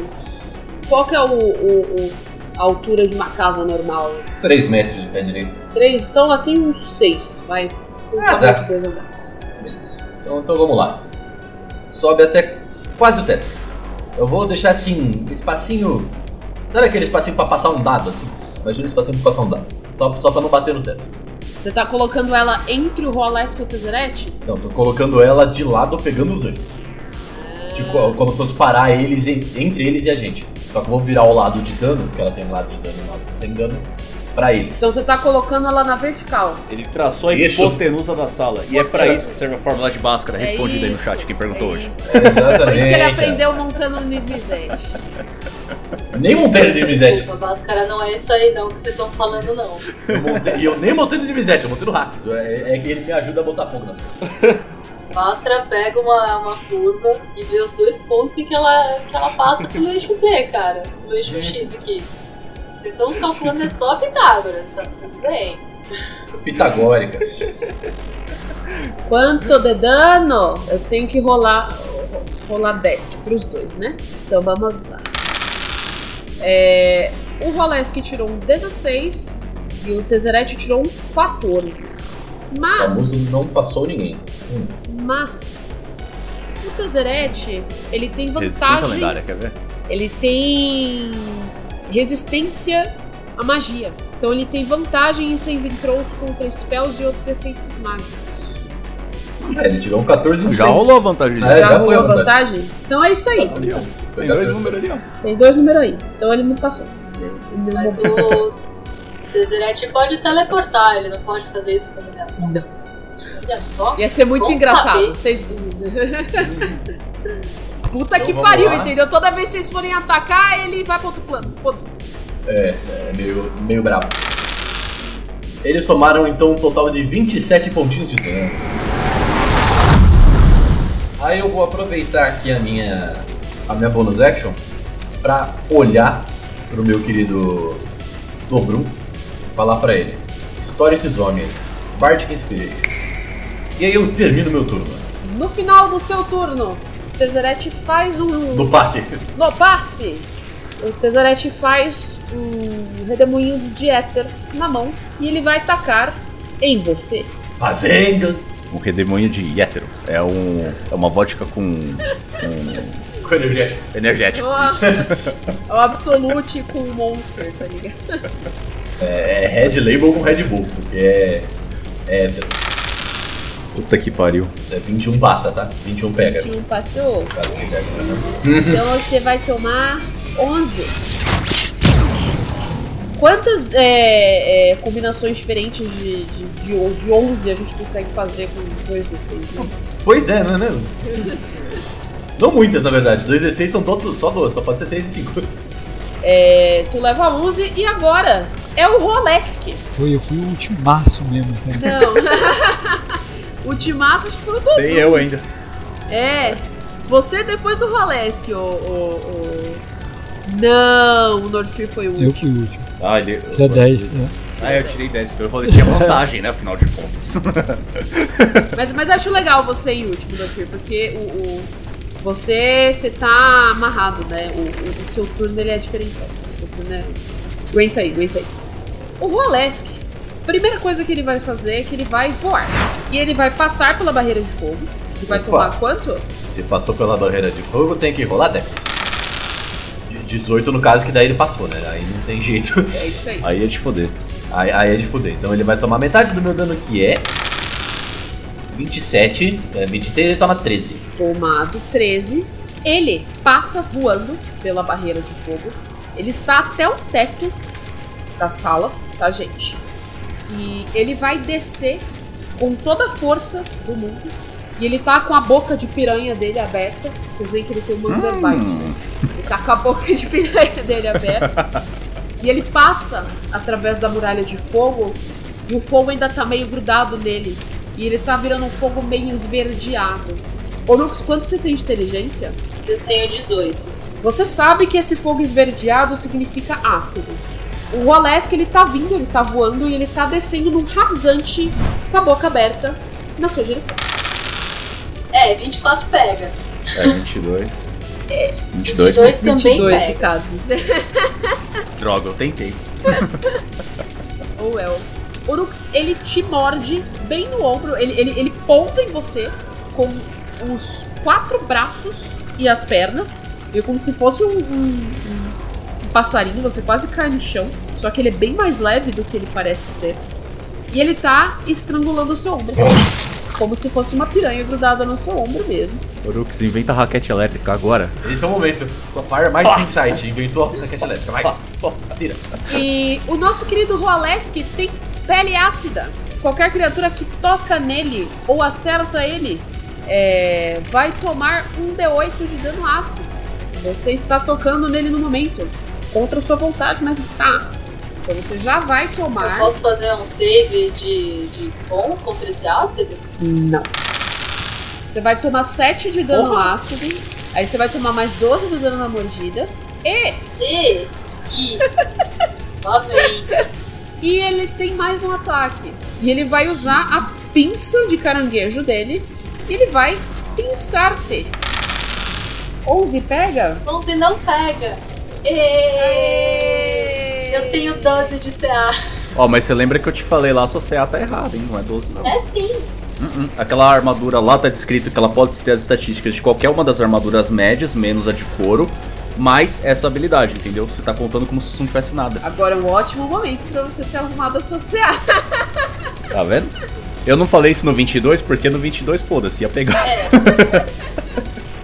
qual que é o, o- o- a altura de uma casa normal? 3 metros de pé direito. Três? Então ela tem uns seis, vai. Tem Ah, de dois andares. Beleza. Então, então vamos lá. Sobe até quase o teto. Eu vou deixar assim, espacinho. Sabe aquele espacinho pra passar um dado assim? Imagina um espacinho pra passar um dado. Só, só pra não bater no teto. Você tá colocando ela entre o Rolesk e o Tezzeret? Não, tô colocando ela de lado pegando os dois. Tipo, como se fosse parar eles en- entre eles e a gente. Só que eu vou virar o lado de dano, porque ela tem um lado de dano e um lado sem dano, pra eles. Então você tá colocando ela na vertical. Ele traçou a Isso. hipotenusa da sala. E é pra isso que serve a fórmula de Bhaskara. É Respondida aí no isso, chat quem perguntou é hoje. Isso. Exatamente. Por isso que ele aprendeu montando no Nivizete. Nem montei no Divisete. Desculpa, Bhaskara não é isso aí não que vocês estão falando, não. Eu montei- E eu nem montei no Divisete, eu montei no Hacks. É, é que ele me ajuda a botar fogo nas coisas. Bhaskara pega uma, uma curva e vê os dois pontos em que ela, que ela passa pelo eixo Z, cara. Pelo eixo X aqui. Vocês estão calculando é só Pitágoras, tá tudo bem. Pitagóricas. Quanto de dano? Eu tenho que rolar rolar desk pros dois, né? Então vamos lá. É, o Rolesk tirou um 16 e o Tezzeret tirou um 14. O Mas. famoso não passou ninguém. Hum. Mas. O Tezzeret, ele tem Resistência vantagem. lendária, quer ver? Ele tem resistência à magia. Então ele tem vantagem em saving throws contra spells e outros efeitos mágicos. É, ele tirou um 14 e um Já 6. rolou a vantagem É, dele. Já já rolou foi a vantagem? Então é isso aí. Ali, Tem dois 14. números ali, ó. Tem dois números aí. Então ele não passou. Ele não Mas o Tezzeret pode teleportar, ele não pode fazer isso como reação. Não. Olha só. Ia ser muito engraçado. Vocês. Puta Então que pariu, lá. entendeu? Toda vez que vocês forem atacar, ele vai pra outro plano. Foda-se. É, é meio, meio bravo. Eles tomaram então um total de 27 pontinhos de dano. Aí eu vou aproveitar aqui a minha, a minha bonus action pra olhar pro meu querido Dobrum e falar pra ele: Estoure esses homens, Bardic Inspiration. E aí eu termino meu turno. No final do seu turno, o Tezzeret faz um. No passe. No passe! O Tezzeret faz um redemoinho de éter na mão e ele vai atacar em você. Fazenda. Um redemoinho de hétero. É, um, é uma vodka com, com Com energético. energético. É o Absolute com o Monster, tá ligado? É, é Red Label com Red Bull, porque é. É, Puta que pariu. é 21 passa, tá? 21 pega. Tinha um passou. Né? Então você vai tomar 11. Quantas é, é, combinações diferentes de, de, de, de 11 a gente consegue fazer com 2d6, né? Pois é, não é mesmo? Não muitas, na verdade. 2d6 são todos, só duas, só pode ser 6 e 5. É, tu leva 11 e agora é o Rolesk. Foi, eu fui o ultimaço mesmo, então. Não. o Timaço acho que foi o Dudu. Tem eu ainda. É. Você depois do Rolesk, o. o, o... Não, o Norfir foi o Eu último. fui o último. Ah, ele, Você é 10, né? Ah, eu tirei 10, porque eu falei que tinha vantagem, né? Afinal de contas. Mas, mas acho legal você ir último, Norfir, porque o. o- você, você tá amarrado, né? O, o- o seu turno ele é diferente. O seu turno é. Aguenta aí, aguenta aí. O Rolesk, primeira coisa que ele vai fazer é que ele vai voar. E ele vai passar pela barreira de fogo. E vai Opa. tomar quanto? Se passou pela barreira de fogo, tem que rolar Dex. De- 18 no caso, que daí ele passou, né? Aí não tem jeito. É isso aí. Aí ia te foder. Aí, aí é de fuder. Então ele vai tomar metade do meu dano, que é. 27. É, 26 ele toma 13. Tomado 13. Ele passa voando pela barreira de fogo. Ele está até o teto da sala, tá, gente? E ele vai descer com toda a força do mundo. E ele tá com a boca de piranha dele aberta. Vocês veem que ele tem um underbite. Hum. Ele tá com a boca de piranha dele aberta. e ele passa através da muralha de fogo. E o fogo ainda tá meio grudado nele. E ele tá virando um fogo meio esverdeado. Ô Lux, quanto você tem de inteligência? Eu tenho 18. Você sabe que esse fogo esverdeado significa ácido. O Rolesk ele tá vindo, ele tá voando e ele tá descendo num rasante com a boca aberta na sua direção. É, 24 pega. É, 22. 22. 22 também 22 pega. no caso. Droga, eu tentei. Ou é o Orux, ele te morde bem no ombro, ele, ele, ele pousa em você com os quatro braços e as pernas, e como se fosse um- um- um passarinho, você quase cai no chão, só que ele é bem mais leve do que ele parece ser. E ele tá estrangulando o seu ombro, como se fosse uma piranha grudada no seu ombro mesmo. Orux, inventa raquete elétrica agora. Esse é o momento. Com a Fire Might Insight. Inventou a raquete elétrica. Vai. Tira. E o nosso querido Rolesk tem pele ácida. Qualquer criatura que toca nele ou acerta ele é, vai tomar um D8 de dano ácido. Você está tocando nele no momento, contra sua vontade, mas está. Então você já vai Eu tomar. posso fazer um save de, de bom contra esse ácido? Não. Você vai tomar 7 de dano ácido. Aí você vai tomar mais 12 de dano na mordida. E, E. E. Lá vem. e ele tem mais um ataque. E ele vai usar a pinça de caranguejo dele. E ele vai pinçar-te. 11 pega? 11 não pega. Eu tenho 12 de CA. Ó, mas você lembra que eu te falei lá, sua CA tá errada, hein? Não é 12, não. É sim. Uh-uh. Aquela armadura lá tá descrito que ela pode ter as estatísticas de qualquer uma das armaduras médias, menos a de couro, mais essa habilidade, entendeu? Você tá contando como se não tivesse nada. Agora é um ótimo momento pra você ter arrumado a sua CA. Tá vendo? Eu não falei isso no 22 porque no 22, foda-se, ia pegar. É.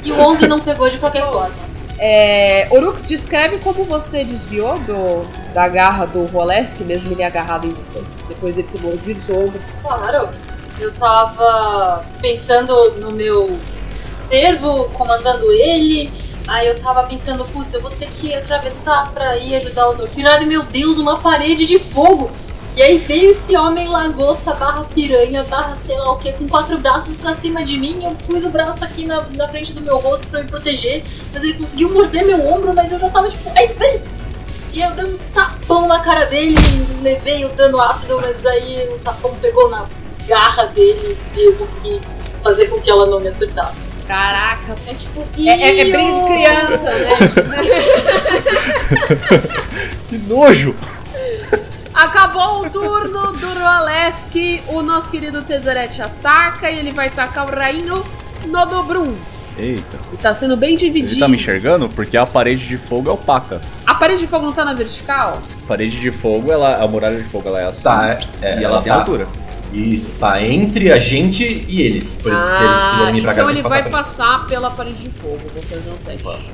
E o 11 não pegou de qualquer forma. É, Orux, descreve como você desviou do, da garra do Rolesk, mesmo ele agarrado em você. Depois dele ter mordido seu ombro. Claro. Eu tava pensando no meu servo, comandando ele. Aí eu tava pensando, putz, eu vou ter que atravessar pra ir ajudar o Dorfir. Ai meu Deus, uma parede de fogo! E aí veio esse homem lagosta barra piranha, barra sei lá o que, com quatro braços pra cima de mim. Eu pus o braço aqui na, na frente do meu rosto pra me proteger. Mas ele conseguiu morder meu ombro, mas eu já tava tipo, ai, velho! E eu dei um tapão na cara dele, levei o dano ácido, mas aí o tapão pegou na garra dele e eu consegui fazer com que ela não me acertasse. Caraca, É tipo, é, é, é briga de criança, né? Que nojo! Acabou o turno do Rolesk. O nosso querido Tezzeret ataca e ele vai tacar o rainho no Dobrum. Eita, E tá sendo bem ele dividido. tá me enxergando? Porque a parede de fogo é opaca. A parede de fogo não tá na vertical? A parede de fogo, ela, a muralha de fogo, ela é assim. Tá, é, é, e ela, tem tá. altura. Isso, tá entre a gente e eles. Por isso que se eles quiserem vir pra cá, então ele vai passar passar pela parede de fogo. Vou fazer um teste.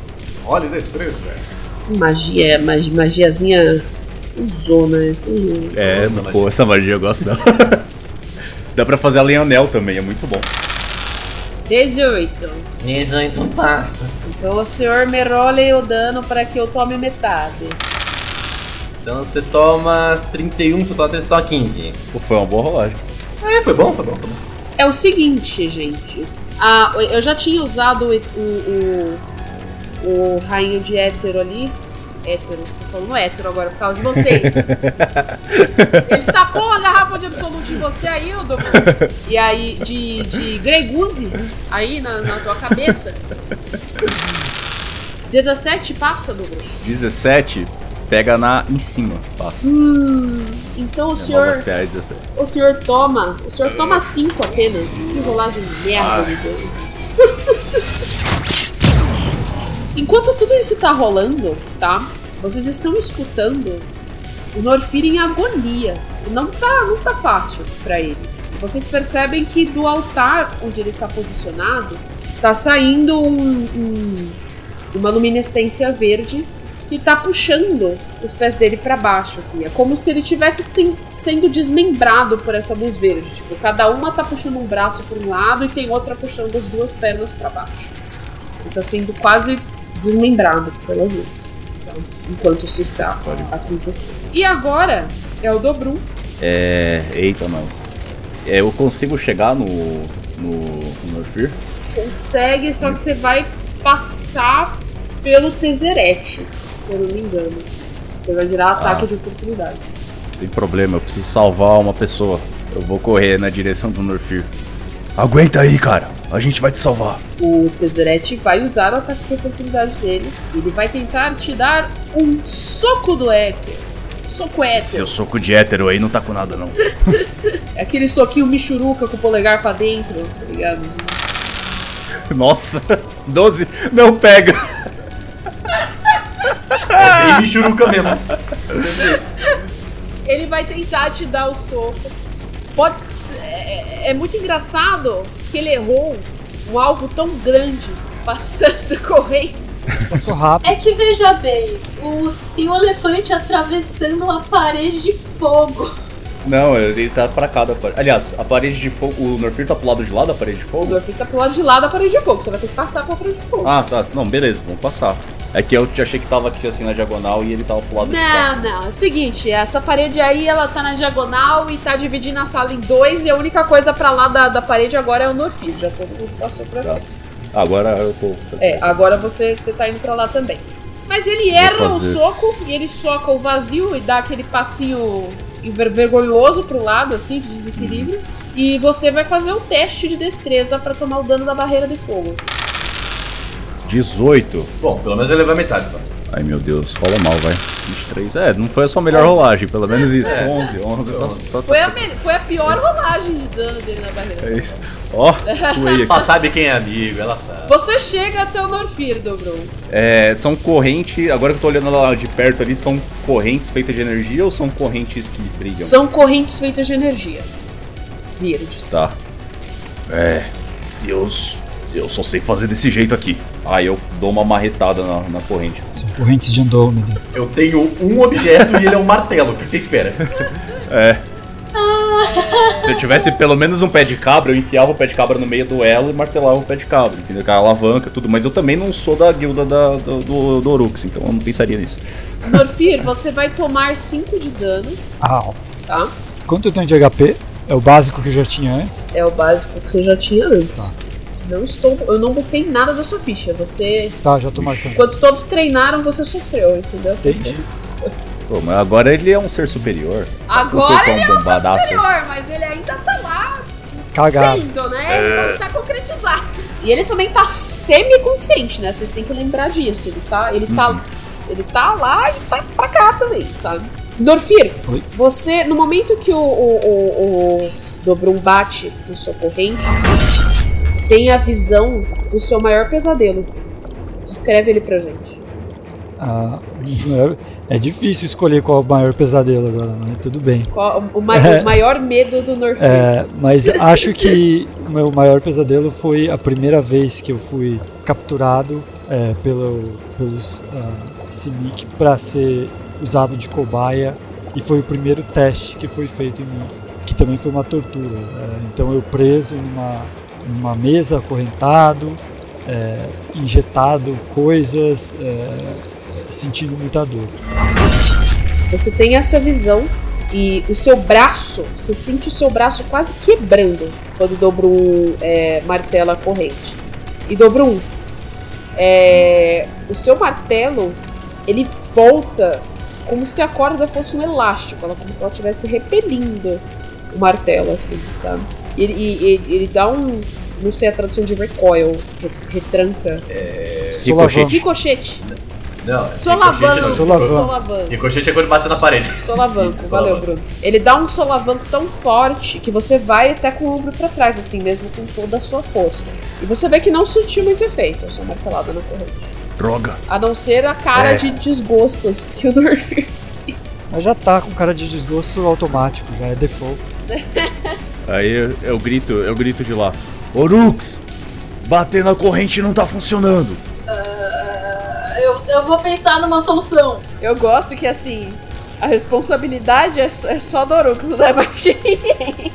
Olha, destreza. Magia, mag, magiazinha zona, assim. É, Nossa, pô, essa magia eu gosto dela. Dá pra fazer a Leonel também, é muito bom. 18. 18 passa. Então o senhor me role o dano para que eu tome metade. Então você toma 31, você toma 3, você toma 15. Pô, Foi uma boa rolagem. É, foi bom, foi bom, foi bom. É o seguinte, gente. Ah, eu já tinha usado o, o, o, o rainho de hétero ali. Hétero, tô falando hétero agora por causa de vocês. Ele tacou uma garrafa de absolute em você aí, o Dobro. E aí, de, de Goose, aí na, na tua cabeça. 17 passa, Dobro. 17 pega na em cima. Passa. Hum, então o É senhor. nova CA 17. O senhor toma. O senhor toma 5 apenas. Que rolagem de merda, meu Deus. Enquanto tudo isso tá rolando, tá? Vocês estão escutando o Norfir em agonia. Não tá, não tá fácil pra ele. Vocês percebem que do altar onde ele tá posicionado tá saindo um- um- uma luminescência verde que tá puxando os pés dele pra baixo, assim. É como se ele tivesse ten- sendo desmembrado por essa luz verde. Tipo, cada uma tá puxando um braço por um lado e tem outra puxando as duas pernas pra baixo. Ele tá sendo quase desmembrado pelas luzes. Então, enquanto isso está acontecendo. E agora é o Dobrum. É. Eita, não. É, eu consigo chegar no. no. no Norfir? Consegue, só que você vai passar pelo Tezerete, se eu não me engano. Você vai virar ataque de oportunidade. Tem problema, eu preciso salvar uma pessoa. Eu vou correr na direção do Norfir. Aguenta aí, cara. A gente vai te salvar. O Tezerete vai usar o ataque de oportunidade dele. Ele vai tentar te dar um soco do éter. Soco éter. Seu soco de hétero aí não tá com nada, não. É aquele soquinho michuruca com o polegar pra dentro, tá ligado? Nossa, 12. Não pega. É bem michuruca mesmo. Ele vai tentar te dar o soco. Pode. S- É, é muito engraçado que ele errou um alvo tão grande passando correndo. Passou rápido. É que veja bem, o, tem um elefante atravessando uma parede de fogo. Não, ele tá pra cá da parede. Aliás, a parede de fogo. O Norfir tá pro lado de lá da parede de O fogo? Dorfin tá pro lado de lá da parede de fogo. Você vai ter que passar pra parede de fogo. Ah, tá. Não, beleza, vamos passar. É que eu achei que tava aqui assim na diagonal e ele tava pro lado de cá. Não, não. É o seguinte, essa parede aí, ela tá na diagonal e tá dividindo a sala em dois. E a única coisa pra lá da, da parede agora é o Norfis. Já todo mundo passou pra cá. Agora eu tô. É, agora você, você tá indo pra lá também. Mas ele erra o soco e ele soca o vazio e dá aquele passinho vergonhoso pro lado, assim, de desequilíbrio. E você vai fazer o teste de destreza pra tomar o dano da barreira de fogo. 18. Bom, pelo menos ele leva metade só. Ai meu Deus, rola mal, vai. 23. É, não foi a sua melhor rolagem, pelo menos isso. É. 11, 11. Tá, tá, Foi a, me- foi a pior rolagem de dano dele na barreira. É isso. Ó, suei aqui. Ela sabe quem é amigo, ela sabe. Você chega até o Norfir, Dobron. É, são correntes. Agora que eu tô olhando lá de perto ali, são correntes feitas de energia ou são correntes que brigam? São correntes feitas de energia. Verdes. Tá. É. Eu, eu só sei fazer desse jeito aqui. Aí eu dou uma marretada na, na corrente. Correntes de Andômeda. Eu tenho um objeto e ele é um martelo. O que você espera? É. Se eu tivesse pelo menos um pé de cabra, eu enfiava o pé de cabra no meio do elo e martelava o pé de cabra, entendeu? Com a alavanca tudo. Mas eu também não sou da guilda da- do, do, do Orux, então eu não pensaria nisso. Norfir, você vai tomar 5 de dano, Au. tá? Quanto eu tenho de HP? É o básico que eu já tinha antes. É o básico que você já tinha antes. Tá. Não estou. Eu não bufei nada da sua ficha. Você. Tá, já tô marcando. Enquanto todos treinaram, você sofreu, entendeu? Entendi. Pô, mas agora ele é um ser superior. Agora ele é seu bombadaço. superior, mas ele ainda tá lá Cagado. sendo, né? Ele não tá concretizado. E ele também tá semi-consciente, né? Vocês têm que lembrar disso. Ele tá, ele tá, ele tá lá e tá pra cá também, sabe? Dorfir, Oi. você, no momento que o, o, o, o Dobrum bate no seu corrente, tem a visão do seu maior pesadelo. Descreve ele pra gente. Ah, é difícil escolher qual é o maior pesadelo agora, mas tudo bem. Qual, o, ma- É. o maior medo do Norfir. É, mas acho que o meu maior pesadelo foi a primeira vez que eu fui capturado é, pelo, pelos uh, Simic para ser usado de cobaia e foi o primeiro teste que foi feito em mim, que também foi uma tortura. É, então eu preso numa numa mesa acorrentado, é, injetado coisas, é, sentindo muita dor. Você tem essa visão e o seu braço, você sente o seu braço quase quebrando quando Dobrum é, martela a corrente. E Dobrum, é, o seu martelo, ele volta como se a corda fosse um elástico, como se ela estivesse repelindo o martelo, assim, sabe? Ele, e- e- ele dá um. Não sei a tradução de recoil, re- retranca. Ricochete. Não, é Solavanco. ricochete não. Solavanco. Solavanco. Ricochete é quando bate na parede. Solavanco, Isso, valeu, solavanco. Bruno. Ele dá um solavanco tão forte que você vai até com o ombro pra trás, assim mesmo, com toda a sua força. E você vê que não surtiu muito efeito a sua martelada na corrente. Droga. A não ser a cara É. de desgosto que o Dorfir. Mas já tá com cara de desgosto automático, já é default. Aí eu, eu grito, eu grito de lá. Orux! Bater na corrente não tá funcionando. Ah, eu, eu vou pensar numa solução. Eu gosto que, assim, a responsabilidade é, só- é só do Orux, não é mais de ninguém.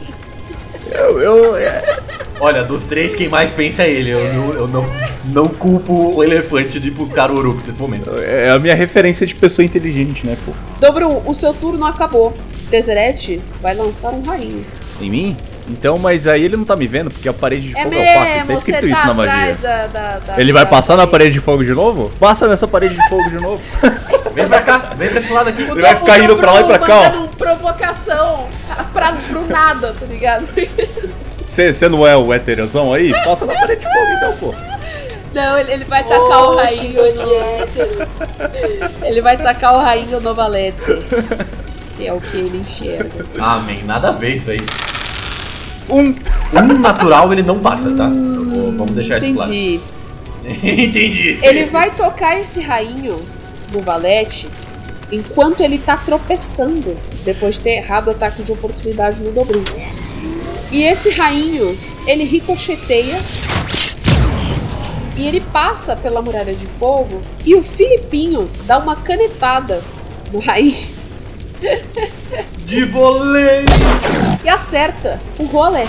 Eu, eu, é, Olha, dos três, quem mais pensa é ele. Eu, eu- eu não, não culpo o elefante de buscar o Uruk nesse momento. é a minha referência de pessoa inteligente, né, pô? Dobrum, o seu turno acabou. Deseret vai lançar um rainho. Em mim? Então, mas aí ele não tá me vendo, porque a parede de É fogo é opaca. Tá mesmo, escrito você isso tá na magia. da, da, da- Ele vai da passar na parede de fogo de novo? Passa nessa parede de fogo de novo. Vem pra cá, vem pra esse lado aqui. Ele vai ficar indo pra lá e pra cá, ó. Provocação pra, pro nada, tá ligado? Você não é o heterosão aí? Passa na parede de fogo então, pô. Não, ele, ele vai tacar o rainho. de hétero. Ele vai tacar o rainho no valete. Que é o que ele enxerga. Amém, nada a ver isso aí. Um, um natural ele não passa, tá? Vou- vamos deixar isso claro. Entendi. Entendi. Ele vai tocar esse rainho no valete enquanto ele tá tropeçando depois de ter errado o ataque de oportunidade no Dobrum. E esse rainho, ele ricocheteia e ele passa pela muralha de fogo e o Filipinho dá uma canetada no rainho De voleio. e acerta o rolê.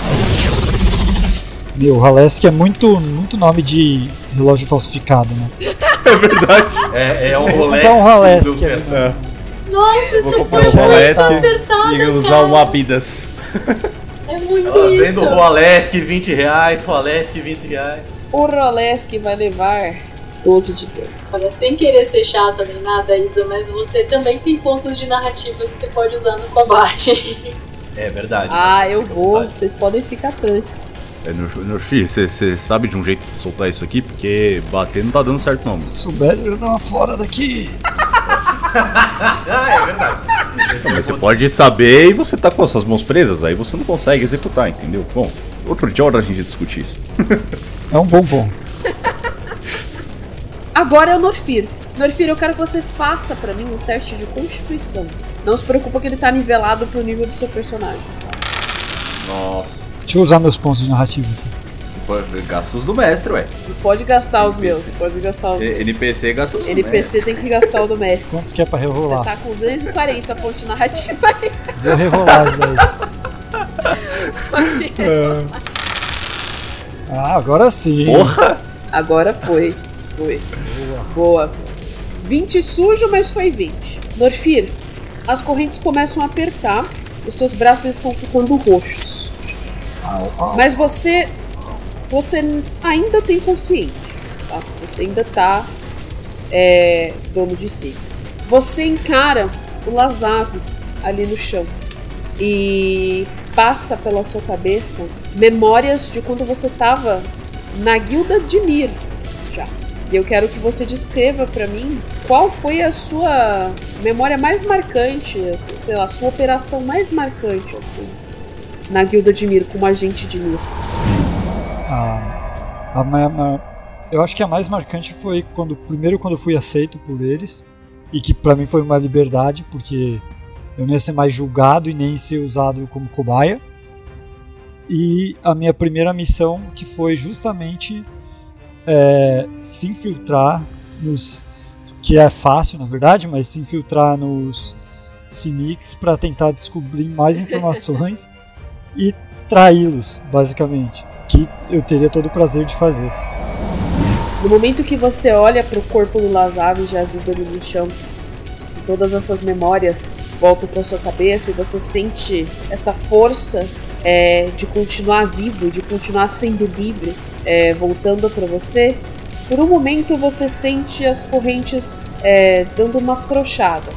Meu, o Halesk é muito, muito nome de relógio falsificado, né? É, é um rolê. Dá um do é. Nossa, comprar foi muito acertada, e usar cara. um Abidas. É muito Ó, isso. Vendo o Rolesk 20 reais, Rolesk 20 reais. O Rolesk vai levar 12 de dano. Olha, sem querer ser chata nem nada, Isa, mas você também tem pontos de narrativa que você pode usar no combate. É verdade. Ah, eu vou. Vocês podem ficar tranquilos. É, meu, meu filho, você sabe de um jeito de soltar isso aqui? Porque bater não tá dando certo não. Se soubesse, eu ia dar uma fora daqui. Ah, é verdade. Mas você pode saber e você tá com as suas mãos presas, aí você não consegue executar, entendeu? Bom, outro dia hora a gente discute isso. É um bom ponto. Agora é o Norfir. Norfir, eu quero que você faça pra mim um teste de constituição. Não se preocupa que ele tá nivelado pro nível do seu personagem. Nossa. Deixa eu usar meus pontos de narrativa aqui. Gastos do mestre, ué. Pode gastar os meus, pode gastar os meus. NPC gasta os do NPC tem que gastar o do mestre. Quanto que é pra Você rerolar? tá com 240 pontos de narrativa aí. Vou rerolar isso daí. Pode- Ah, agora sim. Porra! Agora foi. Foi. Boa. 20 sujo, mas foi 20. Norfir, as correntes começam a apertar, os seus braços estão ficando roxos. Mas você. Você ainda tem consciência. Tá? Você ainda tá é, dono de si. Você encara o Lazav ali no chão. E passa pela sua cabeça memórias de quando você tava na guilda de Mir. E eu quero que você descreva pra mim qual foi a sua memória mais marcante, essa- sei lá, a sua operação mais marcante, assim, na guilda de Mir, como agente de Mir. A, a ma- eu acho que a mais marcante foi quando primeiro quando eu fui aceito por eles e que pra mim foi uma liberdade porque eu não ia ser mais julgado e nem ser usado como cobaia. E a minha primeira missão que foi justamente é, se infiltrar nos que é fácil na verdade, mas se infiltrar nos Cynics para tentar descobrir mais informações e traí-los, basicamente. que eu teria todo o prazer de fazer. No momento que você olha para o corpo do Lazaro jazido ali no chão, todas essas memórias voltam para sua cabeça e você sente essa força é, de continuar vivo, de continuar sendo livre, é, voltando para você. Por um momento você sente as correntes é, dando uma afrouxada,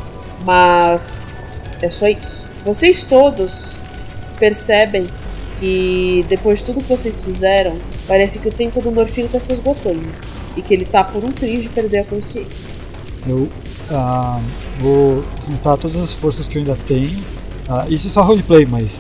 mas é só isso. Vocês todos percebem que depois de tudo que vocês fizeram, parece que o tempo do Morfino está se esgotando e que ele tá por um triz de perder a consciência. Eu ah, vou juntar todas as forças que eu ainda tenho. ah, isso é só roleplay, mas.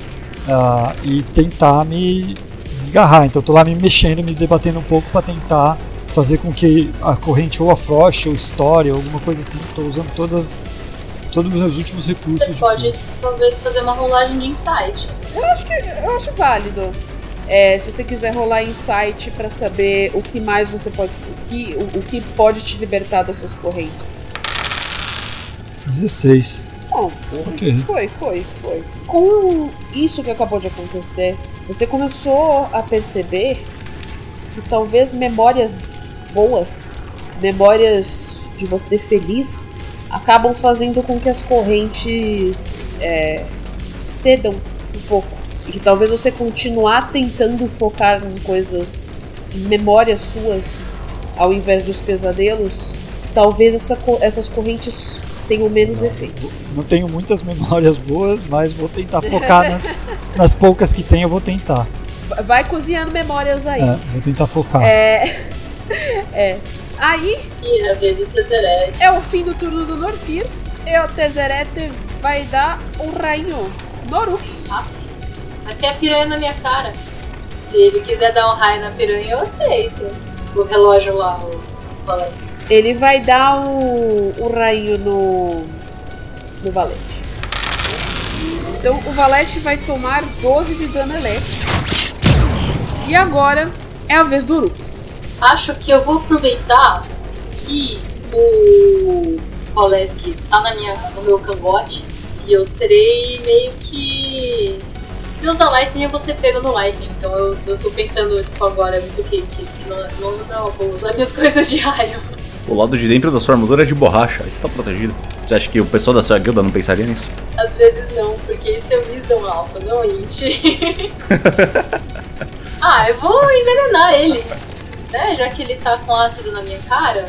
ah, e tentar me desgarrar. Então eu tô lá me mexendo, me debatendo um pouco para tentar fazer com que a corrente ou afrouxe ou estoure, ou alguma coisa assim. Tô usando todas, todos os meus últimos recursos. Você de pode talvez fazer uma rolagem de insight. Eu acho que eu acho válido. É, se você quiser rolar insight pra saber o que mais você pode. O que, o, o que pode te libertar dessas correntes. 16. Bom, Ok. foi, foi, foi. Com isso que acabou de acontecer, você começou a perceber que talvez memórias boas, memórias de você feliz, acabam fazendo com que as correntes é, cedam um pouco. E que talvez você continuar tentando focar em coisas, em memórias suas, ao invés dos pesadelos, talvez essa essas correntes tenham menos efeito. Não tenho muitas memórias boas, mas vou tentar focar nas, nas poucas que tenho, eu vou tentar. Va- Vai cozinhando memórias aí. É, vou tentar focar. É. é. Aí E a vez do Tesseret. é o fim do turno do Norfir. E o Tezerete vai dar um rainho. Norux. Mas tem a piranha na minha cara. Se ele quiser dar um raio na piranha, eu aceito. O relógio lá, o balanço. Ele vai dar o, o rainho no. no Valete. Então o Valete vai tomar 12 de dano elétrico. E agora é a vez do Urux. Acho que eu vou aproveitar que o Poleski tá na minha, no meu cangote e eu serei meio que. Se usar Lightning, eu vou ser pego no Lightning. Então eu, eu tô pensando tipo, agora muito que, que, que não, não, não, vou usar minhas coisas de raio. O lado de dentro da sua armadura é de borracha, isso tá protegido. Você acha que o pessoal da sua guilda não pensaria nisso? Às vezes não, porque isso é Wisdom Alpha, não Int. ah, eu vou envenenar ele. Né? Já que ele tá com ácido na minha cara,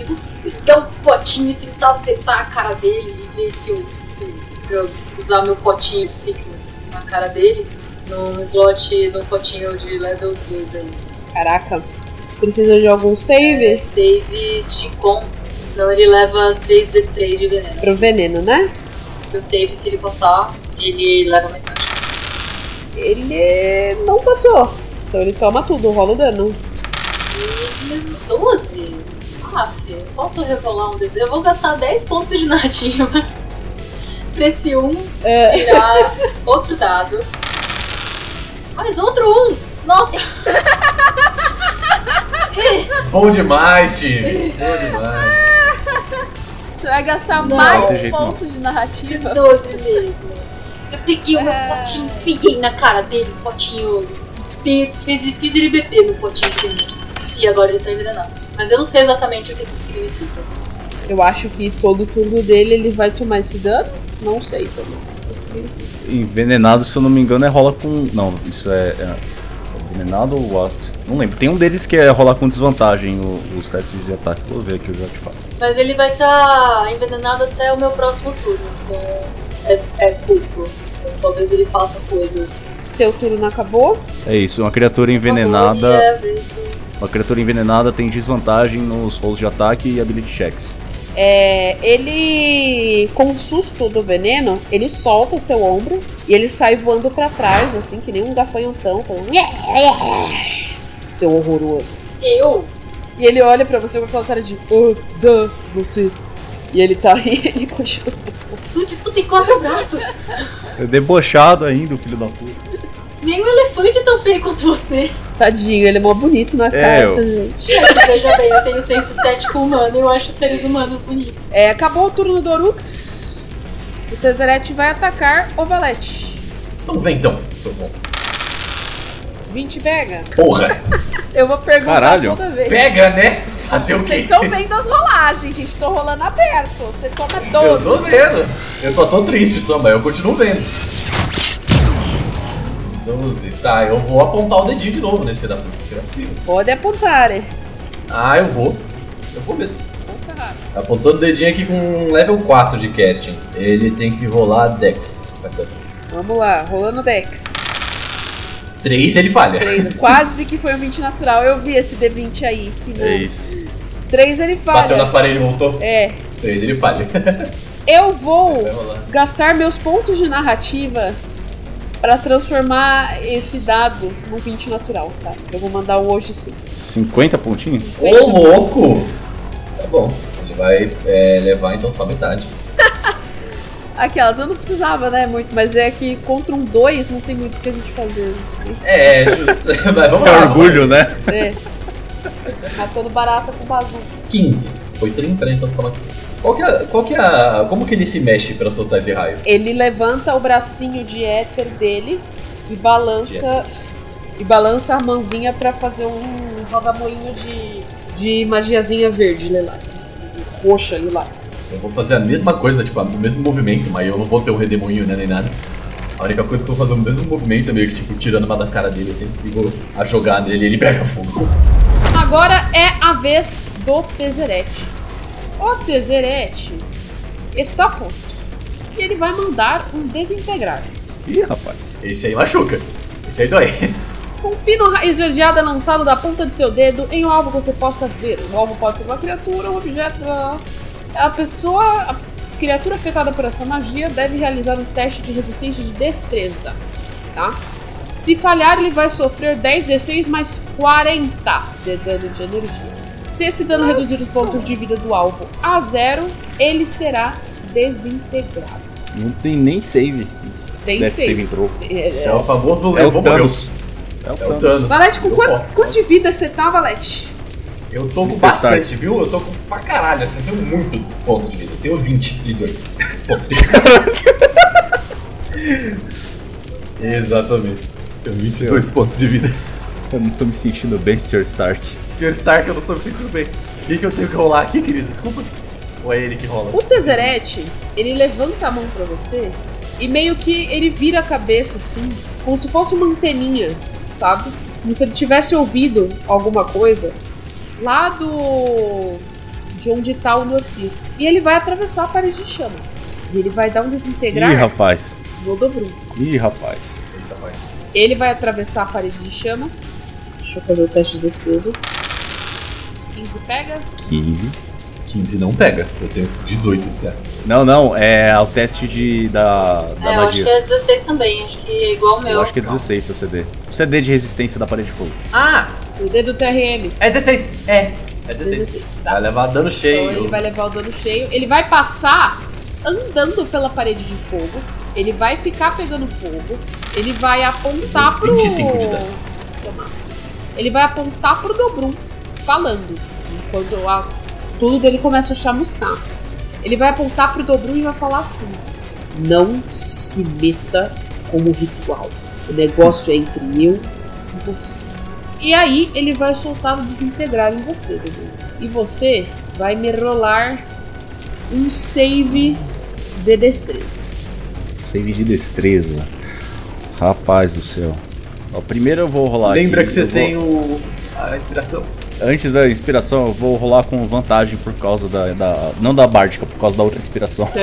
eu vou pegar um potinho e tentar acertar a cara dele e ver se eu, se eu usar meu potinho de sickness na cara dele. Num slot, num potinho de level 2 aí. Caraca. Precisa de algum É, save save de com, senão ele leva 3d3 de veneno. pro veneno, né? O save, se ele passar, ele leva metade. Ele não passou. Então ele toma tudo, rola o dano. E 12? Ah, filho, posso rerolar um desenho? Eu vou gastar 10 pontos de narrativa nesse um, É. tirar outro dado. Mais outro um! Nossa! Bom demais, time. Bom demais. Você vai gastar Não. mais pontos de narrativa. 12 mesmo. Eu peguei o meu É. potinho, enfiei na cara dele, um potinho. Fiz, fiz, ele beber no potinho de veneno. E agora ele tá envenenado. Mas eu não sei exatamente o que isso significa. Eu acho que todo turno dele ele vai tomar esse dano. Não sei também. Envenenado, se eu não me engano, é rola com. Não, isso é. é envenenado ou ácido? Não lembro. Tem um deles que é rolar com desvantagem o- os testes de ataque. Vou ver aqui, eu já te falo. Mas ele vai estar envenenado até o meu próximo turno. Então é, é pouco. Mas talvez ele faça coisas. Seu turno acabou. É isso, uma criatura envenenada. é Uma criatura envenenada tem desvantagem nos rolls de ataque e ability checks. É, ele, com o susto do veneno, ele solta o seu ombro e ele sai voando pra trás, assim, que nem um gafanhotão, falando. Seu horroroso. Eu? E ele olha pra você com aquela cara de. Oh, da, você. E ele tá aí, ele continua. Dude, tu tem quatro braços! É debochado ainda, o filho da puta. Nem um elefante é tão feio quanto você. Tadinho, ele é mó bonito na É, carta, eu- gente. Veja bem, eu tenho senso estético humano e eu acho seres humanos bonitos. É, acabou o turno do Orux. O Tezeret vai atacar o Valete. Vamos ver então. Foi bom. 20 pega? Porra! Eu vou perguntar Caralho. toda vez. Pega, né? Fazer o Vocês quê? estão vendo as rolagens, gente. Tô rolando aberto. Você toma Eu 12. tô vendo. Eu só tô triste só, mas eu continuo vendo. 12. Tá, eu vou apontar o dedinho de novo nesse pedaço. não é possível. Pode apontar, é. Ah, eu vou. Eu vou mesmo. Aponta rápido. Apontando o dedinho aqui com level 4 de casting. Ele tem que rolar Dex. Vai ser. Vamos lá, rolando Dex. 3 ele falha. Três. Quase que foi um 20 natural. Eu vi esse D20 aí. Que É bom. isso. 3 ele Bateu na falha. parede e voltou. É. 3 ele falha. Eu vou Vai rolar. gastar meus pontos de narrativa pra transformar esse dado num 20 natural, tá? Eu vou mandar o hoje sim. 50 pontinhos? Ô louco! Tá bom. Ele vai é, levar então só metade. Aquelas, eu não precisava, né, muito, mas é que contra um 2 não tem muito o que a gente fazer. É, justo. Mas vamos É lá. orgulho, né? É. Matando barata com bazuca. 15. Foi 30, né? Então fala. Qual que é, qual que é a. Como que ele se mexe pra soltar esse raio? Ele levanta o bracinho de éter dele e balança. E balança a mãozinha pra fazer um rodamoinho de, de magiazinha verde, lilás. Roxa, lilás. Eu vou fazer a mesma coisa, tipo, o mesmo movimento, mas eu não vou ter o redemoinho, né, nem nada. A única coisa que eu vou fazer é o mesmo movimento, meio que, tipo, tirando uma da cara dele, assim, e vou a jogar nele e ele pega fogo. Agora é a vez do Tezerete. O Tezerete está pronto. E ele vai mandar um desintegrar. Ih, rapaz. Esse aí machuca. Esse aí dói. Um fino raio esverdeado é lançado da ponta de seu dedo em um alvo que você possa ver. O alvo pode ser uma criatura, um objeto. A pessoa. A criatura afetada por essa magia deve realizar um teste de resistência de destreza. Tá? Se falhar, ele vai sofrer 10d6 mais 40 de dano de energia. Se esse dano reduzir os pontos de vida do alvo a zero, ele será desintegrado. Não tem nem save. Tem Death save. saving throw. É, É o famoso É o levou. Thanos. É o É Thanos. Thanos. Valete, com Eu quantos, quanto de vida você tá, Valete? Eu tô com bastante, viu? Eu tô com pra caralho, assim, eu tenho muito ponto de vida. Eu tenho 22 pontos de vida. Exatamente. Tenho 22 pontos de vida. Eu não tô me sentindo bem, Sr. Stark. Sr. Stark, eu não tô me sentindo bem. O que, que eu tenho que rolar aqui, querido? Desculpa. Ou é ele que rola? O Tezerete, ele levanta a mão pra você e meio que ele vira a cabeça assim, como se fosse uma anteninha, sabe? Como se ele tivesse ouvido alguma coisa lá do. de onde tá o Norfir. E ele vai atravessar a parede de chamas. E ele vai dar um Ih, desintegrar rapaz. no Dobrum. Ih, rapaz. Eita, vai. Ele vai atravessar a parede de chamas. Deixa eu fazer o teste de destreza. 15 pega. 15. 15 não pega. Eu tenho 18, certo? Não, não, é o teste de, da, da É, eu acho magia. que é 16 também, acho que é igual o meu. Eu acho que é 16 seu CD. O CD de resistência da parede de fogo. Ah! CD do TRM. É 16! É! É 16. 16, tá? Vai levar dano cheio. Então ele vai levar o dano cheio. Ele vai passar andando pela parede de fogo. Ele vai ficar pegando fogo. Ele vai apontar pro. 25 de dano. Toma. Ele vai apontar pro Dobrum, falando. Enquanto a- tudo dele começa a chamuscar. Ele vai apontar pro Dobrum e vai falar assim: Não se meta com o ritual. O negócio é entre eu e você. E aí ele vai soltar o desintegrar em você, Dobrum. E você vai me rolar um save de destreza. Save de destreza. Rapaz do céu. Ó, primeiro eu vou rolar Lembra aqui, que você vou- tem o. a inspiração. Antes da inspiração, eu vou rolar com vantagem por causa da. da- não da bárdica, por causa da outra inspiração.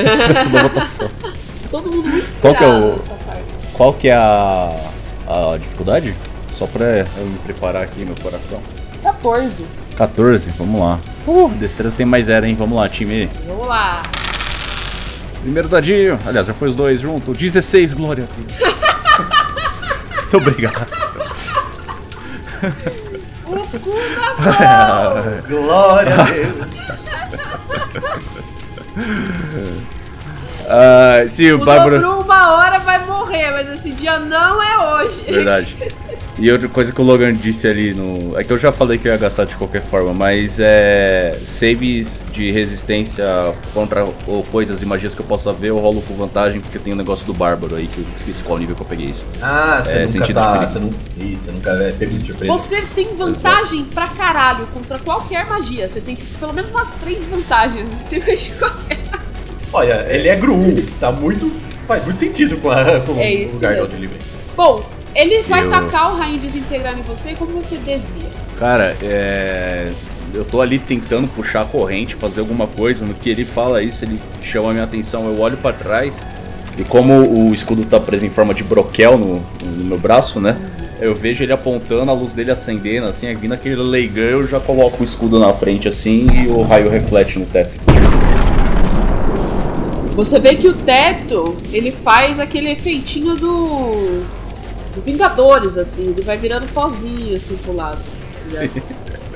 Da votação. Todo mundo muito Qual que é inspirado o-. Qual que é a, a dificuldade? Só pra eu me preparar aqui meu coração. 14. 14, vamos lá. Uh, destreza tem mais zero, hein? Vamos lá, time. Vamos lá. Primeiro dadinho. Aliás, já foi os dois junto. 16, glória a Deus. Muito obrigado. O cu da. Glória a Deus! Ah, sim, o. Dobru uma hora vai morrer, mas esse dia não é hoje. Verdade. E outra coisa que o Logan disse ali no. É que eu já falei que eu ia gastar de qualquer forma, mas é. Saves de resistência contra ou coisas e magias que eu possa ver, eu rolo com vantagem, porque tem o negócio do Bárbaro aí, que eu esqueci qual nível que eu peguei isso. Ah, você É, nunca sentido tá. de Você não, isso, você nunca é pego de surpresa. Você tem vantagem pra caralho contra qualquer magia. Você tem, tipo, pelo menos umas três vantagens em cima de qualquer. Olha, ele é Gru 1, tá muito. faz muito sentido com, a, com É o lugar mesmo. do livre. Bom, ele vai Eu- tacar o raio desintegrar em você e como você desvia? Cara, é. Eu tô ali tentando puxar a corrente, fazer alguma coisa. No que ele fala isso, ele chama a minha atenção. Eu olho pra trás e como o escudo tá preso em forma de broquel no, no meu braço, né? Eu vejo ele apontando, a luz dele acendendo, assim, vindo aquele leigão, eu já coloco o escudo na frente assim e o raio reflete no teto. Você vê que o teto, ele faz aquele efeitinho do, do Vingadores, assim, ele vai virando pozinho, assim, pro lado. ligado?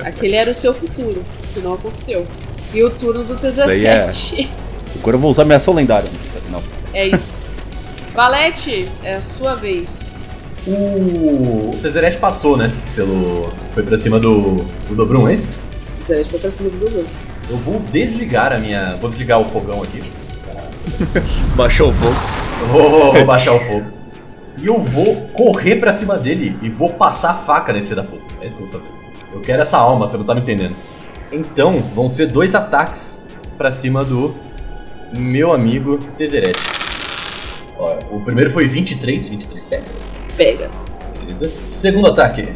Aquele era o seu futuro, que não aconteceu. E o turno do aí é- Agora eu vou usar minha ação lendária. Não. é isso. Valete, é a sua vez. O, o passou, né? Pelo. Foi pra cima do. do Dobrum, é isso? Tezzeret foi pra cima do Dudu. Eu vou desligar a minha. Vou desligar o fogão aqui. Baixou o fogo. Eu vou, vou baixar o fogo. E eu vou correr pra cima dele e vou passar a faca nesse filho da puta. É isso que eu vou fazer. Eu quero essa alma, você não tá me entendendo. Então, vão ser dois ataques pra cima do meu amigo Tezzeret. Ó, o primeiro foi 23, 23 pega. Pega. Beleza. Segundo ataque,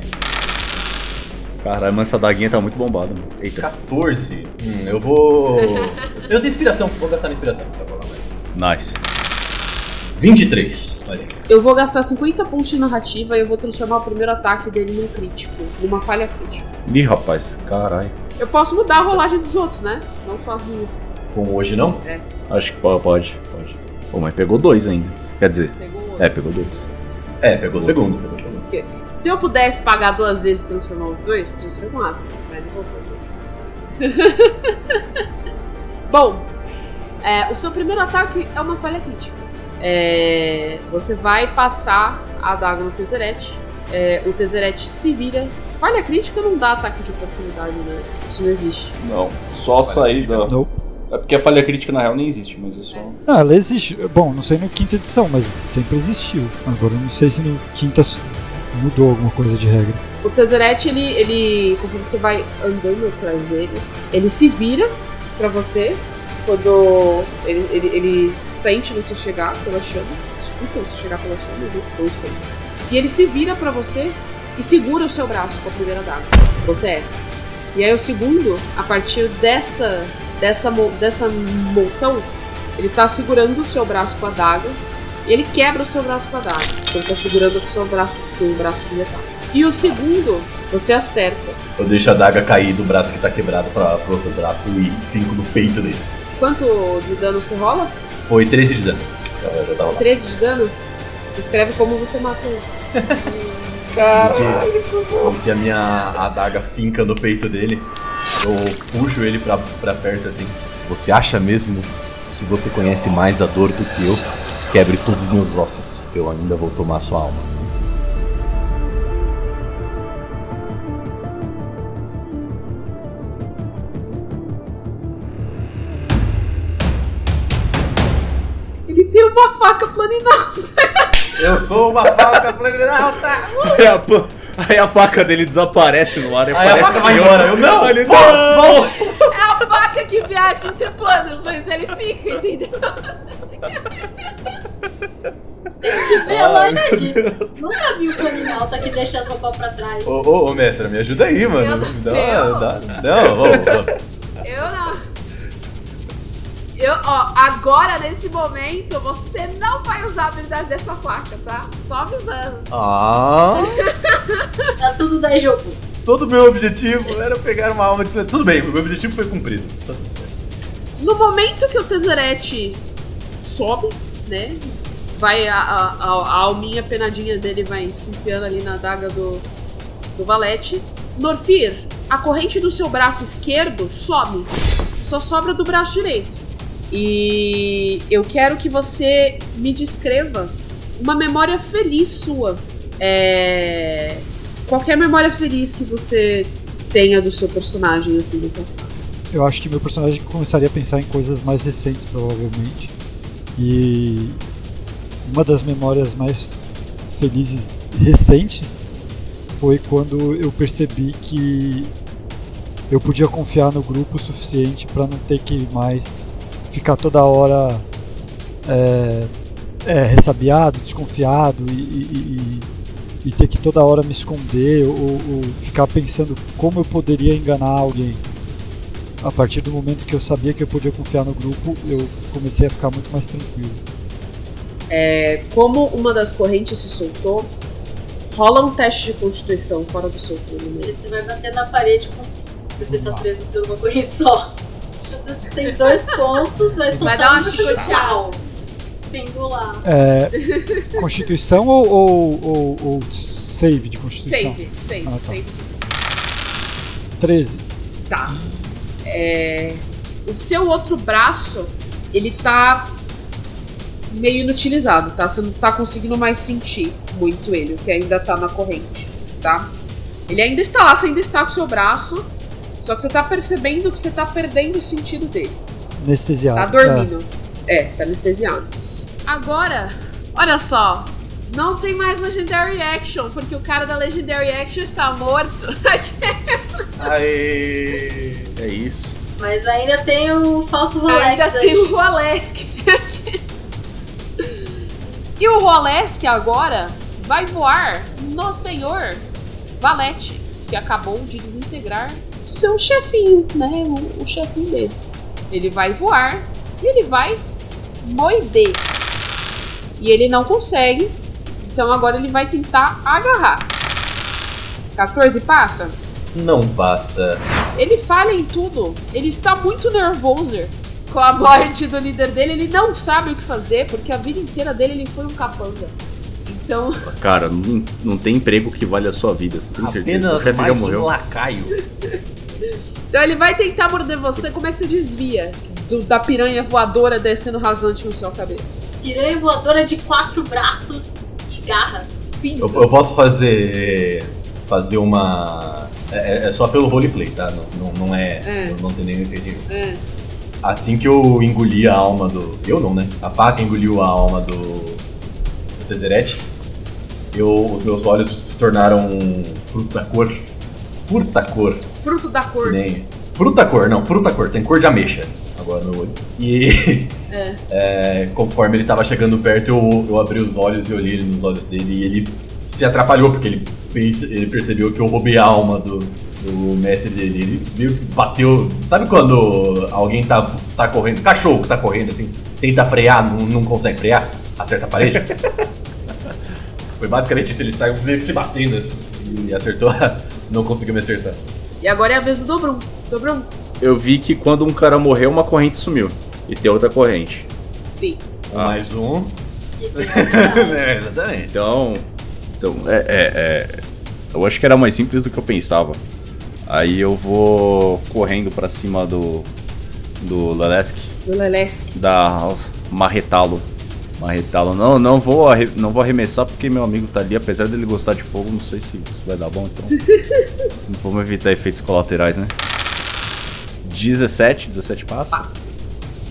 Caralho, mas essa daguinha tá muito bombada, mano. Eita. 14. Hum, eu vou. Eu tenho inspiração, vou gastar minha inspiração pra rolar mais. Nice. 23. Olha aí. Eu vou gastar 50 pontos de narrativa e eu vou transformar o primeiro ataque dele num crítico, numa falha crítica. Ih, rapaz. Caralho. Eu posso mudar a rolagem dos outros, né? Não só as minhas. Com hoje não? Acho que po- pode, pode. Pô, mas pegou dois ainda. Quer dizer, Pegou o outro. é, pegou dois. É, pegou o segundo. Pegou o segundo. Se eu pudesse pagar duas vezes e transformar os dois, transformava. Mas não vou fazer isso. Bom, é, o seu primeiro ataque é uma falha crítica. É, você vai passar a adaga no Tezzeret. É, o Tezzeret se vira. Falha crítica não dá ataque de oportunidade, né? Isso não existe. Não, só sair da. Não. É porque a falha crítica na real nem existe, mas é só. Ah, ela existe. Bom, não sei no quinta edição, mas sempre existiu. Agora eu não sei se no quinta mudou alguma coisa de regra. O Tezzeret, ele, ele, conforme você vai andando atrás dele, ele se vira pra você quando ele, ele, ele sente você chegar pelas chamas, escuta você chegar pelas chamas? Ou sente. E ele se vira pra você e segura o seu braço com a primeira daga. Você é. E aí o segundo, a partir dessa dessa dessa moção, ele tá segurando o seu braço com a daga e ele quebra o seu braço com a daga. Então ele tá segurando o seu braço com o braço de metal. E o segundo, você acerta. Eu deixo a daga cair do braço que tá quebrado pra, pro outro braço e finco no peito dele. Quanto de dano você rola? Foi 13 de dano. Eu já tava lá. 13 de dano? Descreve como você matou ele. Onde a minha adaga finca no peito dele, eu puxo ele pra, pra perto assim. Você acha mesmo que você conhece mais a dor do que eu? Quebre todos os meus ossos. Eu ainda vou tomar sua alma. Uma faca planinal. Eu sou uma faca planalta! Aí a, aí a faca dele desaparece no ar e Aí a aparece faca vai eu- embora. Eu não! Ele- Pô, volta! É a faca que viaja entre planos, mas ele fica, entendeu? Que vê a loja disso. Nunca vi o Planinalta que deixa as roupas pra trás. Ô, ô, ô, mestre, me ajuda aí, mano. Dá, dá, não, ô, ô. Eu não. Eu, ó, agora nesse momento você não vai usar a habilidade dessa faca, tá? Só avisando. Ah, Tá tudo da jogo. todo meu objetivo era pegar uma alma de. Tudo bem, o meu objetivo foi cumprido. Tá tudo certo. No momento que o Tezzeret sobe, né? Vai a, a, a, a alminha penadinha dele vai se enfiando ali na adaga do, do Valete. Norfir, a corrente do seu braço esquerdo some. Só sobra do braço direito. E eu quero que você me descreva uma memória feliz sua. É, qualquer memória feliz que você tenha do seu personagem assim do passado. Eu acho que meu personagem começaria a pensar em coisas mais recentes, provavelmente. E uma das memórias mais felizes recentes foi quando eu percebi que eu podia confiar no grupo o suficiente para não ter que mais ficar toda hora é, é, ressabiado, desconfiado e, e, e, e, ter que toda hora me esconder ou, ou ficar pensando como eu poderia enganar alguém. A partir do momento que eu sabia que eu podia confiar no grupo, eu comecei a ficar muito mais tranquilo. É, como uma das correntes se soltou, rola um teste de constituição fora do seu turno. Né? Você vai bater na parede com você tá preso por uma corrente só. Tem dois pontos, vai Vai dar uma chicoteada. Pendular. É, constituição ou, ou, ou, ou, save de constituição? Save, save, Ah, tá. save. 13. Tá. É, o seu outro braço, ele tá meio inutilizado, tá? Você não tá conseguindo mais sentir muito ele, o que ainda tá na corrente, tá? Ele ainda está lá, você ainda está com o seu braço, só que você tá percebendo que você tá perdendo o sentido dele. Anestesiado. Tá dormindo. É, tá anestesiado. Agora, olha só. Não tem mais Legendary Action, porque o cara da Legendary Action está morto. Aê! É isso. Mas ainda tem o falso Rolex Ainda aí. tem o Rolesk. e o Rolesk agora vai voar no senhor Valete, que acabou de desintegrar seu chefinho, né? O, o chefinho dele. Ele vai voar e ele vai moeder. E ele não consegue. Então agora ele vai tentar agarrar. 14 passa? Não passa. Ele falha em tudo. Ele está muito nervoso com a morte do líder dele. Ele não sabe o que fazer, porque a vida inteira dele ele foi um capanga. Então, Cara, não, não tem emprego que vale a sua vida. Tenho certeza. Seu Apenas mais um morreu. lacaio. então ele vai tentar morder você. Como é que você desvia do- da piranha voadora descendo rasante na sua cabeça? Piranha voadora de quatro braços e garras. Eu, eu posso fazer. fazer uma. É, é só pelo roleplay, tá? Não, não, não é. É. Não, tem nenhum efetivo. É. Assim que eu engoli a alma do. Eu não, né? A faca engoliu a alma do. do. Eu, os meus olhos se tornaram fruta cor. Fruta cor. Fruto da cor. Nem. Fruta cor, não, fruta cor, tem cor de ameixa agora no olho. E É. é, conforme ele tava chegando perto, eu, eu abri os olhos e olhei ele nos olhos dele e ele se atrapalhou, porque ele, pensa- ele percebeu que eu roubei a alma do, do mestre dele. Ele meio que bateu. Sabe quando alguém tá, tá correndo, cachorro que tá correndo assim, tenta frear, não, não consegue frear, acerta a parede? Foi basicamente isso, ele saiu meio que se batendo assim, e acertou, não conseguiu me acertar. E agora é a vez do Dobrum. Dobrum? Eu vi que quando um cara morreu, uma corrente sumiu. E tem outra corrente. Sim. Ah. Mais um. É, exatamente. Então. Então, é, é, é, Eu acho que era mais simples do que eu pensava. Aí eu vou correndo pra cima do. Do Lelesk. Do Lelesk. Da marretá-lo. Marretá-lo. Não, não vou, não vou arremessar porque meu amigo tá ali, apesar dele gostar de fogo, não sei se isso vai dar bom, então. Vamos evitar efeitos colaterais, né? 17, 17 passa. Passa.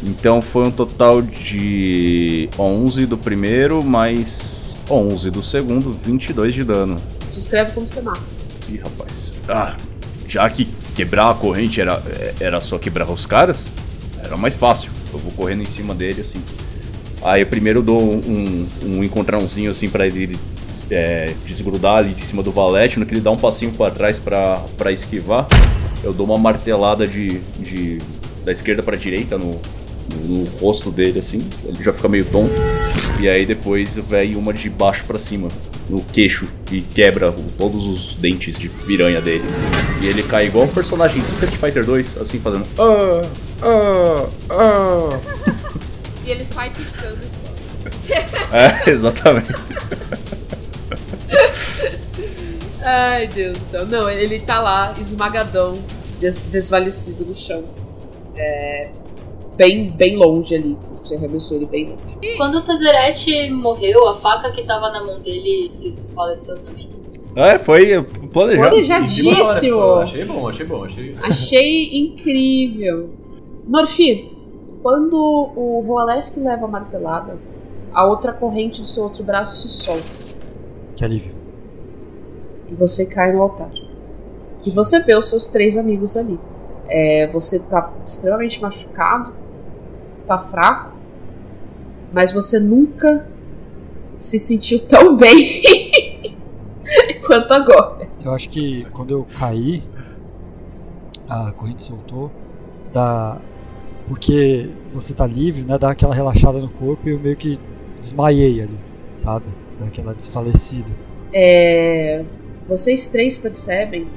Então foi um total de 11 do primeiro, mais 11 do segundo, 22 de dano. Descreve como você mata. Ih, rapaz. Ah, já que quebrar a corrente era, era só quebrar os caras, era mais fácil. Eu vou correndo em cima dele assim. Aí eu primeiro dou um, um encontrãozinho assim pra ele é, desgrudar ali de cima do valete. No que ele dá um passinho pra trás pra esquivar, eu dou uma martelada de, de da esquerda pra direita no, no rosto dele assim. Ele já fica meio tonto. E aí depois vai uma de baixo pra cima, no queixo, e quebra todos os dentes de piranha dele. E ele cai igual um personagem do Street Fighter 2, assim, fazendo. Ah, ah, ah. E ele sai piscando só. É, exatamente. Ai, Deus do céu. Não, ele tá lá, esmagadão, des desvalecido no chão. É. Bem, bem longe ali. Você arremessou ele bem longe. Quando o Tezzeret morreu, a faca que tava na mão dele se faleceu também. É, foi planejado. Planejadíssimo! Achei bom, achei bom, achei. Achei incrível. Norfir, quando o Roalesk leva a martelada, a outra corrente do seu outro braço se solta Que alívio. e você cai no altar. E você vê os seus três amigos ali. É, você tá extremamente machucado, tá fraco, mas você nunca se sentiu tão bem quanto agora. Eu acho que quando eu caí, a corrente soltou, dá. Porque você tá livre, né? Dá aquela relaxada no corpo e eu meio que desmaiei ali, sabe? Dá aquela desfalecida. É, vocês três percebem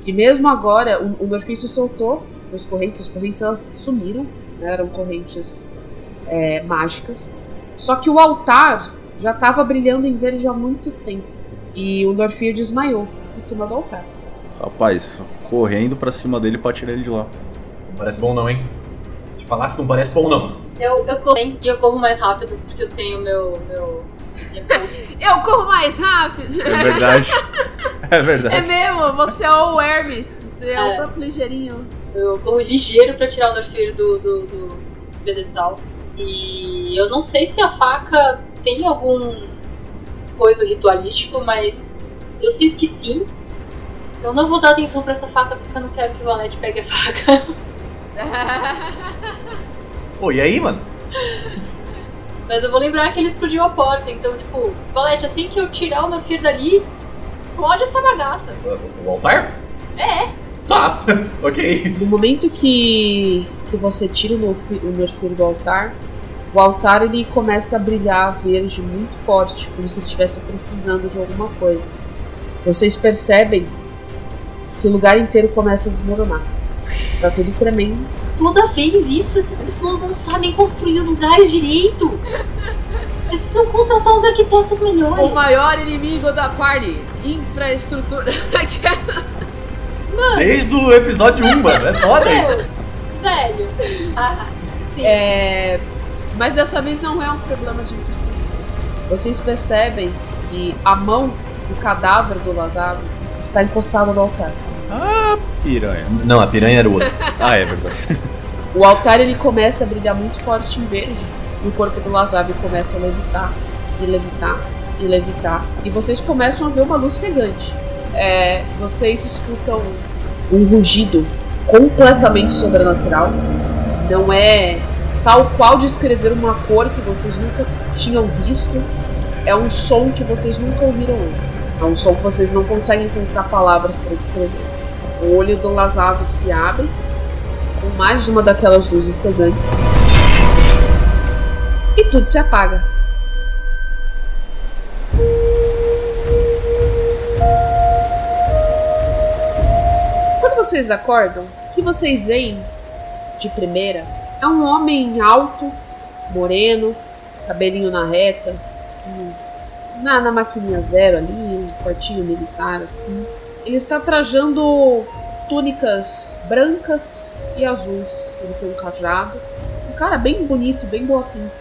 que mesmo agora o, o Norfício soltou as correntes, as correntes elas sumiram, né, eram correntes é, mágicas. Só que o altar já estava brilhando em verde há muito tempo e o Norfir desmaiou em cima do altar. Rapaz, correndo pra cima dele pra tirar ele de lá. Não parece bom não, hein? Falar que não parece bom não. Eu, eu corro e eu corro mais rápido porque eu tenho meu. meu. Eu corro mais rápido. É verdade. é É verdade. mesmo, você é o Hermes, você é, É. o próprio ligeirinho. eu corro ligeiro pra tirar o Norfir do, do, do pedestal. E eu não sei se a faca tem algum coisa ritualístico, mas eu sinto que sim. Então eu não vou dar atenção pra essa faca porque eu não quero que o Valete pegue a faca. Pô, e aí, mano? Mas eu vou lembrar que ele explodiu a porta. Então, tipo, Valete, assim que eu tirar o Norfir dali, explode essa bagaça. O, o altar? É, Tá, ok. No momento que, que você tira o Norfir, o Norfir do altar, o altar ele começa a brilhar verde muito forte, como se ele estivesse precisando de alguma coisa. Vocês percebem que o lugar inteiro começa a desmoronar. Tá tudo tremendo. toda vez isso, essas pessoas não sabem construir os lugares direito. Eles precisam contratar os arquitetos melhores. O maior inimigo da party, infraestrutura. Desde o episódio 1, mano. É foda isso. Velho. Ah, sim. É, mas dessa vez não é um problema de infraestrutura. Vocês percebem que a mão do cadáver do Lazaro está encostada no altar. Ah, piranha. Não, a piranha era o outro. Ah, é verdade. O altar ele começa a brilhar muito forte em verde. E o corpo do Lazaro começa a levitar, e levitar, e levitar. E vocês começam a ver uma luz cegante. É, vocês escutam um rugido completamente sobrenatural. Não é tal qual descrever uma cor que vocês nunca tinham visto. É um som que vocês nunca ouviram antes. É um som que vocês não conseguem encontrar palavras para descrever. O olho do Lazaro se abre com mais uma daquelas luzes cegantes. E tudo se apaga. Quando vocês acordam, o que vocês veem de primeira é um homem alto, moreno, cabelinho na reta, assim, na, na maquininha zero ali, um quartinho militar assim. Ele está trajando túnicas brancas e azuis. Ele tem um cajado. Um cara bem bonito, bem boa pinta.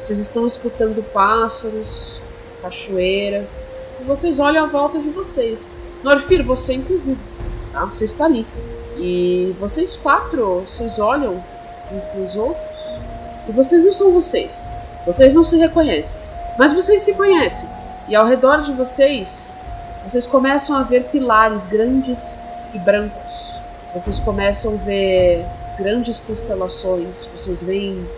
Vocês estão escutando pássaros, cachoeira. E vocês olham à volta de vocês. Norfir, você inclusive. Tá? Você está ali. E vocês quatro, vocês olham uns pros outros. E vocês não são vocês. Vocês não se reconhecem. Mas vocês se conhecem. E ao redor de vocês, vocês começam a ver pilares grandes e brancos. Vocês começam a ver grandes constelações. Vocês veem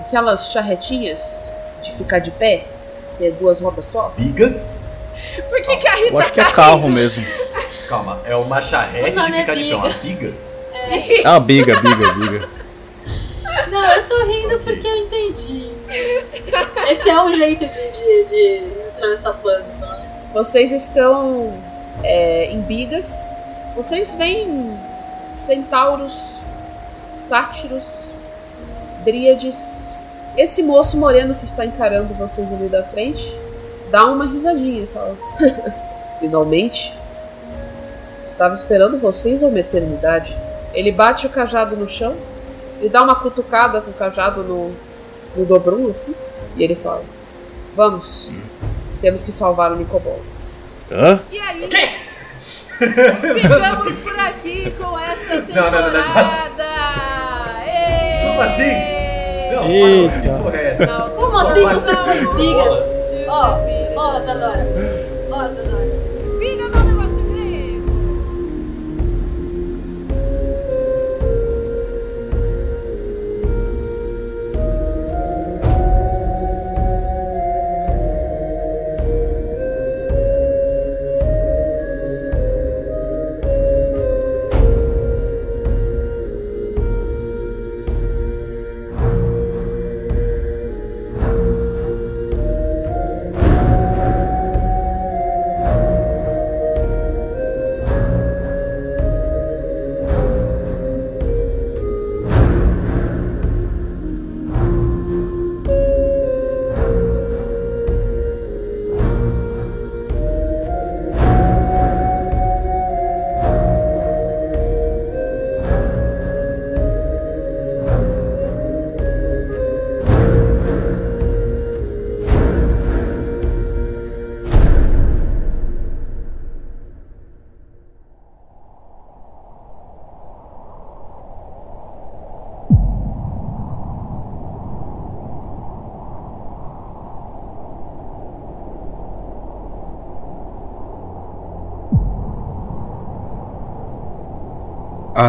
aquelas charretinhas de ficar de pé, que é duas rodas só. Biga? Por que, que a Rita Eu acho que é tá carro mesmo. Calma, é uma charrete de nome é ficar de pé. biga. Uma biga? É uma biga, biga, biga. Não, eu tô rindo Ok. porque eu entendi. Esse é um jeito de, de, de atravessar plano, não é? Vocês estão é, em bigas. Vocês veem centauros, sátiros, dríades. Esse moço moreno que está encarando vocês ali da frente dá uma risadinha e fala: Finalmente. Estava esperando vocês há uma eternidade. Ele bate o cajado no chão, ele dá uma cutucada com o cajado no, no Dobrum, assim, e ele fala: Vamos, temos que salvar o Nicobolas. Hã? E aí? Ficamos por aqui com esta Não, não, não, não. temporada! Ê! Como assim? Não, Eita. é? Não, Como assim você fez bigas? Ó, ó, Zadora. Ó, Zadora.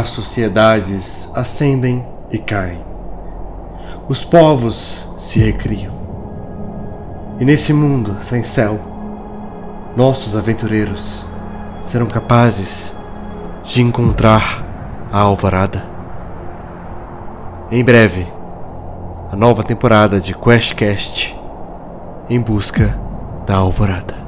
As sociedades ascendem e caem. Os povos se recriam. E nesse mundo sem céu, nossos aventureiros serão capazes de encontrar a alvorada. Em breve, a nova temporada de QuestCast em busca da alvorada.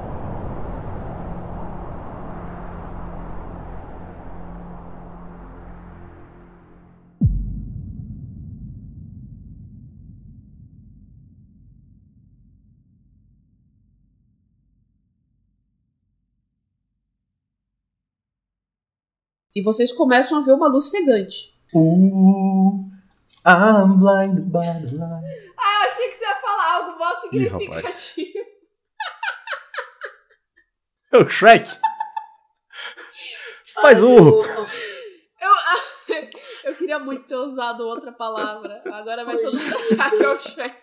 E vocês começam a ver uma luz cegante. Uh, I'm blinded by the lights. Ah, eu achei que você ia falar algo mó significativo. significativo. É o Shrek. Faz um. Eu, eu queria muito ter usado outra palavra. Agora vai todo mundo achar que é o Shrek.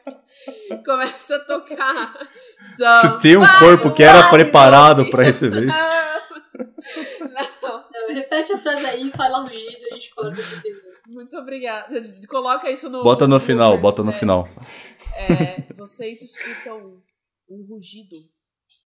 Começa a tocar. Se tem um corpo que era preparado pra receber isso. Não, Não, repete a frase aí, fala rugido e a gente corta esse primeiro. muito obrigada. Coloca isso no. Bota no final, bota no né? final. É, vocês escutam um rugido